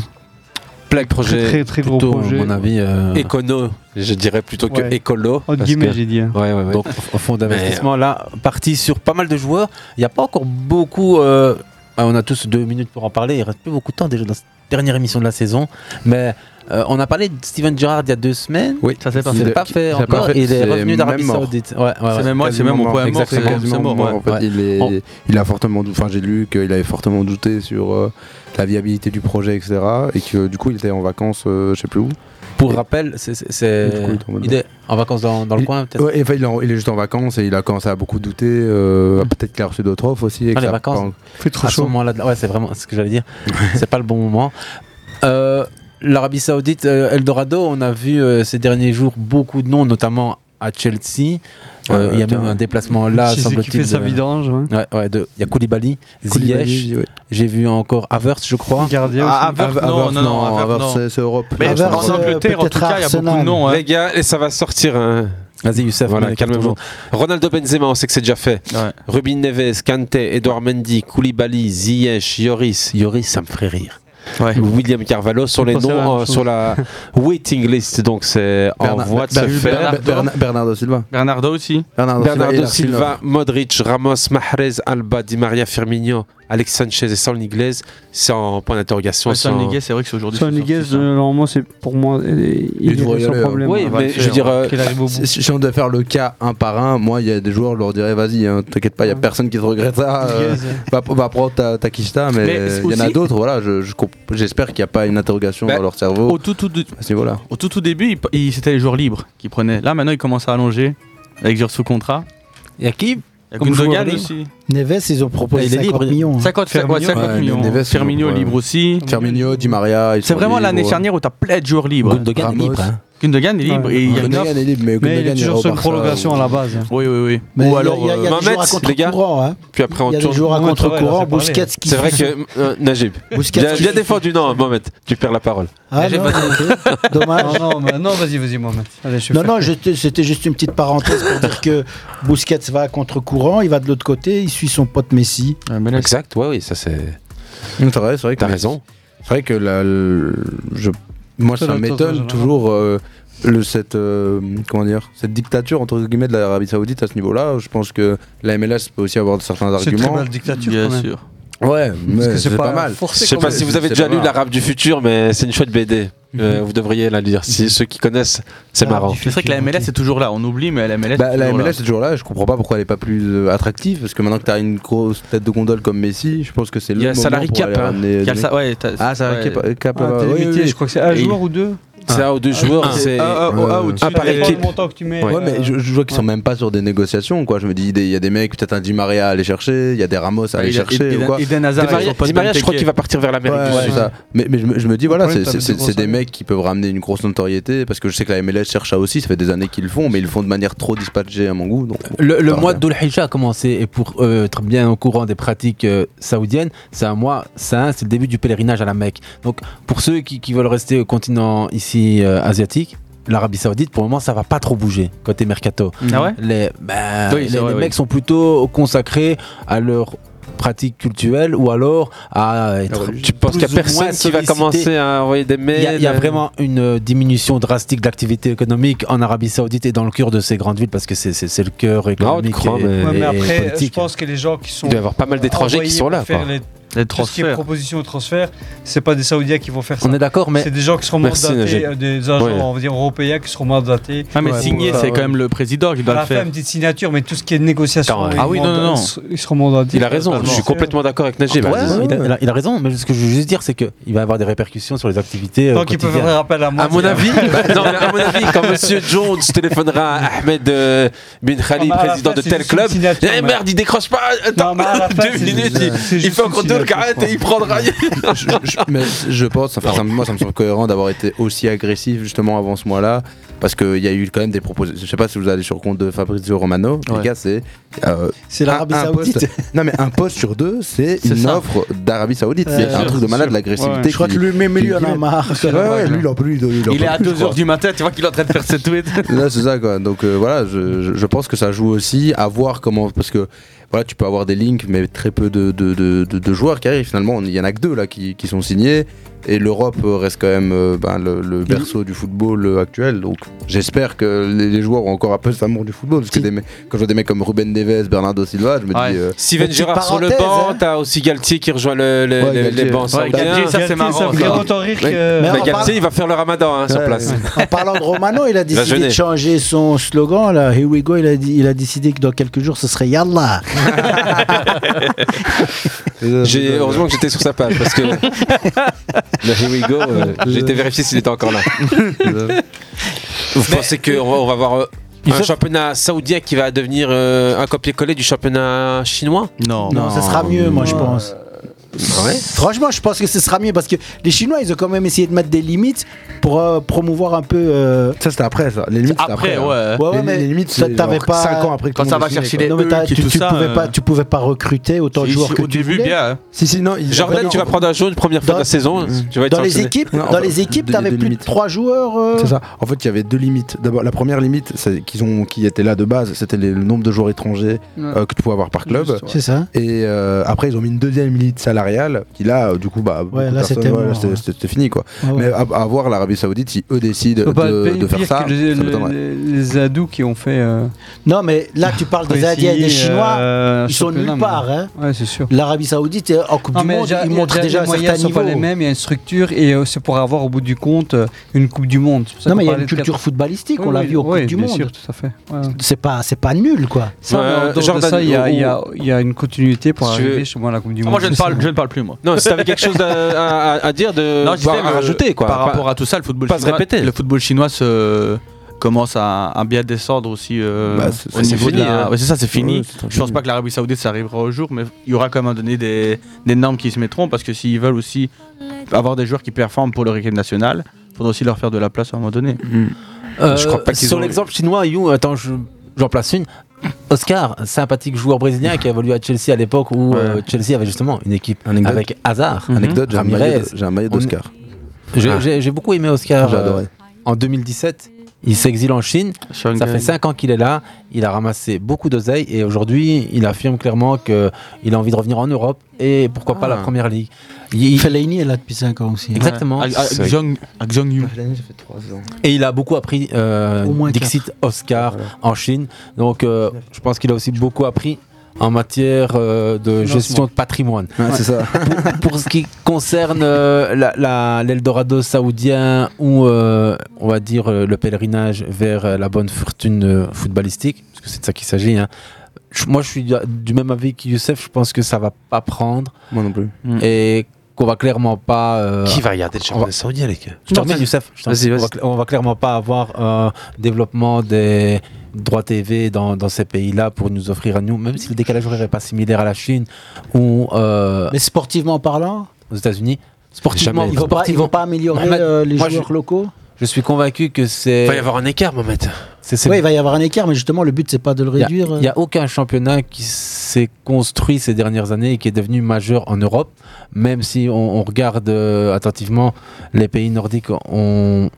plein de projets. très, très gros Plutôt, projets. à mon avis. euh, Écono, je dirais plutôt que Ouais. écolo. Entre guillemets, j'ai dit. hein. Ouais, ouais, ouais. Donc au fond d'investissement, là, parti sur pas mal de joueurs. Il n'y a pas encore beaucoup. Ah, on a tous deux minutes pour en parler. Il reste plus beaucoup de temps déjà dans cette dernière émission de la saison. Mais euh, on a parlé de Steven Gerrard il y a deux semaines. Oui, Ça s'est n'est pas fait encore. pas fait, Il est revenu d'Arabie. Saoudite. Ouais, ouais, C'est ouais. même, ouais, c'est même mon point mort, Exactement, mort. En fait, Ouais. il, est- On- il a fortement, enfin j'ai lu qu'il avait fortement douté sur euh, la viabilité du projet, etc. Et que du coup il était en vacances, euh, je sais plus où. Pour rappel, c'est- il est en vacances dans, dans le Il- coin, peut-être? Ouais, enfin, il, est en- il est juste en vacances et il a commencé à beaucoup douter. euh, Peut-être qu'il a reçu d'autres offres aussi. et Ah, que les vacances? fait trop à ce chaud. moment-là, de- ouais, c'est vraiment ce que j'allais dire. c'est pas le bon moment. Euh, L'Arabie Saoudite, euh, Eldorado, on a vu euh, ces derniers jours beaucoup de noms, notamment à Chelsea. Euh, il y a même un déplacement là, semble-t-il. fait sa de- vidange. ouais. Ouais, ouais, de- il y a Koulibaly, Ziyech. ouais. J'ai vu encore Havertz, je crois. Gardien Ah. Havertz, non, non, non, Havertz, c'est- c'est Europe. Mais Havertz, en Angleterre, en tout cas, il y a beaucoup de noms. hein. Les gars, et ça va sortir. hein. Vas-y, Youssef. Voilà, cartons Ronaldo Benzema, on sait que c'est déjà fait. Ouais. Rubin Neves, Kanté, Edouard Mendy, Koulibaly, Ziyech, Yoris. Yoris, ça me ferait rire. Ouais. William Carvalho sont les noms euh, sur la waiting list, donc c'est en voie de se faire. Ber- Bernard- Bernardo Silva. Bernardo aussi. Bernardo, Bernardo et Silva, Modric, Ramos, Mahrez, Alba, Di Maria, Firmino, Alex Sanchez et Saul Niguez, c'est en point d'interrogation. Ouais, Niguez, c'est vrai que c'est aujourd'hui. C'est Niguez, euh, normalement, c'est pour moi, il, il devrait est y sans hein. problème. Oui, mais je veux dire, euh, bout. Si, on devait faire le cas un par un, moi, il y a des joueurs, je leur dirais, vas-y, hein, t'inquiète pas, il y a personne qui te regrette ça. euh, va, va prendre ta, ta mais Mais il y en a d'autres, voilà. je- je comp- J'espère qu'il n'y a pas une interrogation Bah, dans leur cerveau Au tout, tout, à ce au tout, tout début, il- il- c'était les joueurs libres qui prenaient. Là, maintenant, ils commencent à allonger avec joueurs sous contrat. Il y a qui? Il y a Gundogan libre. aussi. Neves, ils ont proposé Il est 50 libre. millions. hein. 50, Firmino. ouais, 50 Ouais, millions. Neves, Firmino libre aussi. Firmino, Di Maria, C'est vraiment l'année charnière où t'as plein de joueurs libres. Gundogan est Ramos. libre. hein. Gundogan est libre Ouais. et Gundogan est libre, mais Mais il est toujours sur une prolongation à la base. Oui, oui, oui. Mais Ou alors. euh, Mohamed, les gars. contre-courant. Hein. Puis après, Il on y a des tourne. joueurs à contre-courant. c'est parlé. Busquets qui C'est vrai que euh, Najib, Busquets bien, qui- bien défendu, non, Mohamed, tu perds la parole. Ah non. Dommage. Non, non, vas-y, vas-y, Mohamed. Allez, je suis Non, non, c'était juste une petite parenthèse pour dire que Busquets va à contre-courant, il va de l'autre côté, il suit son pote Messi. Exact, ouais, oui, ça c'est. C'est vrai, c'est vrai que T'as raison. C'est vrai que je, moi, Ça m'étonne toujours euh, le, cette, euh, comment dire, cette dictature entre guillemets de l'Arabie Saoudite à ce niveau-là. Je pense que la MLS peut aussi avoir certains C'est une très arguments. belle dictature. Bien quand même. sûr. Ouais, mais c'est c'est pas pas, mal. Je sais pas si vous avez C'est déjà lu mal. l'Arabe du futur, mais c'est une chouette BD. Euh, vous devriez la lire. Si ceux qui connaissent, c'est Ah, marrant. C'est vrai que la MLS est toujours là. On oublie, mais la MLS. Bah, est la toujours là. MLS est toujours là, je comprends pas pourquoi elle est pas plus euh, attractive parce que maintenant que tu as une grosse tête de gondole comme Messi, je pense que c'est le Il y a moment salary cap, hein. ramener Il y a des le sa- ouais, t'as- Ah, ça ouais. cap, cap Ah, Oui, limité, oui, je crois que c'est un Et joueur ou deux. C'est un ou deux joueurs, c'est. Un, un, un, un au-dessus un par équipe. Le montant que tu mets. Ouais. Mais je, je vois qu'ils sont même pas sur des négociations, quoi. Je me dis, il y a des mecs, peut-être un Di Maria à aller chercher, il y a des Ramos à aller Il y a- chercher, Eden- ou quoi. Di Maria, je crois qu'il va partir vers l'Amérique du Sud. Mais, je, me, dis, voilà, c'est- des mecs qui peuvent ramener une grosse notoriété, parce que je sais que la MLS cherche ça aussi, ça fait des années qu'ils le font, mais ils le font de manière trop dispatchée à mon goût. Donc, Le, mois d'Ul Hijja a commencé et pour euh, être bien au courant des pratiques euh, saoudiennes, c'est un mois c'est le début du pèlerinage à la Mecque. Donc pour ceux qui, qui veulent rester au continent ici euh, asiatique, l'Arabie Saoudite, pour le moment, ça va pas trop bouger côté mercato. Ah ouais? Les, bah, Oui, les, c'est vrai, les oui. mecs sont plutôt consacrés à leur pratique culturelle ou alors à être Tu penses qu'il y a personne qui va commencer à envoyer des Il mails y, a, il y a euh, vraiment une diminution drastique de l'activité économique en Arabie Saoudite et dans le cœur de ces grandes villes parce que c'est- le cœur économique crois, et, mais- Ouais, mais et après, je politique. pense que les gens qui sont. Il doit y avoir pas mal d'étrangers qui sont là, pour faire quoi. Les, Les tout ce qui est transferts. proposition de transfert, c'est pas des Saoudiens qui vont faire ça. On est d'accord, mais C'est des gens qui seront Merci, mandatés, Najib. euh, des agents, Ouais. on va dire européens qui seront mandatés. Ah, mais euh, c'est quand même le président qui doit le faire. une petite signature, mais tout ce qui est négociation. Ah oui, non, non, non. Ils seront mandatés. Il a raison, je suis complètement d'accord avec Najib. Ouais, vas-y. il, a, il il raison, mais ce que je veux juste dire, c'est qu'il va y avoir des répercussions sur les activités. euh, Tant qu'ils peuvent quotidiennes. faire appel à moi. À mon avis, bah, non, à mon avis, quand Monsieur Jones téléphonera à Ahmed euh, bin Khalid, Ah, bah, président de tel club, eh merde, il décroche pas. Attends, deux minutes, il- il fait encore deux et il prendra. je, je- mais je pense, enfin, ça moi ça me semble cohérent d'avoir été aussi agressif justement avant ce mois-là, parce qu'il y a eu quand même des propositions. Je sais pas si vous allez sur le compte de Fabrizio Romano, Ouais. les gars, c'est. euh, C'est l'Arabie un- un Saoudite. poste- non mais un poste sur deux, c'est C'est une ça. offre d'Arabie Saoudite. Ouais, c'est un sûr, truc de malade, l'agressivité. Ouais. Je crois que lui, même qui- lui en a marre. Ouais, ouais, lui il en plus. Il, est à plus, je 2h crois. du matin, tu vois qu'il est en train de faire ses tweets. Là, c'est ça quoi. Donc euh, voilà, je, je- je pense que ça joue aussi à voir comment. Parce que voilà, tu peux avoir des links, mais très peu de, de, de- de- de joueurs qui arrivent. Finalement, il y en a que deux là qui, qui sont signés. Et l'Europe euh, reste quand même euh, ben, le, le berceau du football euh, actuel. Donc j'espère que les, les joueurs ont encore un peu cet amour du football. Parce que des mecs- quand je vois des mecs comme Ruben Neves, Bernardo Silva, je me Ouais. dis. euh, Steven Gerrard sur le banc, hein. t'as aussi Galtier qui rejoint le- le- Ouais, les bancs Ouais. Galtier, ça c'est marrant. ça autant rire que. Mais Mais on Galtier, parle- il va faire le ramadan hein, sur Ouais. place. En parlant de Romano, il a décidé de changer son slogan. Là, Here we go. Il a, dit, il a décidé que dans quelques jours, ce serait Yallah. J'ai- Heureusement que j'étais sur sa page parce que le Here we go, euh, j'ai été vérifier s'il était encore là. Vous pensez qu'on va, on va avoir euh, un championnat saoudien qui va devenir euh, un copier-coller du championnat chinois? Non. Non, ce sera mieux, moi, je pense. Ouais. Franchement, je pense que ce sera mieux parce que les Chinois, ils ont quand même essayé de mettre des limites pour euh, promouvoir un peu. euh, Ça c'était après ça. Les limites c'était Après, après. hein. ouais. Ouais, ouais, Les- mais les limites, t'a- c'est t'avais genre pas. cinq ans après que Quand tout le ça monde va est signé, chercher quoi. les Non, mais t'as- tu, tout tu ça, pouvais euh, pas, tu pouvais pas recruter autant de Si, joueurs si, que au tu début, voulais. bien. hein. Si, si, non. Jordan, tu vas prendre un jaune première fois Dans- de la saison. Tu vas être Dans les sanctionné. équipes, Non, dans les équipes, des- t'avais des plus de limites. trois joueurs. euh, C'est ça. En fait, il y avait deux limites. D'abord, la première limite, c'est qu'ils ont, qui était là de base, c'était les- le nombre de joueurs étrangers euh, que tu pouvais avoir par club. C'est ça. Et euh, après, ils ont mis une deuxième limite salariale qui là, euh, du coup, bah, là, c'était ouais, là, c'était ouais. c'était- c'était fini quoi. Ah ouais. Mais à, à voir l'Arabie Saoudite si eux décident de, de faire pire ça. que les, ça les, qui ont fait. euh, Non, mais là, tu parles des Indiens et des essayé, Chinois. euh, ils sont nulle part. Hein. Ouais, c'est sûr. L'Arabie Saoudite, en Coupe Non, du Monde, déjà- ils il y a montrent déjà un certain niveau. pas les mêmes, il y a une structure et euh, c'est pour avoir au bout du compte euh, une Coupe du Monde. Non, mais il y a une culture footballistique, on l'a vu au Coupe du Monde. sûr, tout à fait. Ouais. C'est pas, c'est pas nul, quoi. Ça, Euh, il y, a- une continuité pour arriver justement à la Coupe du Ah, Monde. Moi, je ne, parle, ne parle plus, moi. Non, si t'avais quelque chose à, à- à dire, de Non, voire à rajouter quoi. Par Pas- rapport à tout ça, le football pas se chinois, répéter. le football chinois se commence à, à bien descendre aussi euh, Bah, c'est- au niveau fini, de la... hein. ouais, c'est ça, c'est fini. Ouais, je pense pas que l'Arabie Saoudite ça arrivera au jour, mais il y aura quand même donné des, des normes qui se mettront parce que s'ils veulent aussi avoir des joueurs qui performent pour leur équipe nationale, il faudra aussi leur faire de la place à un moment donné. Euh, Je crois pas qu'ils sur ont- l'exemple chinois, You, attends, je- j'en place une. Oscar, sympathique joueur brésilien qui a évolué à Chelsea à l'époque où euh, Chelsea avait justement une équipe Anecdote. avec Hazard, Anecdote, j'ai un maillot de- j'ai un maillot On- d'Oscar. J'ai Ah. j'ai- beaucoup aimé Oscar. J'ai euh, adoré. en 2017, il s'exile en Chine. Ça fait 5 ans qu'il est là. Il a ramassé beaucoup d'oseille et aujourd'hui, il affirme clairement qu'il a envie de revenir en Europe et pourquoi pas Ah. la première ligue. Il- Fellaini est là depuis 5 ans aussi. Exactement. Avec- Zhang- avec Zhang Yu. ça fait 3 ans. Et il a beaucoup appris euh, Au moins Dixit Oscar en Chine. Donc euh, je pense qu'il a aussi beaucoup appris en matière euh, de gestion de patrimoine. Ouais, c'est ça. pour, pour ce qui concerne euh, la- la- l'Eldorado saoudien ou euh, on va dire euh, le pèlerinage vers la bonne fortune footballistique, parce que c'est de ça qu'il s'agit. hein. Moi, je suis du- du même avis que Youssef. Je pense que ça va pas prendre Moi non plus. et qu'on va clairement pas. euh, Qui va regarder le on championnat va- saoudien, les gars je termine, Youssef. je termine. Vas-y, on, va, vas-y. on va clairement pas avoir un développement des droits TV dans, dans ces pays-là pour nous offrir à nous, même si le décalage horaire n'est pas similaire à la Chine ou euh, Mais sportivement parlant, aux États-Unis. Sportivement, ils vont pas, ils vont pas améliorer euh, les moi, joueurs je- locaux Je suis convaincu que c'est. Il va y avoir un écart, Mohamed. c'est- c'est- Oui, il va y avoir un écart, mais justement, le but, c'est pas de le réduire. Il n'y a, aucun championnat qui s'est construit ces dernières années et qui est devenu majeur en Europe, même si on, on regarde euh, attentivement les pays nordiques ont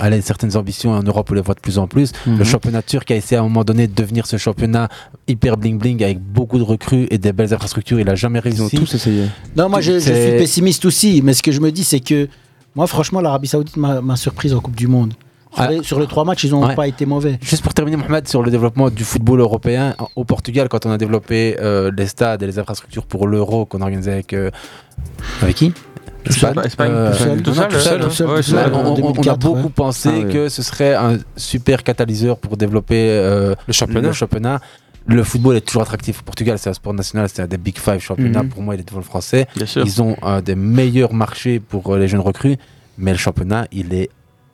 allez, certaines ambitions en Europe, on les voit de plus en plus. Mhm. Le championnat turc a essayé à un moment donné de devenir ce championnat hyper bling bling avec beaucoup de recrues et des belles infrastructures. Il a jamais réussi. Ils ont tous essayé. Non, moi je, suis pessimiste aussi, mais ce que je me dis, c'est que moi, franchement, l'Arabie Saoudite m'a surprise en Coupe du Monde. Sur, Ah. les, sur les trois matchs, ils n'ont Ouais. pas été mauvais. Juste pour terminer, Mohamed, sur le développement du football européen, en- au Portugal, quand on a développé euh, les stades et les infrastructures pour l'euro qu'on organisait avec. euh, avec qui? Tout seul, Euh, On- a 2004, beaucoup ouais. pensé Ah oui. que ce serait un super catalyseur pour développer euh, Le championnat. Le championnat. Le football est toujours attractif au Portugal, c'est un sport national, c'est un des Big Five championnats. Mhm. Pour moi, il est devant le français. Bien sûr. Ils ont un des meilleurs marchés pour euh, les jeunes recrues, mais le championnat, il est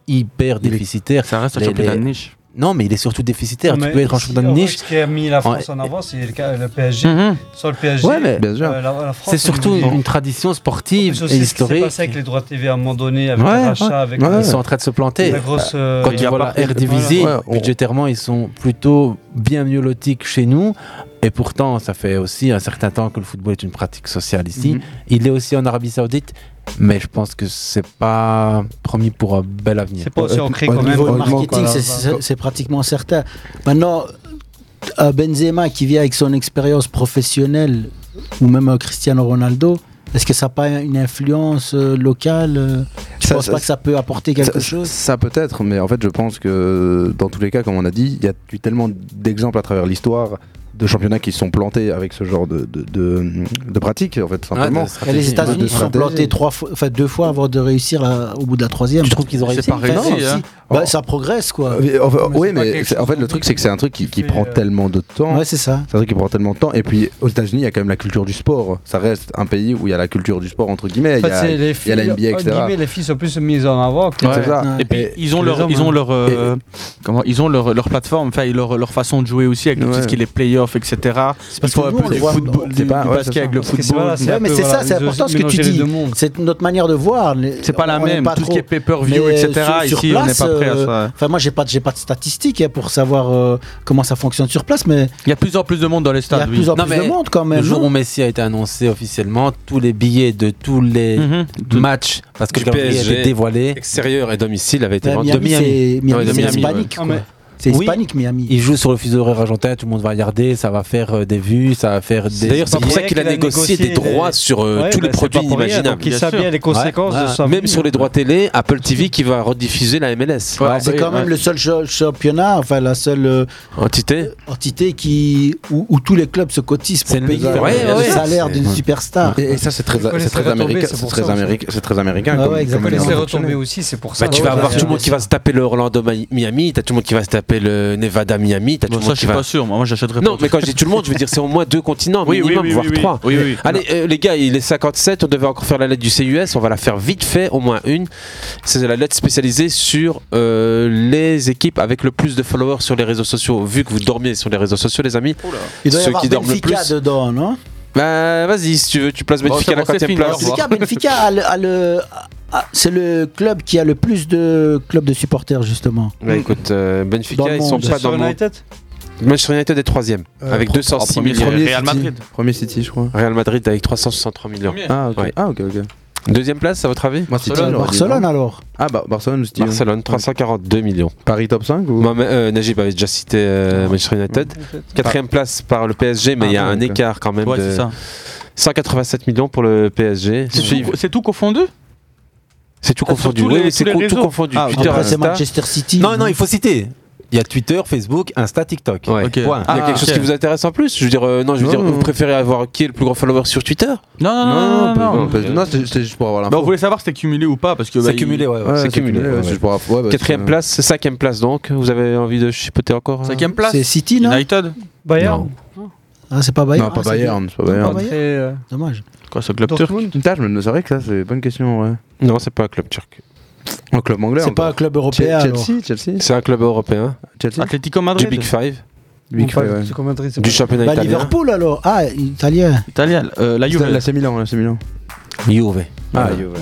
hyper Il est- déficitaire. Ça reste un championnat les- de niche. Non, mais il est surtout déficitaire. Non, tu peux être un ici, championnat de niche. Ce qui a mis la France en avant, c'est le, le PSG. Sur le PSG, Ouais, mais- Bien sûr. euh, C'est surtout une tradition sportive Plus et historique. passé avec les droits TV à un moment donné, avec Ouais, le rachat, ouais. avec Ouais, Ils sont en train de se planter. la grosse. euh, Quand il tu y a vois la Eredivisie, voilà. Ouais, on- budgétairement, ils sont plutôt bien mieux lotis que chez nous. Et pourtant, ça fait aussi un certain temps que le football est une pratique sociale ici. Mhm. Il est aussi en Arabie Saoudite, mais je pense que c'est pas promis pour un bel avenir. C'est pas aussi ancré quand Au même. niveau honnêtement, marketing, c'est- pratiquement certain. Maintenant, un Benzema qui vient avec son expérience professionnelle, ou même un Cristiano Ronaldo, est-ce que ça n'a pas une influence euh, locale euh, Tu Ça- penses ça- pas que ça peut apporter quelque ça, chose? Ça peut être, mais en fait, je pense que dans tous les cas, comme on a dit, il y a eu tellement d'exemples à travers l'histoire de championnats qui se sont plantés avec ce genre de, de, de, de pratiques, en fait, simplement. les États-Unis se sont plantés trois fois, enfin deux fois avant de réussir au bout de la troisième. Tu trouves qu'ils ont réussi pas réussi, Enfin, hein. si. Bah, ça progresse quoi. Euh, enfin, Mais oui, mais en fait, le non truc, c'est que c'est un truc qui, prend euh, tellement de temps. Ouais, c'est ça. C'est un truc qui prend tellement de temps. Et puis, aux États-Unis, il y a quand même la culture du sport. Ça reste un pays où il y a la culture du sport, entre guillemets. En Il y fait, a, c'est les il y a la NBA, entre etc. guillemets, les filles sont plus mises en avant. Et puis ils ont leur, ils ont hein. leur, euh, comment, ils ont leur, leur plateforme, enfin leur, leur façon de jouer aussi avec tout ce qui est les playoffs, etc. C'est parce Il faut le football, c'est du, pas- basket avec le football. mais c'est ça, c'est important ce que tu dis. C'est notre manière de voir. C'est pas la même. Tout ce qui est pay-per-view, etc. Ici, on n'est place, pas prêt à euh, ça. Enfin, moi, j'ai pas, j'ai pas de statistiques hein, pour savoir euh, comment ça fonctionne sur place, mais Il y a de plus en plus de monde dans les il y a stades. oui. plus en Non, plus de monde quand même. Le jour non où Messi a été annoncé officiellement, tous les billets de tous les Mhm. Matchs, parce que le calendrier a été dévoilé, Extérieur et domicile avait été vendu. de Miami, c'est de c'est hispanique. C'est Oui. Miami. Il joue sur le fuseau horaire argentin, tout le monde va regarder, ça va faire euh, des vues, ça va faire des. D'ailleurs, c'est pour ça qu'il a négocié des droits les- sur euh, Ouais, tous bah, les c'est produits donc Il sait bien les conséquences Ouais, de ouais. ça. Même sur les droits télé, Apple TV qui va rediffuser la MLS. Ouais, c'est ouais, quand même le seul cha- championnat, enfin la seule euh, Entité. entité qui où, où tous les clubs se cotisent pour C'est payer Ouais, le salaire c'est- d'une superstar. Et, ça, c'est très, c'est très américain. c'est C'est très américain. C'est très américain. Ah retombées fonctionner. aussi, c'est pour Bah, ça. tu vas avoir tout le monde qui va se taper le Orlando Mi- Miami, t'as tout le monde qui va se taper le Nevada Miami, t'as tout Bon, le ça, monde je suis va. pas sûr. Moi, j'achèterais Non, pas. mais quand je dis tout le monde, je veux dire c'est au moins deux continents Oui, oui, minimum, oui, voire oui, trois. Oui, oui. Allez, euh, les gars, il est 57, on devait encore faire la lettre du CUS, on va la faire vite fait, au moins une. C'est la lettre spécialisée sur euh, les équipes avec le plus de followers sur les réseaux sociaux. Vu que vous dormiez sur les réseaux sociaux, les amis, Il doit y ceux avoir qui dorment le plus. dedans, non? Bah, vas-y, si tu veux, tu places Benfica à la bon, c'est 4 fini, place. Benfica, Benfica a le- a le- a- c'est le club qui a le plus de clubs de supporters justement. Bah, écoute, euh, Benfica, ils sont pas dans le monde. United Manchester United est troisième, Euh, avec pro- 206 premier, millions. Premier Real City. Madrid. Premier City, je crois. Real Madrid avec 363 millions. Ah, ok. Ouais. Ah, ok, ok. Deuxième place, à votre avis Barcelone, Barcelone alors. Ah, bah, Barcelone hein. Barcelone, 342 millions. Paris top 5 ou? Moi, euh, Najib avait déjà cité euh, Manchester United. Quatrième place par le PSG, mais Ah, il y a un écart quand même Ouais, de c'est ça. 187 millions pour le PSG. C'est tout- C'est tout confondu C'est tout Ah, confondu. Oui, c'est co- tout confondu. Ah, Twitter, c'est. Manchester City. Non, non, il faut citer. Il y a Twitter, Facebook, Insta, TikTok. Ouais. Ok. Point. Il y a Ah, quelque chose qui vous intéresse en plus Je veux dire, euh, non, je veux Non, dire, non. vous préférez avoir qui est le plus grand follower sur Twitter? Non, non, non, non, non, c'était juste pour avoir Bah, l'info. on voulait savoir si c'était cumulé ou pas parce que bah, C'est il- cumulé, ouais. ouais. Ouais, c'est cumulé, ouais, ouais, c'est ouais. ouais, bah, Quatrième c'est- place, cinquième place donc. Vous avez envie de chipoter encore hein? Cinquième place? C'est City non? United? Bayern? Ah c'est pas Bayern. Non, pas Ah, c'est Bayern, c'est euh, Dommage. Quoi, ce club turc Dortmund Putain, je me- C'est vrai que ça, c'est pas une question, ouais. Non, c'est pas un club turc. Un club anglais. C'est pas un club européen alors. Chelsea, Chelsea, C'est un club européen Chelsea. Atlético du Madrid. Big Five, Big Five, ouais. c'est comme Madrid, du championnat Bah italien. Liverpool alors. Ah italien. Italien. Euh, La C'est Juve. l'AC Milan, l'AC Milan. Juve. Ah, Juve.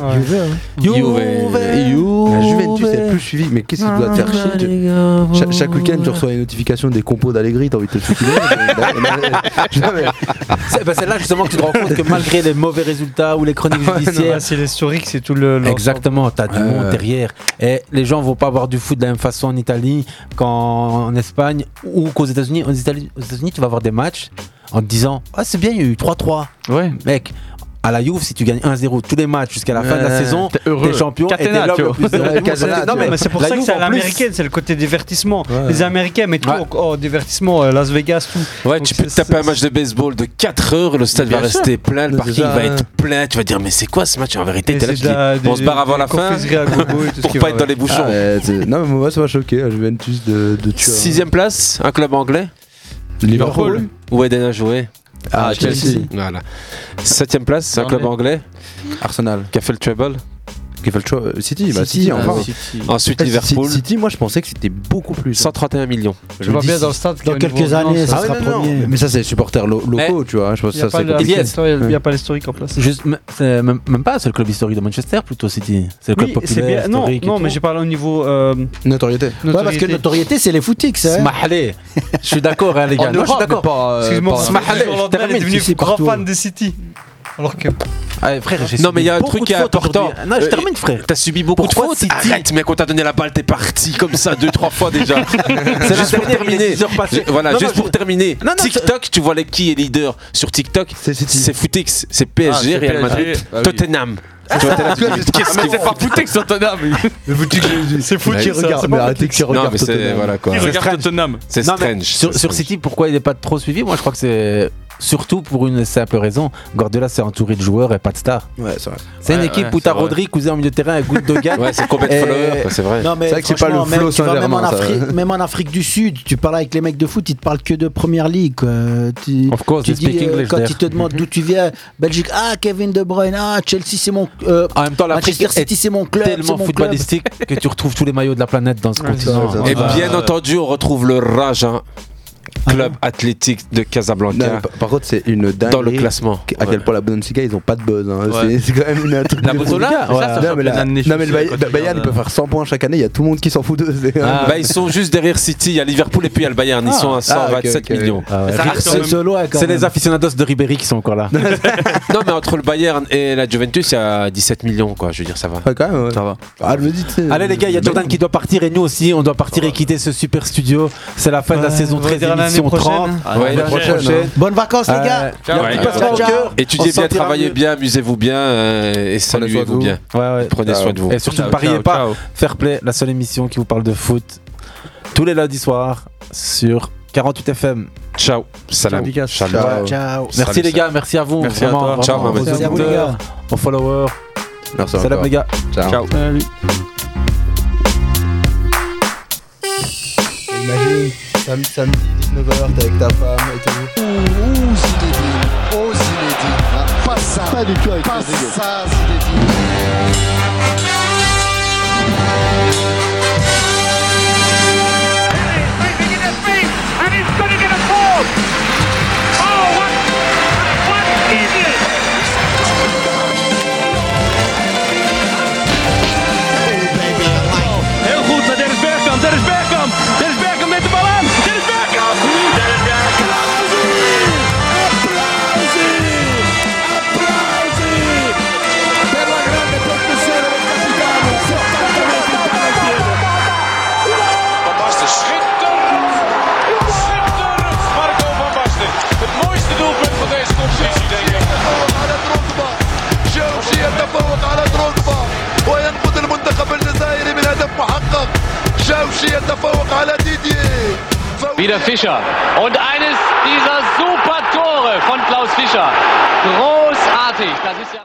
Juve, hein. Juve. La Juventus est plus suivi, mais qu'est-ce qui doit te faire chier tu- Cha- Chaque, week-end, tu reçois une notification des compos d'Allegri, t'as envie de te le foutre. C'est bah, c'est là justement que tu te rends compte que malgré les mauvais résultats ou les chroniques judiciaires, c'est l'historique, c'est tout le. Exactement, t'as du monde derrière. Et les gens vont pas voir du foot de la même façon en Italie qu'en Espagne ou qu'aux États-Unis. Aux États-Unis, aux États-Unis, tu vas voir des matchs en te disant Ah, c'est bien, il y a eu 3-3. Ouais. Mec. À la Juve, si tu gagnes 1-0 tous les matchs jusqu'à la fin de la saison, T'es heureux. t'es champion et t'es Catena, l'homme le. Catena, non, mais c'est pour La ça que c'est à en l'américaine, c'est le côté divertissement. Ouais. Les Américains mettent tout au au divertissement, euh, Las Vegas, tout. Ouais, tu peux te taper un match de baseball de 4 heures, le stade va sûr. rester plein, le parking va être plein. Tu vas dire, mais c'est quoi ce match En vérité, t'es là, on se barre avant la fin. Pour pas être dans les bouchons. Non, mais moi, ça m'a choqué. La Juventus de, de Turin. Sixième place, un club anglais. Liverpool. Où Eden a joué? Ah, Chelsea. Voilà. Septième place, un club anglais. Arsenal. Qui a fait le treble. Qui fait le cho- euh, City, bah City, City, ah enfin. City. Ensuite, Liverpool. City, moi je pensais que c'était beaucoup plus. 131 millions. Je vois bien dans le stade Dans quelques années, ça Ah sera non, premier. mais- Mais ça, c'est les supporters lo- locaux, tu vois. Je pense Il que n'y a, ça, c'est il y a pas l'historique en place. Juste, même, même pas, c'est le club historique de Manchester plutôt City. C'est le club Oui, populaire. bien. Non, non, mais j'ai parlé au niveau. euh, Notoriété. Ouais, parce que notoriété, c'est les footix. Hein. Smahalé. Je suis d'accord, hein, les gars. Je suis d'accord. euh, Excuse-moi, le je termine, devenu grand fan de City. Alors que. Ah, frère, j'ai Non, mais il y a un truc qui est important. Non, je Euh, termine, frère. T'as subi beaucoup Pourquoi de fautes. City Arrête, mec, on t'a donné la balle, t'es parti comme ça deux, trois fois déjà. C'est juste pour terminer. 10 heures passées. Je- Voilà, Non, juste non, pour je- terminer. Non, TikTok, tu vois les- qui est leader sur TikTok? C'est Footix, c'est Ah, PSG, c'est Real. Madrid, oui. Tottenham. Tu vois, t'es là, tu dis, Qu'est-ce Ah, mais c'est pas Footix Tottenham. C'est fou Mais qui regarde, regarde. mais arrêtez mais c'est Tottenham. voilà quoi. Qui C'est regarde strange. Tottenham C'est mais strange. Sur. City, pourquoi il n'est pas trop suivi? Moi, je crois que c'est surtout pour une simple raison. Guardiola s'est entouré de joueurs et pas de stars. Ouais, c'est vrai. C'est une Ouais, équipe ouais, où t'as. Rodri, cousin au milieu de terrain, et Gundogan. Ouais, c'est followers, quoi, c'est vrai. Non, mais C'est vrai que c'est pas le même, flow tu vas même en. Afrique, même en Afrique du Sud, tu parles avec les mecs de foot, ils te parlent que de première ligue. quoi. Tu, Of course, tu they speak dis, euh, English quand there. ils te demandent d'où tu viens, Belgique, ah Kevin De Bruyne, ah Chelsea c'est mon. euh, En même temps, l'Afrique City c'est mon club. c'est tellement mon club. footballistique que tu retrouves tous les maillots de la planète dans ce continent. Et bien entendu, on retrouve le Raja, club Ah athlétique de Non, Casablanca, mais par- contre, c'est une dingue. dans le classement. À quel point la Bundesliga, ils ont pas de buzz. hein. Ouais. C'est- quand même une un truc La de fou. Bundesliga, Ouais. ça, c'est un Non, mais la- non, mais le Bayern peut faire 100 points chaque année. Il y a tout le monde qui s'en fout d'eux. Ah. Bah, ils sont juste derrière City, il y a Liverpool et puis il y a le Bayern, ils Ah. sont à Ah, 127 ok, ok. millions. Ah quand C'est les aficionados de Ribéry qui sont encore là. Non, mais entre le Bayern et la Juventus, il y a 17 millions, quoi. Je veux dire, ça va. Ouais, quand même. Ça va. Ah, je me dis, tu sais, Allez les gars, il y a Jordan qui doit partir et nous aussi, on doit partir et quitter ce super studio. C'est la fin de la saison on va 13 dire à l'année émission 30. prochaine. Ah, Ouais, l'année l'année prochaine, prochaine. Bonnes vacances les gars. Étudiez bien, travaillez bien, amusez-vous bien euh, et saluez-vous vous. bien. Prenez soin de vous. Et surtout, ne pariez pas. Fair Play, la seule émission qui vous parle de foot. Tous les lundis soirs sur 48 FM. Ciao. Salam. Ciao. Ciao. Merci Salut, les gars, merci à vous. Merci à vraiment, toi. vraiment, Ciao, Merci à vous, les gars. aux followers. Merci Salam encore. les gars. Ciao. Ciao. Salut. Imagine, sam- samedi 19h, t'es avec ta femme et tout. Ouh, Zinedine, oh Zinedine, Ah, pas ça, pas du tout avec pas ça, Zinedine. محقق شوشي يتفوق على ديديer Wieder Fischer. Und eines dieser super Tore von Klaus Fischer. Großartig. Das ist ja